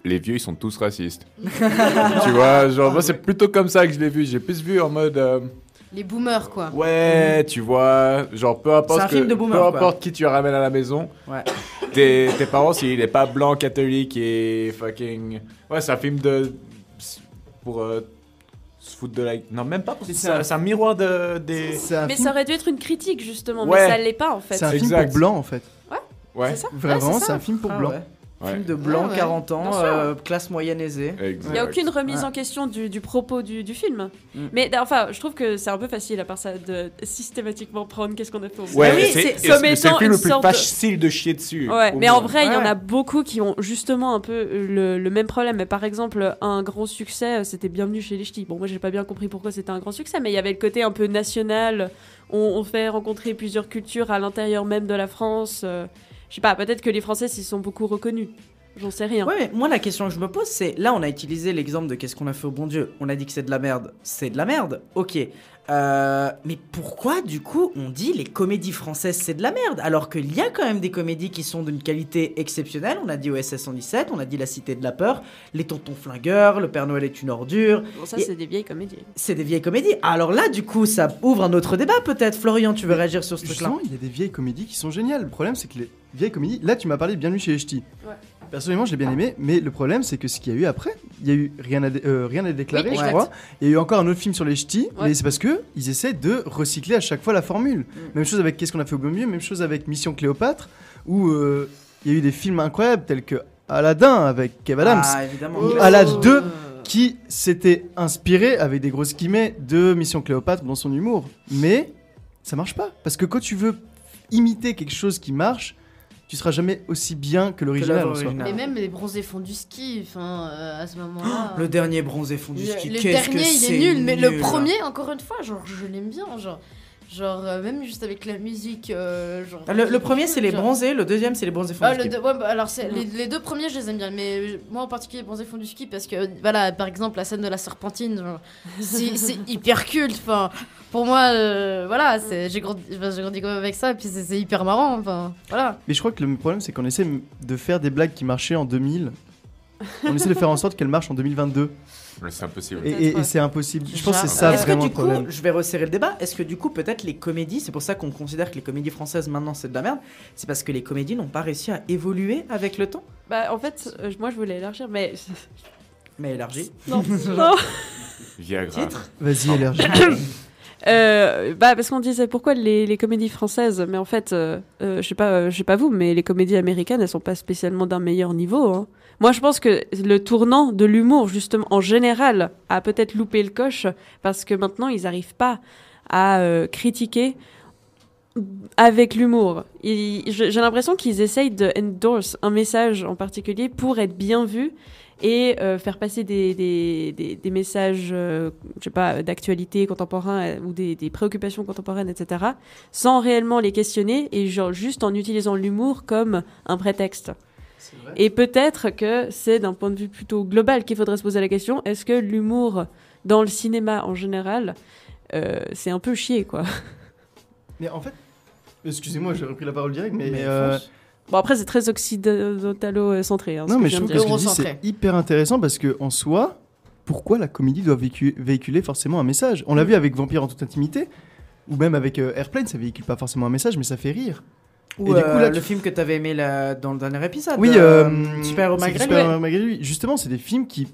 les vieux, ils sont tous racistes. tu vois, genre, moi, c'est plutôt comme ça que je l'ai vu. J'ai plus vu en mode. Les boomers, quoi. Ouais, tu vois, genre peu importe, que- film de boomer, peu importe qui tu ramènes à la maison, Ouais. tes, tes parents, s'il est pas blanc, catholique et fucking... Ouais, c'est un film de... pour euh, se foutre de la... Non, même pas pour... C'est un, c'est un miroir de, des... Mais film, ça aurait dû être une critique, justement, Ouais. mais ça l'est pas, en fait. c'est un film Exact. pour blanc en fait. Ouais, C'est ça Vraiment, Ouais, c'est un film pour Ah blanc. ouais. Ouais. Film de blanc, Ah ouais, 40 ans, euh, classe moyenne aisée. Il n'y a aucune remise Ouais. en question du, du propos du, du film. Mm. Mais enfin, je trouve que c'est un peu facile, à part ça, de systématiquement prendre qu'est-ce qu'on a fait au Ouais, oui, c'est le film le plus de- facile de chier dessus. Ouais, mais en vrai, il y en Ouais. a beaucoup qui ont justement un peu le, le même problème. Mais par exemple, un grand succès, euh, c'était Bienvenue chez les Ch'tis. Bon, moi, j'ai pas bien compris pourquoi c'était un grand succès, mais il y avait le côté un peu national. On, on fait rencontrer plusieurs cultures à l'intérieur même de la France. euh, je sais pas, peut-être que les Français s'y sont beaucoup reconnus. J'en sais rien. Ouais, mais moi la question que je me pose, c'est là on a utilisé l'exemple de qu'est-ce qu'on a fait au bon Dieu. On a dit que c'est de la merde. C'est de la merde, ok. Euh, mais pourquoi du coup on dit les comédies françaises c'est de la merde? Alors qu'il y a quand même des comédies qui sont d'une qualité exceptionnelle On a dit OSS 117, on a dit La Cité de la Peur, Les Tontons Flingueurs, Le Père Noël est une ordure. Bon, ça, Et- c'est des vieilles comédies. c'est des vieilles comédies. Alors là, du coup, ça ouvre un autre débat peut-être. Florian, tu veux réagir sur ce truc-là? il y a des vieilles comédies qui sont géniales. Le problème, c'est que les vieilles comédies. Là, tu m'as parlé de Bienvenue chez les Ch'tis. Ouais. Personnellement, j'ai bien aimé, mais le problème, c'est que ce qu'il y a eu après, il y a eu rien à, dé- euh, rien à déclarer, Oui, je crois. Il y a eu encore un autre film sur les ch'tis, Ouais. mais c'est parce que ils essaient de recycler à chaque fois la formule. Mm. Même chose avec Qu'est-ce qu'on a fait au beau mieux, même chose avec Mission Cléopâtre, où euh, il y a eu des films incroyables tels que Aladdin avec Kev Adams. Ah, évidemment. Oh. Aladdin 2 qui s'était inspiré avec des grosses guillemets de Mission Cléopâtre dans son humour. Mais ça marche pas. Parce que quand tu veux imiter quelque chose qui marche, tu seras jamais aussi bien que l'original. Mais même les bronzés font du ski, enfin, euh, à ce moment-là. Le dernier bronzé fond du Le- ski. Le qu'est-ce que dernier, il c'est est nul, mais le premier, encore une fois, genre, je l'aime bien, genre. Genre, euh, même juste avec la musique. euh, genre, Ah, Le, le premier, c'est les genre- bronzés, le deuxième, c'est les bronzés fond Ah, du le deux- ouais, bah, alors c'est- les, les deux premiers je les aime bien mais euh, moi en particulier Bronzé fond du ski parce que voilà par exemple la scène de la serpentine genre, c'est c'est hyper culte enfin pour moi euh, voilà c'est j'ai grandi enfin, j'ai grandi quand même avec ça et puis c'est c'est hyper marrant enfin voilà Mais je crois que le problème, c'est qu'on essaie de faire des blagues qui marchaient en 2000. On essaie de faire en sorte qu'elles marchent en 2022. C'est impossible. Et, et- et c'est impossible. Je pense que c'est ça Est-ce que vraiment du le coup, problème. je vais resserrer le débat, est-ce que du coup, peut-être les comédies, c'est pour ça qu'on considère que les comédies françaises maintenant c'est de la merde, c'est parce que les comédies n'ont pas réussi à évoluer avec le temps? Bah, en fait, euh, moi, je voulais élargir, mais. Mais élargi. Non, non. Viagra. Vas-y, élargis. Euh, bah parce qu'on disait pourquoi les, les comédies françaises, mais en fait, euh, euh, je sais pas, euh, je sais pas vous, mais les comédies américaines, elles sont pas spécialement d'un meilleur niveau. hein. Moi, je pense que le tournant de l'humour, justement, en général, a peut-être loupé le coche parce que maintenant, ils arrivent pas à euh, critiquer avec l'humour. J'ai l'impression qu'ils essayent de endorse un message en particulier pour être bien vu et euh, faire passer des, messages, euh, je sais pas, d'actualité contemporaine euh, ou des, préoccupations contemporaines, etc., sans réellement les questionner et juste en utilisant l'humour comme un prétexte. Et peut-être que c'est d'un point de vue plutôt global qu'il faudrait se poser la question est-ce que l'humour dans le cinéma en général, euh, c'est un peu chier, quoi? Mais en fait, excusez-moi, j'ai repris la parole direct, mais. Mais euh. Bon, après, c'est très occidentalo-centré. Hein, non, mais je trouve que c'est hyper intéressant parce que en soi, pourquoi la comédie doit véhicu- véhiculer forcément un message? On l'a vu avec Vampire en toute intimité, ou même avec euh, Airplane, ça véhicule pas forcément un message, mais ça fait rire. Ou Et du coup, euh, là, le tu- film que t'avais aimé là, dans le dernier épisode. Oui, Super malgré lui. Justement, c'est des films qui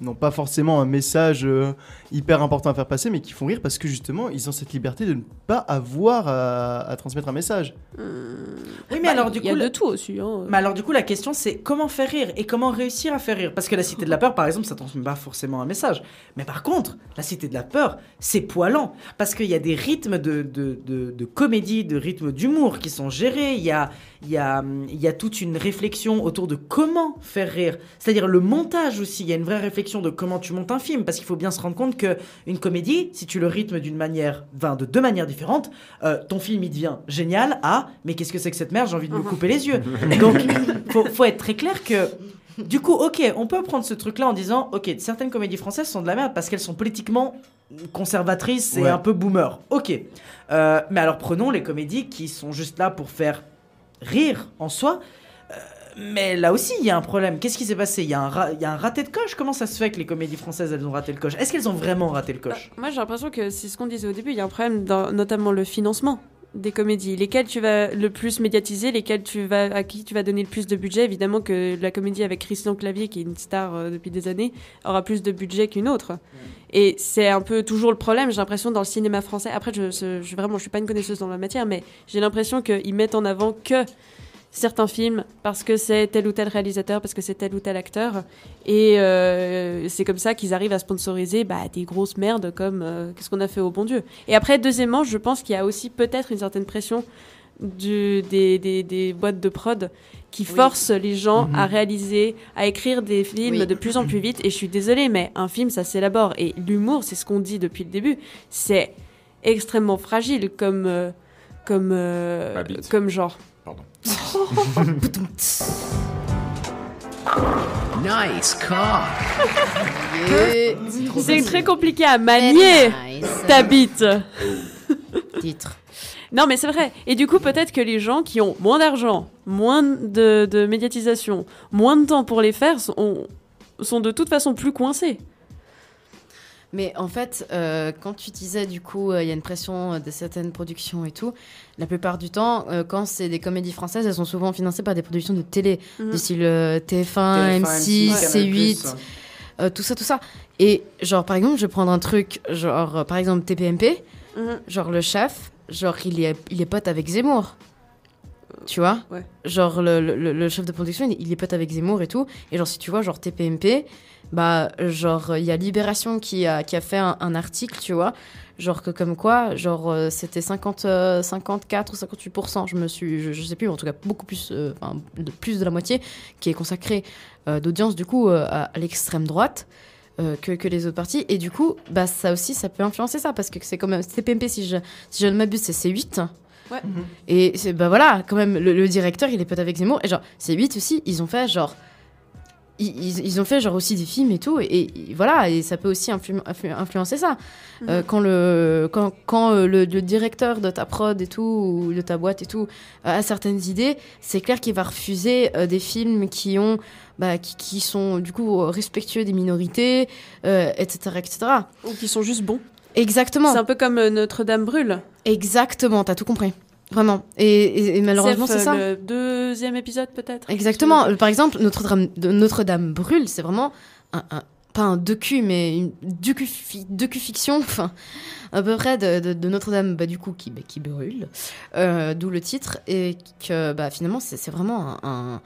n'ont pas forcément un message euh, hyper important à faire passer, mais qui font rire parce que justement, ils ont cette liberté de ne pas avoir à, à transmettre un message. Oui, mais Bah, alors du il y coup, a le- de tout aussi. Hein. Mais alors du coup la question c'est comment faire rire et comment réussir à faire rire? Parce que la cité de la peur par exemple ça transmet pas forcément un message mais par contre la cité de la peur c'est poilant parce qu'il y a des rythmes de, de, de, de comédie de rythmes d'humour qui sont gérés il y a, il y, a, il y a toute une réflexion autour de comment faire rire. C'est-à-dire le montage aussi il y a une vraie réflexion de comment tu montes un film. Parce qu'il faut bien se rendre compte que une comédie si tu le rythmes d'une manière enfin de deux manières différentes euh, ton film il devient génial à mais qu'est-ce que c'est que cette merde j'ai envie de me couper les yeux. Donc faut, faut être très clair que du coup ok on peut prendre ce truc là en disant ok certaines comédies françaises sont de la merde parce qu'elles sont politiquement conservatrices et Ouais. un peu boomer. Ok. Euh, mais alors prenons les comédies qui sont juste là pour faire rire en soi Euh, mais là aussi, il y a un problème. Qu'est-ce qui s'est passé? Il y, a un ra- il y a un raté de coche? Comment ça se fait que les comédies françaises, elles ont raté le coche? Est-ce qu'elles ont vraiment raté le coche? Moi, j'ai l'impression que c'est ce qu'on disait au début. Il y a un problème dans notamment le financement des comédies. Lesquelles tu vas le plus médiatiser, lesquelles tu vas à qui tu vas donner le plus de budget? Évidemment que la comédie avec Christian Clavier, qui est une star euh, depuis des années, aura plus de budget qu'une autre. Et c'est un peu toujours le problème, j'ai l'impression, dans le cinéma français. Après, je, je, vraiment, je suis pas une connaisseuse dans la matière, mais j'ai l'impression qu'ils mettent en avant que certains films parce que c'est tel ou tel réalisateur, parce que c'est tel ou tel acteur. Et euh, c'est comme ça qu'ils arrivent à sponsoriser bah, des grosses merdes comme euh, Qu'est-ce qu'on a fait au bon Dieu. Et après, deuxièmement, je pense qu'il y a aussi peut-être une certaine pression des boîtes de prod qui Oui. forcent les gens Mhm. à réaliser, à écrire des films Oui. de plus en plus vite. Et je suis désolée, mais un film, ça s'élabore. Et l'humour, c'est ce qu'on dit depuis le début, c'est extrêmement fragile comme, euh, comme, euh, comme genre. Pardon. Nice car. C'est très compliqué à manier ta bite. Titre. Non, mais c'est vrai. Et du coup, peut-être que les gens qui ont moins d'argent, moins de, de médiatisation, moins de temps pour les faire, sont, sont de toute façon plus coincés. Mais en fait, euh, quand tu disais du coup, euh, il y a une pression euh, de certaines productions et tout, la plupart du temps, euh, quand c'est des comédies françaises, elles sont souvent financées par des productions de télé, Mhm. du style euh, TF1, TF1, M6, M6, C8, euh, tout ça, tout ça. Et genre, par exemple, je vais prendre un truc, genre, par exemple, TPMP, Mhm. genre le chef, genre, il est, il est pote avec Zemmour. Tu vois Ouais. Genre, le, le- le chef de production, il, est pote avec Zemmour et tout. Et genre, si tu vois, genre TPMP, bah, genre, il y a Libération qui a, qui a fait un, un article, tu vois. Genre, que comme quoi, genre, euh, c'était 50, euh, 54 ou 58%, je me suis, je, je sais plus, mais en tout cas, beaucoup plus, euh, enfin, plus de la moitié, qui est consacré euh, d'audience, du coup, euh, à, à l'extrême droite. Euh, que, que les autres parties et du coup bah ça aussi ça peut influencer ça parce que c'est quand même TPMP si je si je ne m'abuse c'est C8 Ouais. et c'est bah voilà, quand même, le, le directeur, il est pote avec Zemmour. Et genre, c'est 8 aussi, ils ont fait genre. Ils, ont fait genre aussi des films et tout. Et, et voilà, et ça peut aussi influ- influ- influencer ça. Euh, Mhm. quand le, quand, quand euh, le, le directeur de ta prod et tout, ou de ta boîte et tout, euh, a certaines idées, c'est clair qu'il va refuser euh, des films qui ont. Bah, qui, qui sont du coup respectueux des minorités, euh, etc., etc. Ou qui sont juste bons. Exactement. C'est un peu comme euh, Notre-Dame brûle. Exactement, t'as tout compris. Vraiment. Et, et- et malheureusement, c'est euh, ça. Le deuxième épisode, peut-être? Exactement. Euh, Par exemple, Notre-Dame Notre-Dame brûle, c'est vraiment un, un- pas un docu, mais une docu- docu-fiction, enfin, à peu près de, de- de Notre-Dame, bah, du coup, qui, bah, qui brûle, euh, d'où le titre, et que bah, finalement, c'est vraiment un,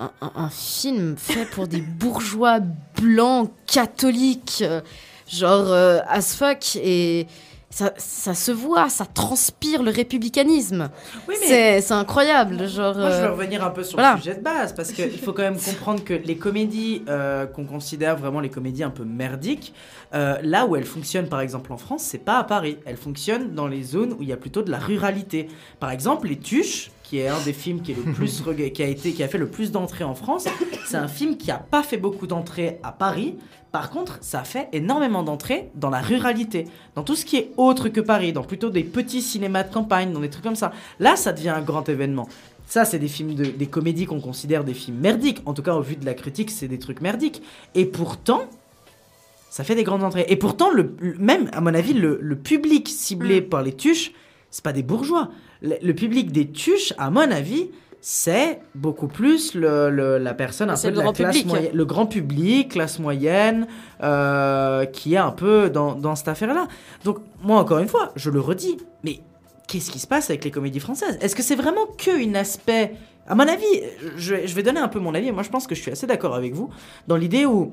un, un- un film fait pour des bourgeois blancs catholiques, euh, genre euh, as fuck, et ça, ça se voit, ça transpire le républicanisme. Oui, mais- C'est incroyable, genre. Moi, je veux euh, revenir un peu sur voilà. le sujet de base, parce qu'il faut quand même comprendre que les comédies euh, qu'on considère vraiment les comédies un peu merdiques, euh, là où elles fonctionnent par exemple en France, c'est pas à Paris. Elles fonctionnent dans les zones où il y a plutôt de la ruralité. Par exemple, Les Tuches, qui est un des films qui, est le plus rega- qui, a été, qui a fait le plus d'entrées en France, c'est un film qui a pas fait beaucoup d'entrées à Paris. Par contre, ça a fait énormément d'entrées dans la ruralité, dans tout ce qui est autre que Paris, dans plutôt des petits cinémas de campagne, dans des trucs comme ça. Là, ça devient un grand événement. Ça, c'est des films, de, des comédies qu'on considère des films merdiques. En tout cas, au vu de la critique, c'est des trucs merdiques. Et pourtant, ça fait des grandes entrées. Et pourtant, le, le- même, à mon avis, le, le public ciblé par les tuches, c'est pas des bourgeois. Le, public des tuches, à mon avis, c'est beaucoup plus le, le- la personne un peu le de la grand classe public. moyenne, le grand public, classe moyenne, euh, qui est un peu dans, dans cette affaire-là. Donc, moi, encore une fois, je le redis, mais qu'est-ce qui se passe avec les comédies françaises? Est-ce que c'est vraiment qu'un aspect À mon avis, je, vais- je vais donner un peu mon avis. Moi, je pense que je suis assez d'accord avec vous dans l'idée où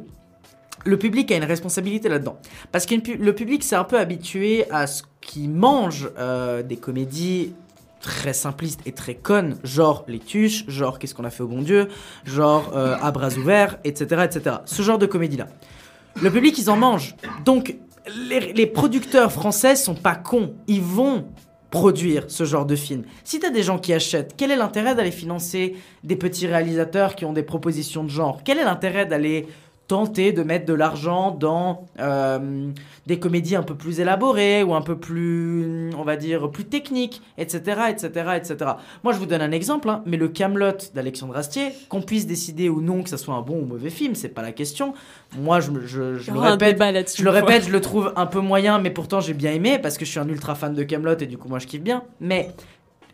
le public a une responsabilité là-dedans. Parce que le public s'est un peu habitué à ce qu'il mange euh, des comédies très simplistes et très connes, genre Les Tuches, genre Qu'est-ce qu'on a fait au bon Dieu, genre euh, À bras ouverts, etc., etc. Ce genre de comédie-là. Le public, ils en mangent. Donc, les, les producteurs français sont pas cons. Ils vont produire ce genre de film. Si t'as des gens qui achètent, quel est l'intérêt d'aller financer des petits réalisateurs qui ont des propositions de genre? Quel est l'intérêt d'aller tenter de mettre de l'argent dans euh, des comédies un peu plus élaborées ou un peu plus, on va dire, plus techniques, etc., etc., etc. Moi, je vous donne un exemple, hein, mais le Camelot d'Alexandre Astier, qu'on puisse décider ou non que ça soit un bon ou mauvais film, c'est pas la question. Moi, je, je, je le répète, je le fois. répète, je le trouve un peu moyen, mais pourtant j'ai bien aimé parce que je suis un ultra fan de Camelot et du coup moi je kiffe bien. Mais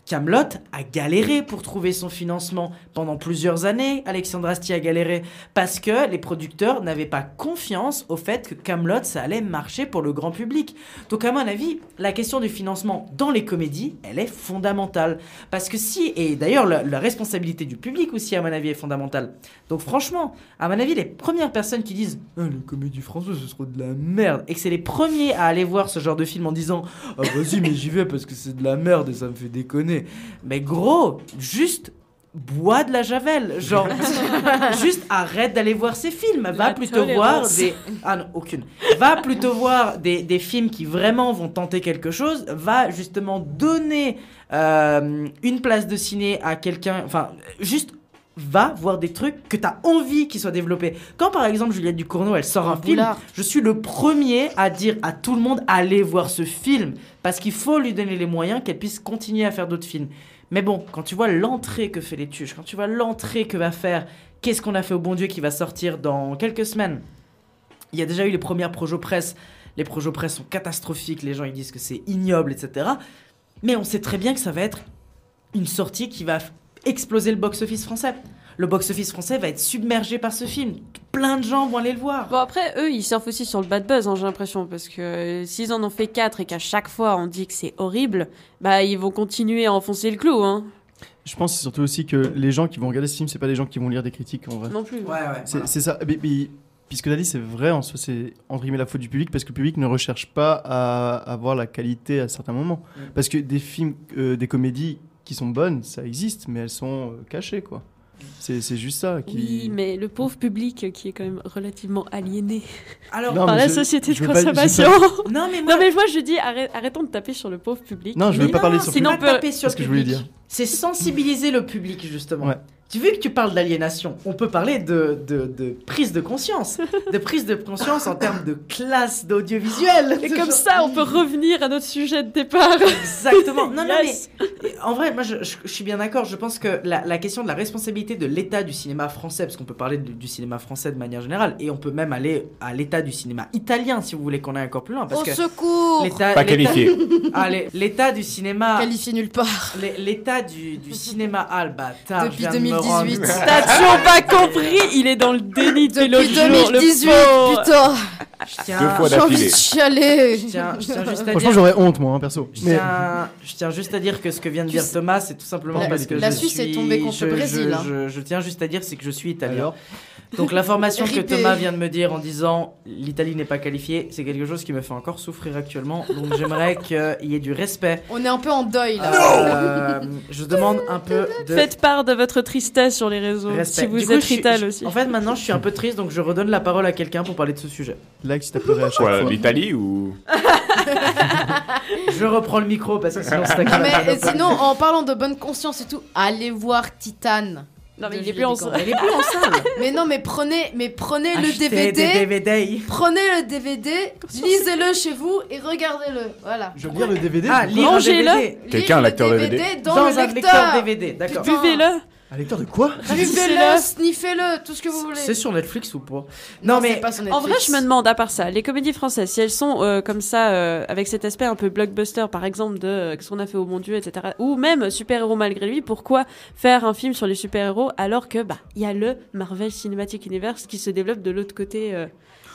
Camelot a galéré pour trouver son financement pendant plusieurs années. Alexandre Astier a galéré parce que les producteurs n'avaient pas confiance au fait que Camelot ça allait marcher pour le grand public. Donc à mon avis, la question du financement dans les comédies, elle est fondamentale parce que si et d'ailleurs la, responsabilité du public aussi à mon avis est fondamentale. Donc franchement, à mon avis, les premières personnes qui disent ah, les comédies françaises ce sera de la merde et que c'est les premiers à aller voir ce genre de film en disant ah vas-y mais j'y vais parce que c'est de la merde et ça me fait déconner. Mais gros, juste bois de la javel, genre. Juste arrête d'aller voir ces films, va La plutôt voir des ah non, aucune. Va plutôt voir des, des films qui vraiment vont tenter quelque chose, va justement donner euh, une place de ciné à quelqu'un, enfin juste va voir des trucs que tu as envie qu'ils soient développés. Quand par exemple Juliette Ducournau, elle sort un film, Boulard. je suis le premier à dire à tout le monde allez voir ce film parce qu'il faut lui donner les moyens qu'elle puisse continuer à faire d'autres films. Mais bon, quand tu vois l'entrée que fait les tuches, quand tu vois l'entrée que va faire Qu'est-ce qu'on a fait au bon Dieu qui va sortir dans quelques semaines? Il y a déjà eu les premières projets presse. Les projets presse sont catastrophiques, les gens ils disent que c'est ignoble, etc. Mais on sait très bien que ça va être une sortie qui va exploser le box-office français. Le box-office français va être submergé par ce film. Plein de gens vont aller le voir. Bon après, eux, ils surfent aussi sur le bad buzz, hein, j'ai l'impression, parce que euh, s'ils en ont fait 4 et qu'à chaque fois on dit que c'est horrible, bah ils vont continuer à enfoncer le clou, hein. Je pense surtout aussi que les gens qui vont regarder ce film, c'est pas des gens qui vont lire des critiques en vrai. Non plus. Ouais, ouais. C'est voilà. ça. Mais, mais- puis ce que tu as dit, c'est vrai en soi, c'est entre guillemets la faute du public parce que le public ne recherche pas à avoir la qualité à certains moments. Mm. Parce que des films, euh, des comédies qui sont bonnes, ça existe, mais elles sont euh, cachées quoi. C'est c'est juste ça. Qui... Oui, mais le pauvre public qui est quand même relativement aliéné Alors, Non, par la je- société je de veux pas- je veux pas- consommation. Non, mais moi, Non mais moi je dis arrête- arrêtons de taper sur le pauvre public. Non, je veux Mais pas parler sur le sinon on peut taper sur c'est ce le que je voulais public. dire. C'est sensibiliser le public, justement. Ouais. Tu veux que tu parles d'aliénation On peut parler de, de, prise de conscience, de prise de conscience en termes de classe d'audiovisuel. Et comme ça, on peut revenir à notre sujet de départ. Exactement. Non, mais en vrai, moi, je, suis bien d'accord. Je pense que la, question de la responsabilité de l'État du cinéma français, parce qu'on peut parler du cinéma français de manière générale, et on peut même aller à l'État du cinéma italien, si vous voulez qu'on aille encore plus loin. Parce Au que secours Pas qualifié. L'État du cinéma... Qualifié nulle part. L'État du, cinéma... Ah, Depuis 2000... Laurent. T'as toujours pas compris Il est dans le déni depuis, depuis 2018, le putain. J'ai envie de chialer. Je tiens, je tiens juste à Franchement, j'aurais honte, moi, hein, perso. Je, tiens, je tiens juste à dire que ce que vient de dire Thomas, c'est tout simplement la, parce que la je Suisse est tombée contre le Brésil. Hein. Je, hein. je, tiens juste à dire, c'est que je suis italien. Alors donc l'information que Thomas vient de me dire en disant l'Italie n'est pas qualifiée, c'est quelque chose qui me fait encore souffrir actuellement. Donc j'aimerais qu'il y ait du respect. On est un peu en deuil là. Euh, je demande un peu de... Faites part de votre tristesse sur les réseaux, respect. si vous Du coup, êtes je suis- Rital je- aussi. En fait, maintenant, je suis un peu triste, donc je redonne la parole à quelqu'un pour parler de ce sujet. like si t'as pleuré à chaque fois. l'Italie ou? Je reprends le micro parce que sinon c'est Non, mais sinon, en parlant de bonne conscience et tout, allez voir Titan. Non, mais il est plus en salle. Elle est plus en salle. Mais non, mais prenez, mais prenez le DVD. des DVD. Prenez le DVD, lisez-le chez vous et regardez-le. Voilà. Je veux dire le DVD. Ah, lire un Rangez-le. DVD. Quelqu'un a le DVD dans, Dans le un lecteur. DVD, d'accord. Buvez-le. Un lecteur de quoi? Buvez-le, sniffez-le, tout ce que vous voulez. C'est sur Netflix ou pas? Non, mais pas sur En vrai, je me demande, à part ça, les comédies françaises, si elles sont euh, comme ça, euh, avec cet aspect un peu blockbuster, par exemple, de euh, Qu'est-ce qu'on a fait au bon Dieu, etc., ou même super-héros malgré lui, pourquoi faire un film sur les super-héros alors que, bah, il y a le Marvel Cinematic Universe qui se développe de l'autre côté euh,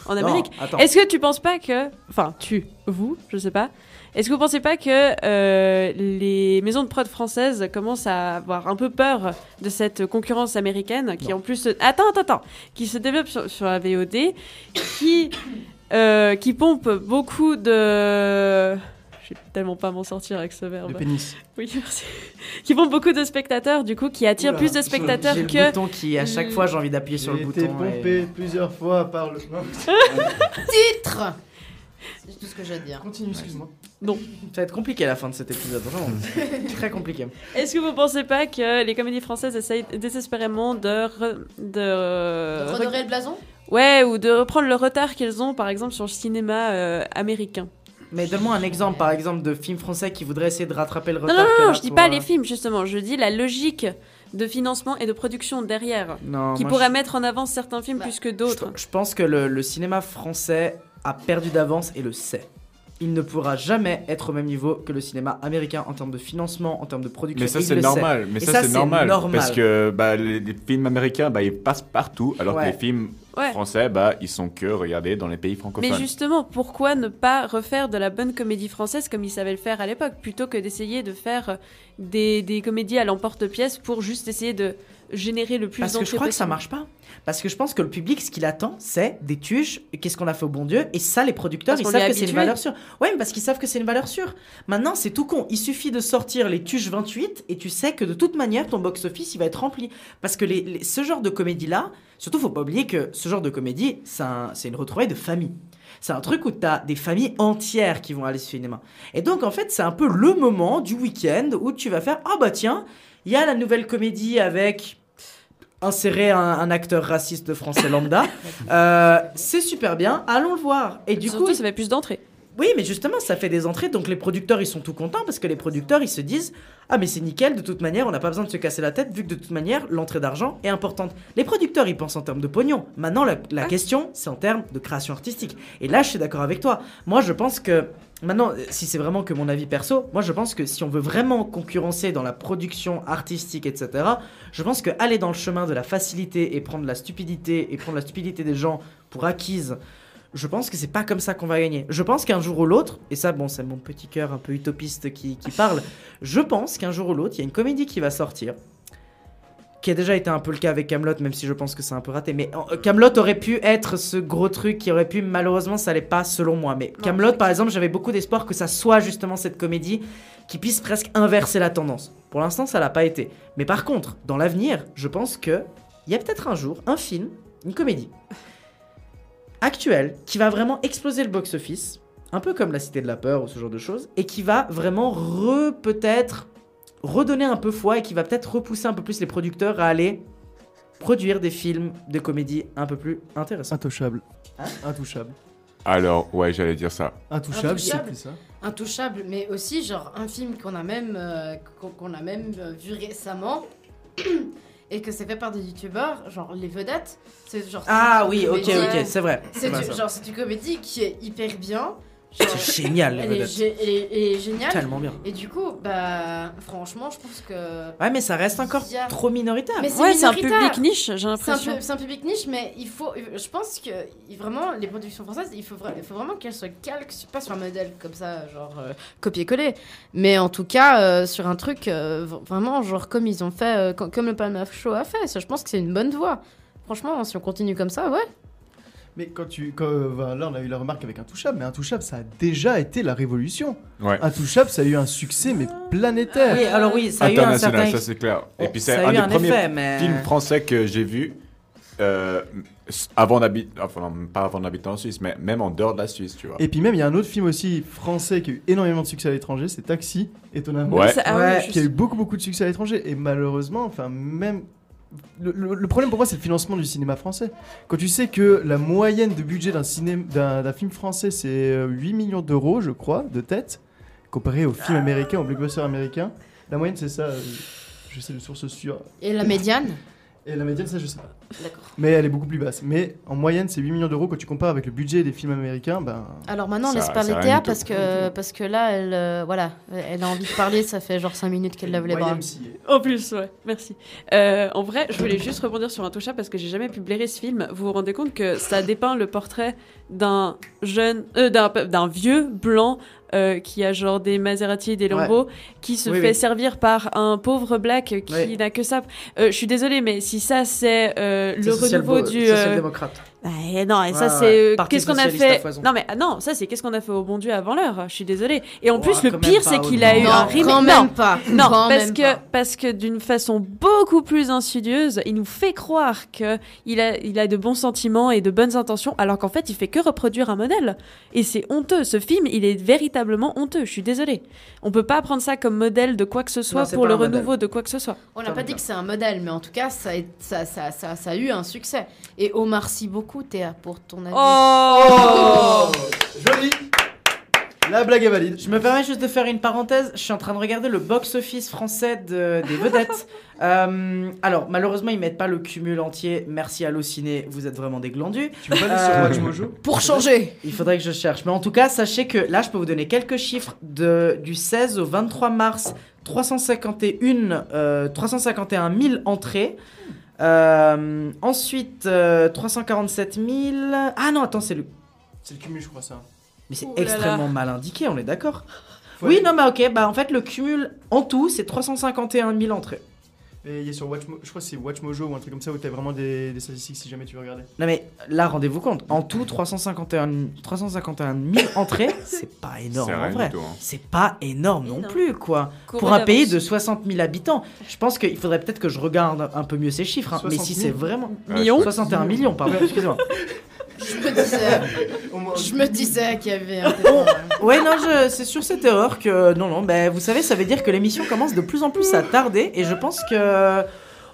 en Amérique? attends. Est-ce que tu penses pas que. Enfin, tu, vous, je sais pas. Est-ce que vous pensez pas que euh, les maisons de prod françaises commencent à avoir un peu peur de cette concurrence américaine qui en plus se- attends attends attends qui se développe sur, sur la VOD qui euh, qui pompe beaucoup de je vais tellement pas m'en sortir avec ce verbe. Le pénis. Oui, merci. Qui pompe beaucoup de spectateurs, du coup, qui attire Oula, plus de spectateurs J'ai le que. bouton qui, à chaque fois, j'ai envie d'appuyer sur le J'ai bouton. été et- pompé plusieurs fois par le. Titre C'est tout ce que j'ai à dire. Continue, excuse-moi. Non. Ça va être compliqué la fin de cet épisode, vraiment. Très compliqué. Est-ce que vous pensez pas que les comédies françaises essayent désespérément de. re- de... Redorer le blason? Ouais, ou de reprendre le retard qu'elles ont, par exemple, sur le cinéma euh, américain. Mais donne-moi un exemple, par exemple, de film français qui voudrait essayer de rattraper le Non, retard. non, non, qu'elle non, a je dis pour, pas euh, les films, justement. Je dis la logique de financement et de production derrière. Non, qui moi, pourrait je- mettre en avant certains films plus que d'autres. Je pense que le, le cinéma français a perdu d'avance et le sait. Il ne pourra jamais être au même niveau que le cinéma américain en termes de financement, en termes de production. Mais ça c'est normal, mais Et ça, c'est normal, parce que bah, les, les films américains bah, ils passent partout alors Ouais. que les films Ouais. français bah ils sont que regardés dans les pays francophones. Mais justement, pourquoi ne pas refaire de la bonne comédie française comme ils savaient le faire à l'époque, plutôt que d'essayer de faire des, des comédies à l'emporte-pièce pour juste essayer de générer le plus Parce que je crois que ça marche pas. Parce que je pense que le public, ce qu'il attend, c'est des tuches. Qu'est-ce qu'on a fait au bon Dieu Et ça, les producteurs, Parce ils savent que c'est une valeur sûre. Ouais, mais parce qu'ils savent que c'est une valeur sûre. Maintenant, c'est tout con. Il suffit de sortir les tuches 28 et tu sais que de toute manière, ton box-office, il va être rempli. Parce que les, les- ce genre de comédie-là, surtout, faut pas oublier que ce genre de comédie, c'est un- c'est une retrouvaille de famille. C'est un truc où tu as des familles entières qui vont aller au cinéma. Et donc, en fait, c'est un peu le moment du week-end où tu vas faire Ah bah tiens, il y a la nouvelle comédie avec insérer un, un acteur raciste français lambda. Euh, c'est super bien, allons le voir. Et du Surtout, coup, ça fait plus d'entrées. oui, mais justement, ça fait des entrées, donc les producteurs, ils sont tout contents parce que les producteurs, ils se disent Ah, mais c'est nickel, de toute manière, on n'a pas besoin de se casser la tête, vu que de toute manière, l'entrée d'argent est importante. Les producteurs, ils pensent en termes de pognon. Maintenant, la, la question, c'est en termes de création artistique. Et là, je suis d'accord avec toi. Moi, je pense que. Maintenant, si c'est vraiment que mon avis perso, moi je pense que si on veut vraiment concurrencer dans la production artistique, etc., je pense que aller dans le chemin de la facilité et prendre la stupidité et prendre la stupidité des gens pour acquise, je pense que c'est pas comme ça qu'on va gagner. Je pense qu'un jour ou l'autre, et ça, bon, c'est mon petit cœur un peu utopiste qui, qui parle, je pense qu'un jour ou l'autre, il y a une comédie qui va sortir, qui a déjà été un peu le cas avec Camelot, même si je pense que c'est un peu raté. Mais Camelot aurait pu être ce gros truc qui aurait pu, malheureusement, ça l'est pas selon moi. Mais Camelot, par exemple, j'avais beaucoup d'espoir que ça soit justement cette comédie qui puisse presque inverser la tendance. Pour l'instant, ça l'a pas été. Mais par contre, dans l'avenir, je pense que il y a peut-être un jour un film, une comédie actuelle qui va vraiment exploser le box-office, un peu comme La Cité de la Peur ou ce genre de choses, et qui va vraiment re peut-être redonner un peu foi et qui va peut-être repousser un peu plus les producteurs à aller produire des films, des comédies un peu plus intéressants. Intouchable. Intouchable. Alors, ouais, j'allais dire ça. Intouchable, c'est Intouchable. plus ça. Intouchable, mais aussi genre un film qu'on a même euh, qu'on a même euh, vu récemment et que c'est fait par des youtubeurs, genre les vedettes. C'est genre Ah oui, ok, comédie- ok, c'est vrai. C'est genre c'est une comédie qui est hyper bien. C'est génial, les Elle est, vedettes. elle est- elle est géniale. Tellement bien. Et du coup, bah franchement, je pense que Ouais, mais ça reste encore a- trop minoritaire. Mais Ouais, c'est un public niche, j'ai l'impression. c'est un public niche, mais il faut, je pense que vraiment les productions françaises, il faut, vra- il faut vraiment qu'elles se calquent pas sur un modèle comme ça, genre euh, copier-coller, mais en tout cas euh, sur un truc euh, vraiment genre comme ils ont fait, euh, com- comme le Palma Show a fait. Ça, je pense que c'est une bonne voie. Franchement, si on continue comme ça, ouais. Mais quand tu. Quand, euh, là, on a eu la remarque avec Intouchable, mais Intouchable, ça a déjà été la révolution. Ouais. Intouchable, ça a eu un succès, mais planétaire. Oui, alors oui, ça a eu un certain. ça c'est clair. Et Oh, puis ça c'est a un eu des un premiers effet, mais- films français que j'ai vu euh, avant d'habiter, enfin non, pas avant d'habiter en Suisse, mais même en dehors de la Suisse, tu vois. Et puis même, il y a un autre film aussi français qui a eu énormément de succès à l'étranger, c'est Taxi, étonnamment. Ouais. Ah Ouais, qui a eu beaucoup beaucoup de succès à l'étranger. Et malheureusement, enfin même... Le, le- le problème pour moi, c'est le financement du cinéma français. Quand tu sais que la moyenne de budget d'un ciné- d'un d'un film français, c'est euh, 8 millions d'euros, je crois, de tête, comparé aux films américains, aux blockbusters américains, la moyenne, c'est ça. euh, je sais de source sûre. Et la médiane? Et la médiane, ça, je sais pas. D'accord. Mais elle est beaucoup plus basse. Mais en moyenne, c'est 8 millions d'euros. Quand tu compares avec le budget des films américains, ben. Alors maintenant, ça- laisse parler Théa parce que, parce que là, elle, euh, voilà, elle a envie de parler, ça fait genre 5 minutes qu'elle lève les bras. En plus, ouais, merci. Euh, en vrai, je voulais juste rebondir sur un toucha parce que j'ai jamais pu blairer ce film. Vous vous rendez compte que ça dépeint le portrait d'un jeune, euh, d'un vieux blanc euh, qui a genre des Maserati et des Lambo, qui se Oui, fait oui. servir par un pauvre black qui Oui. n'a que ça. Euh, je suis désolée, mais si ça c'est euh, le C'est social- renouveau du. euh, social-démocrate. Bah, eh non, et ça Ouais, c'est euh, qu'est-ce qu'on a fait. Non mais ah, non, ça c'est qu'est-ce qu'on a fait au bon Dieu avant l'heure. Je suis désolée. Et en plus le pire c'est qu'il a eu non. un Non, remake. quand non, même pas. non, Quand parce même que pas. parce que d'une façon beaucoup plus insidieuse, il nous fait croire que il a il a de bons sentiments et de bonnes intentions, alors qu'en fait il fait que reproduire un modèle. Et c'est honteux. Ce film, il est véritablement honteux. Je suis désolée. On peut pas prendre ça comme modèle de quoi que ce soit Non, pour le modèle. renouveau de quoi que ce soit. On n'a pas dit que c'est un modèle, mais en tout cas, ça, a- ça, ça, ça, ça a eu un succès. Et Omar, si beaucoup, Théa, pour ton avis. Oh Joli La blague est valide. Je me permets juste de faire une parenthèse. Je suis en train de regarder le box-office français de- des vedettes. Euh, alors, malheureusement, ils mettent pas le cumul entier. Merci Allociné, vous êtes vraiment des glandus. Tu peux pas sur Watchmojo Pour changer Il faudrait que je cherche. Mais en tout cas, sachez que là, je peux vous donner quelques chiffres. De, du 16 au 23 mars, 351, euh, 351 000 entrées. Euh, ensuite, euh, 347 000. Ah non, attends, c'est le. C'est le cumul, je crois, ça. Mais c'est Ouh là extrêmement là. mal indiqué, on est d'accord? Faut Oui, aller- non, mais ok, bah en fait, le cumul en tout, c'est 351 000 entrées. Et il y a sur Watchmojo, je crois que c'est Watchmojo ou un truc comme ça où t'as vraiment des, des statistiques si jamais tu veux regarder. Non, mais là, rendez-vous compte, en tout, 351, 351 000 entrées, c'est pas énorme C'est en vrai. hein. C'est pas énorme non plus, quoi. Pour un pays de 60 000 habitants, je pense qu'il faudrait peut-être que je regarde un peu mieux ces chiffres. hein. Mais 60 si 000? c'est vraiment. Millions 61 millions, pardon, excusez-moi. Je me disais, je me disais qu'il y avait un Ouais, non, je- c'est sur cette erreur que. Non, non, bah, vous savez, ça veut dire que l'émission commence de plus en plus à tarder et je pense que.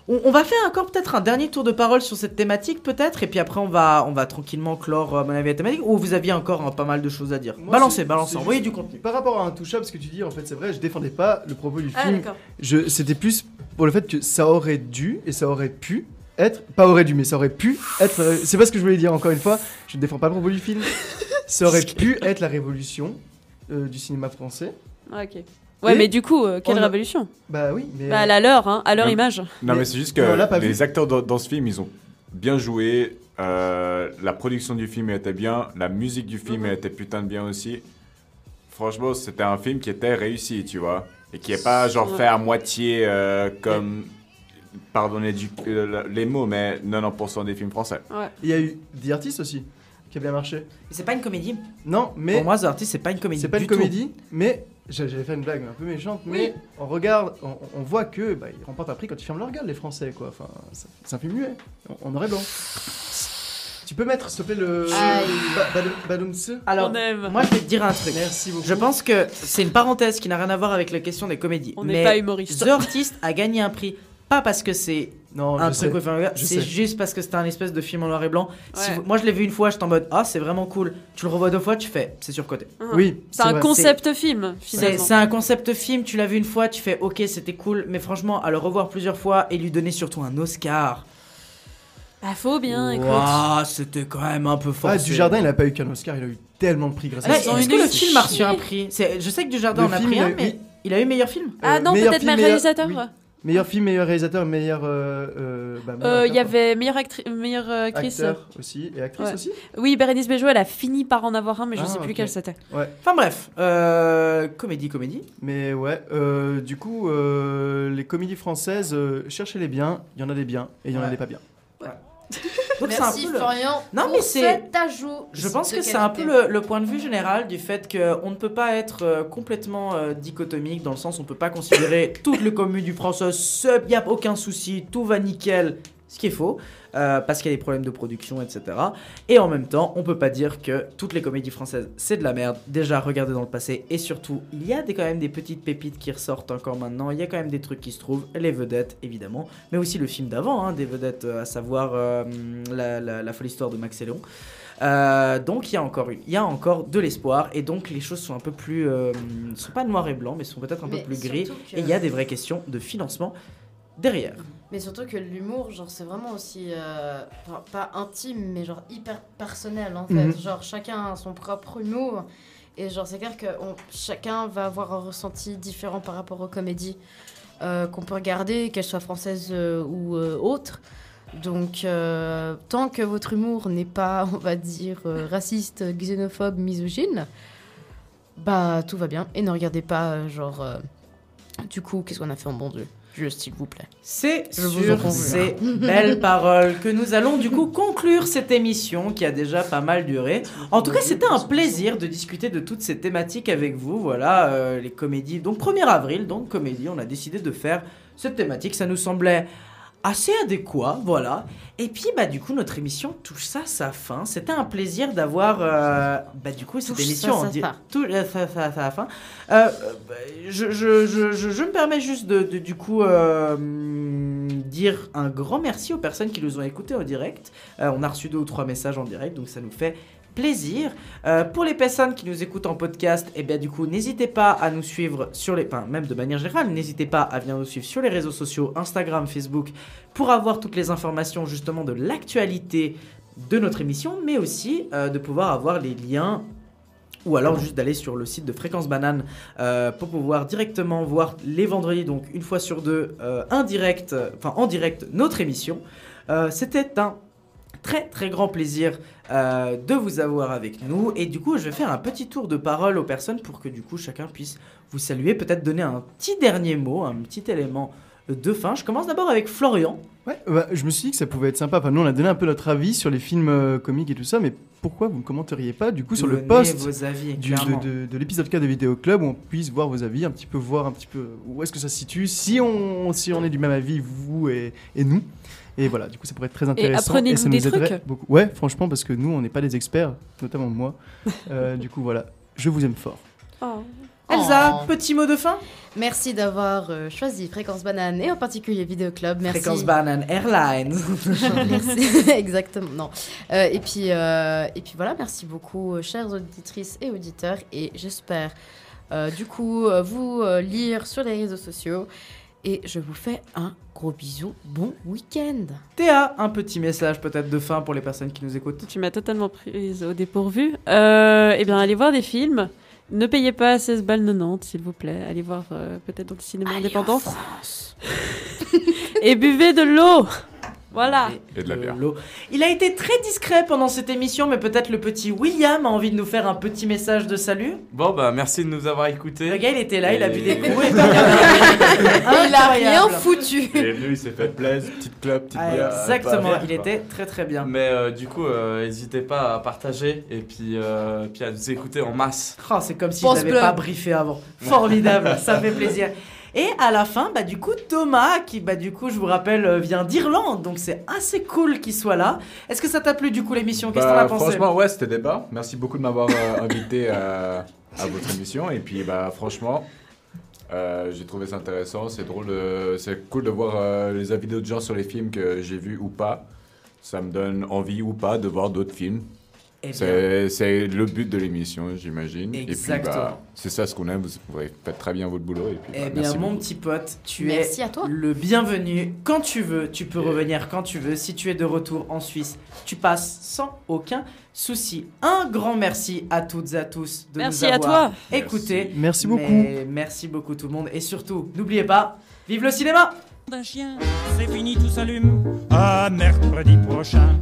On, on va faire encore peut-être un dernier tour de parole sur cette thématique, peut-être, et puis après on va, on va tranquillement clore, à mon avis, la thématique. Ou vous aviez encore hein, pas mal de choses à dire Moi, Balancez, balancez, envoyez du contenu. Par rapport à un touch-up, ce que tu dis, en fait, c'est vrai, je défendais pas le propos du Ah, film. c'était plus pour le fait que ça aurait dû et ça aurait pu être, pas aurait dû, mais ça aurait pu être. euh, c'est pas ce que je voulais dire. Encore une fois, je ne défends pas le propos du film. Ça aurait pu être la révolution euh, du cinéma français. Ah, ok. Ouais, Et mais du coup, euh, quelle on a- révolution? Bah oui, mais. Bah, à leur, hein, à leur Non, image. Non, mais, c'est juste on l'a que les vu. acteurs dans, dans ce film, ils ont bien joué. euh, la production du film était bien. La musique du film elle était putain de bien aussi. Franchement, c'était un film qui était réussi, tu vois. Et qui est pas genre Ouais. fait à moitié euh, comme. Pardonnez du, euh, les mots, mais 90% des films français. Ouais. Il y a eu The Artist aussi, qui a bien marché. Mais c'est pas une comédie. Non, mais. Pour moi, The Artist, c'est pas une comédie. C'est pas du une tout. comédie, mais j'a- j'allais faire une blague un peu méchante, mais on regarde, on, on voit que bah, ils remportent un prix quand ils ferment leur gueule, les Français, quoi. Enfin, c'est- un film muet, en, en noir et blanc. Tu peux mettre, s'il te plaît, le. Ba- Alors, On aime. moi, je vais te dire un truc. Merci beaucoup. Je pense que c'est une parenthèse qui n'a rien à voir avec la question des comédies. On n'est pas humoriste. The Artist a gagné un prix, pas parce que c'est Non, un je truc c'est juste parce que c'était un espèce de film en noir et blanc. Si Ouais. vous- moi, je l'ai vu une fois, j'étais en mode Ah, c'est vraiment cool. Tu le revois deux fois, tu fais C'est surcoté. Ah. Oui, C'est un vrai. concept film, C'est finalement. c'est un concept film, tu l'as vu une fois, tu fais ok, c'était cool, mais franchement, à le revoir plusieurs fois et lui donner surtout un Oscar, Bah, faut bien, écoute. Ouah, c'était quand même un peu fort. Ah, du jardin, il a pas eu qu'un Oscar, il a eu tellement de prix grâce à ça. Est-ce que le film a reçu un prix? Je sais que du jardin Le en a pris un, mais il a eu meilleur film Ah Euh, non, peut-être meilleur- réalisateur. Meilleur film, meilleur réalisateur, meilleur. euh, euh, bah, meilleur Euh, Il y avait meilleure, actri- meilleure euh, quoi. actrice. Acteur aussi, et actrice Ouais. aussi Oui, Bérénice Bejo, elle a fini par en avoir un, mais je Ah, sais plus ok. quelle c'était. Ouais. Enfin bref, euh, comédie, comédie. Mais ouais, euh, du coup, euh, les comédies françaises, euh, cherchez-les bien, il y en a des biens et il y en a des pas bien. Donc c'est un Merci le- Florian Non, pour mais c'est-. Je pense que c'est un peu le, le point de vue général du fait qu'on ne peut pas être euh, complètement euh, dichotomique, dans le sens où on peut pas considérer toutes les comédies françaises, il n'y a aucun souci, tout va nickel, ce qui est faux, euh, parce qu'il y a des problèmes de production, etc. Et en même temps, on peut pas dire que toutes les comédies françaises, c'est de la merde. Déjà, regardez dans le passé, et surtout, il y a des, quand même des petites pépites qui ressortent encore maintenant, il y a quand même des trucs qui se trouvent, les vedettes, évidemment, mais aussi le film d'avant, hein, des vedettes, euh, à savoir euh, la, la- la folle histoire de Max et Léon. Euh, donc il y a encore une, il y a encore de l'espoir et donc les choses sont un peu plus, euh, sont pas noir et blanc mais sont peut-être un peu plus gris et il y a des vraies questions de financement derrière. Mais surtout que l'humour, genre, c'est vraiment aussi. euh, enfin, pas intime, mais genre hyper personnel en fait. Mhm. Genre, chacun a son propre humour. Et genre, c'est clair que on- chacun va avoir un ressenti différent par rapport aux comédies euh, qu'on peut regarder, qu'elles soient françaises euh, ou autres. Donc, tant que votre humour n'est pas, on va dire, raciste, xénophobe, misogyne, bah tout va bien. Et ne regardez pas, genre, du coup, qu'est-ce qu'on a fait en bon Dieu Juste, s'il vous plaît. C'est sur ces belles paroles que nous allons du coup conclure cette émission qui a déjà pas mal duré. En tout cas, c'était un plaisir de discuter de toutes ces thématiques avec vous. Voilà, euh, les comédies. Donc 1er avril, donc comédie, on a décidé de faire cette thématique. Ça nous semblait assez adéquat, voilà. Et puis, bah, du coup, notre émission touche ça à sa fin. C'était un plaisir d'avoir, euh, bah, du coup, cette Touche émission ça en sa di- fin. tout- euh, ça, ça, ça, fin. Euh, euh, bah, je, je, je, je, me permets juste de, de, du coup, euh, dire un grand merci aux personnes qui nous ont écoutés en direct. Euh, on a reçu deux ou trois messages en direct, donc ça nous fait plaisir. Euh, pour les personnes qui nous écoutent en podcast, et bien du coup, n'hésitez pas à nous suivre sur les, enfin même de manière générale, n'hésitez pas à venir nous suivre sur les réseaux sociaux, Instagram, Facebook, pour avoir toutes les informations justement de l'actualité de notre émission, mais aussi euh, de pouvoir avoir les liens ou alors juste d'aller sur le site de Fréquence Banane euh, pour pouvoir directement voir les vendredis, donc une fois sur deux, euh, indirect, enfin en direct, notre émission. C'était un très très grand plaisir euh, de vous avoir avec nous et du coup je vais faire un petit tour de parole aux personnes pour que du coup chacun puisse vous saluer, peut-être donner un petit dernier mot, un petit élément de fin. Je commence d'abord avec Florian. Ouais, bah, je me suis dit que ça pouvait être sympa. Enfin, nous, on a donné un peu notre avis sur les films euh, comiques et tout ça, mais pourquoi vous ne commenteriez pas du coup sur le post vos avis, du- clairement. de, de- de l'épisode 4 de Vidéo Club où on puisse voir vos avis, un petit peu voir un petit peu où est-ce que ça se situe, si on, si on est du même avis, vous et, et nous. Et voilà, du coup, ça pourrait être très intéressant. apprenez-nous ça des trucs. beaucoup. Ouais, franchement, parce que nous, on n'est pas des experts, notamment moi. Euh, du coup, voilà, je vous aime fort. Oh. Elsa, Oh. petit mot de fin? Merci d'avoir euh, choisi Fréquence Banane et en particulier Vidéo Club. Merci. Fréquence Banane Airlines. merci, exactement. Non. Euh, et puis euh, et puis voilà, merci beaucoup, euh, chères auditrices et auditeurs, et j'espère euh, du coup vous euh, lire sur les réseaux sociaux. Et je vous fais un gros bisou. Bon week-end. Théa, un petit message peut-être de fin pour les personnes qui nous écoutent. Tu m'as totalement prise au dépourvu. Euh, eh bien, allez voir des films. Ne payez pas 16 balles 90, s'il vous plaît. Allez voir euh, peut-être dans des cinémas indépendants. Et buvez de l'eau. Voilà. Et de la bière. l'eau. Il a été très discret pendant cette émission, mais peut-être le petit William a envie de nous faire un petit message de salut. Bon, bah merci de nous avoir écoutés. Le gars, il était là, il a bu des coups. Et Il a rien foutu. Il est venu, il s'est fait plaisir, petite club, petite Ah, bière. exactement, il était très très bien. Mais euh, du coup, euh, n'hésitez pas à partager et puis, euh, puis à nous écouter en masse. Oh, c'est comme si Pense je l'avais pas briefé avant. Formidable, ça fait plaisir. Et à la fin, bah du coup Thomas, qui bah du coup je vous rappelle euh, vient d'Irlande, donc c'est assez cool qu'il soit là. Est-ce que ça t'a plu du coup l'émission? Qu'est-ce que t'en Bah, as pensé? franchement, ouais, c'était débat. Merci beaucoup de m'avoir euh, invité à, à votre émission. Et puis, bah, franchement, euh, j'ai trouvé ça intéressant. C'est drôle, de- c'est cool de voir euh, les avis d'autres gens sur les films que j'ai vus ou pas. Ça me donne envie ou pas de voir d'autres films. Eh bien. C'est c'est le but de l'émission, j'imagine. Et puis, Exactement. bah, c'est ça ce qu'on aime. Vous, vous faites très bien votre boulot. Et puis, Eh bah, bien, merci mon beaucoup. petit pote, tu Merci es à toi. le bienvenu. Quand tu veux, tu peux revenir quand tu veux. Si tu es de retour en Suisse, tu passes sans aucun souci. Un grand merci à toutes et à tous de Merci nous à avoir toi. écoutés. Merci beaucoup. Mais merci beaucoup tout le monde. Et surtout, n'oubliez pas, vive le cinéma d'un chien, c'est fini, tout s'allume. À mercredi prochain.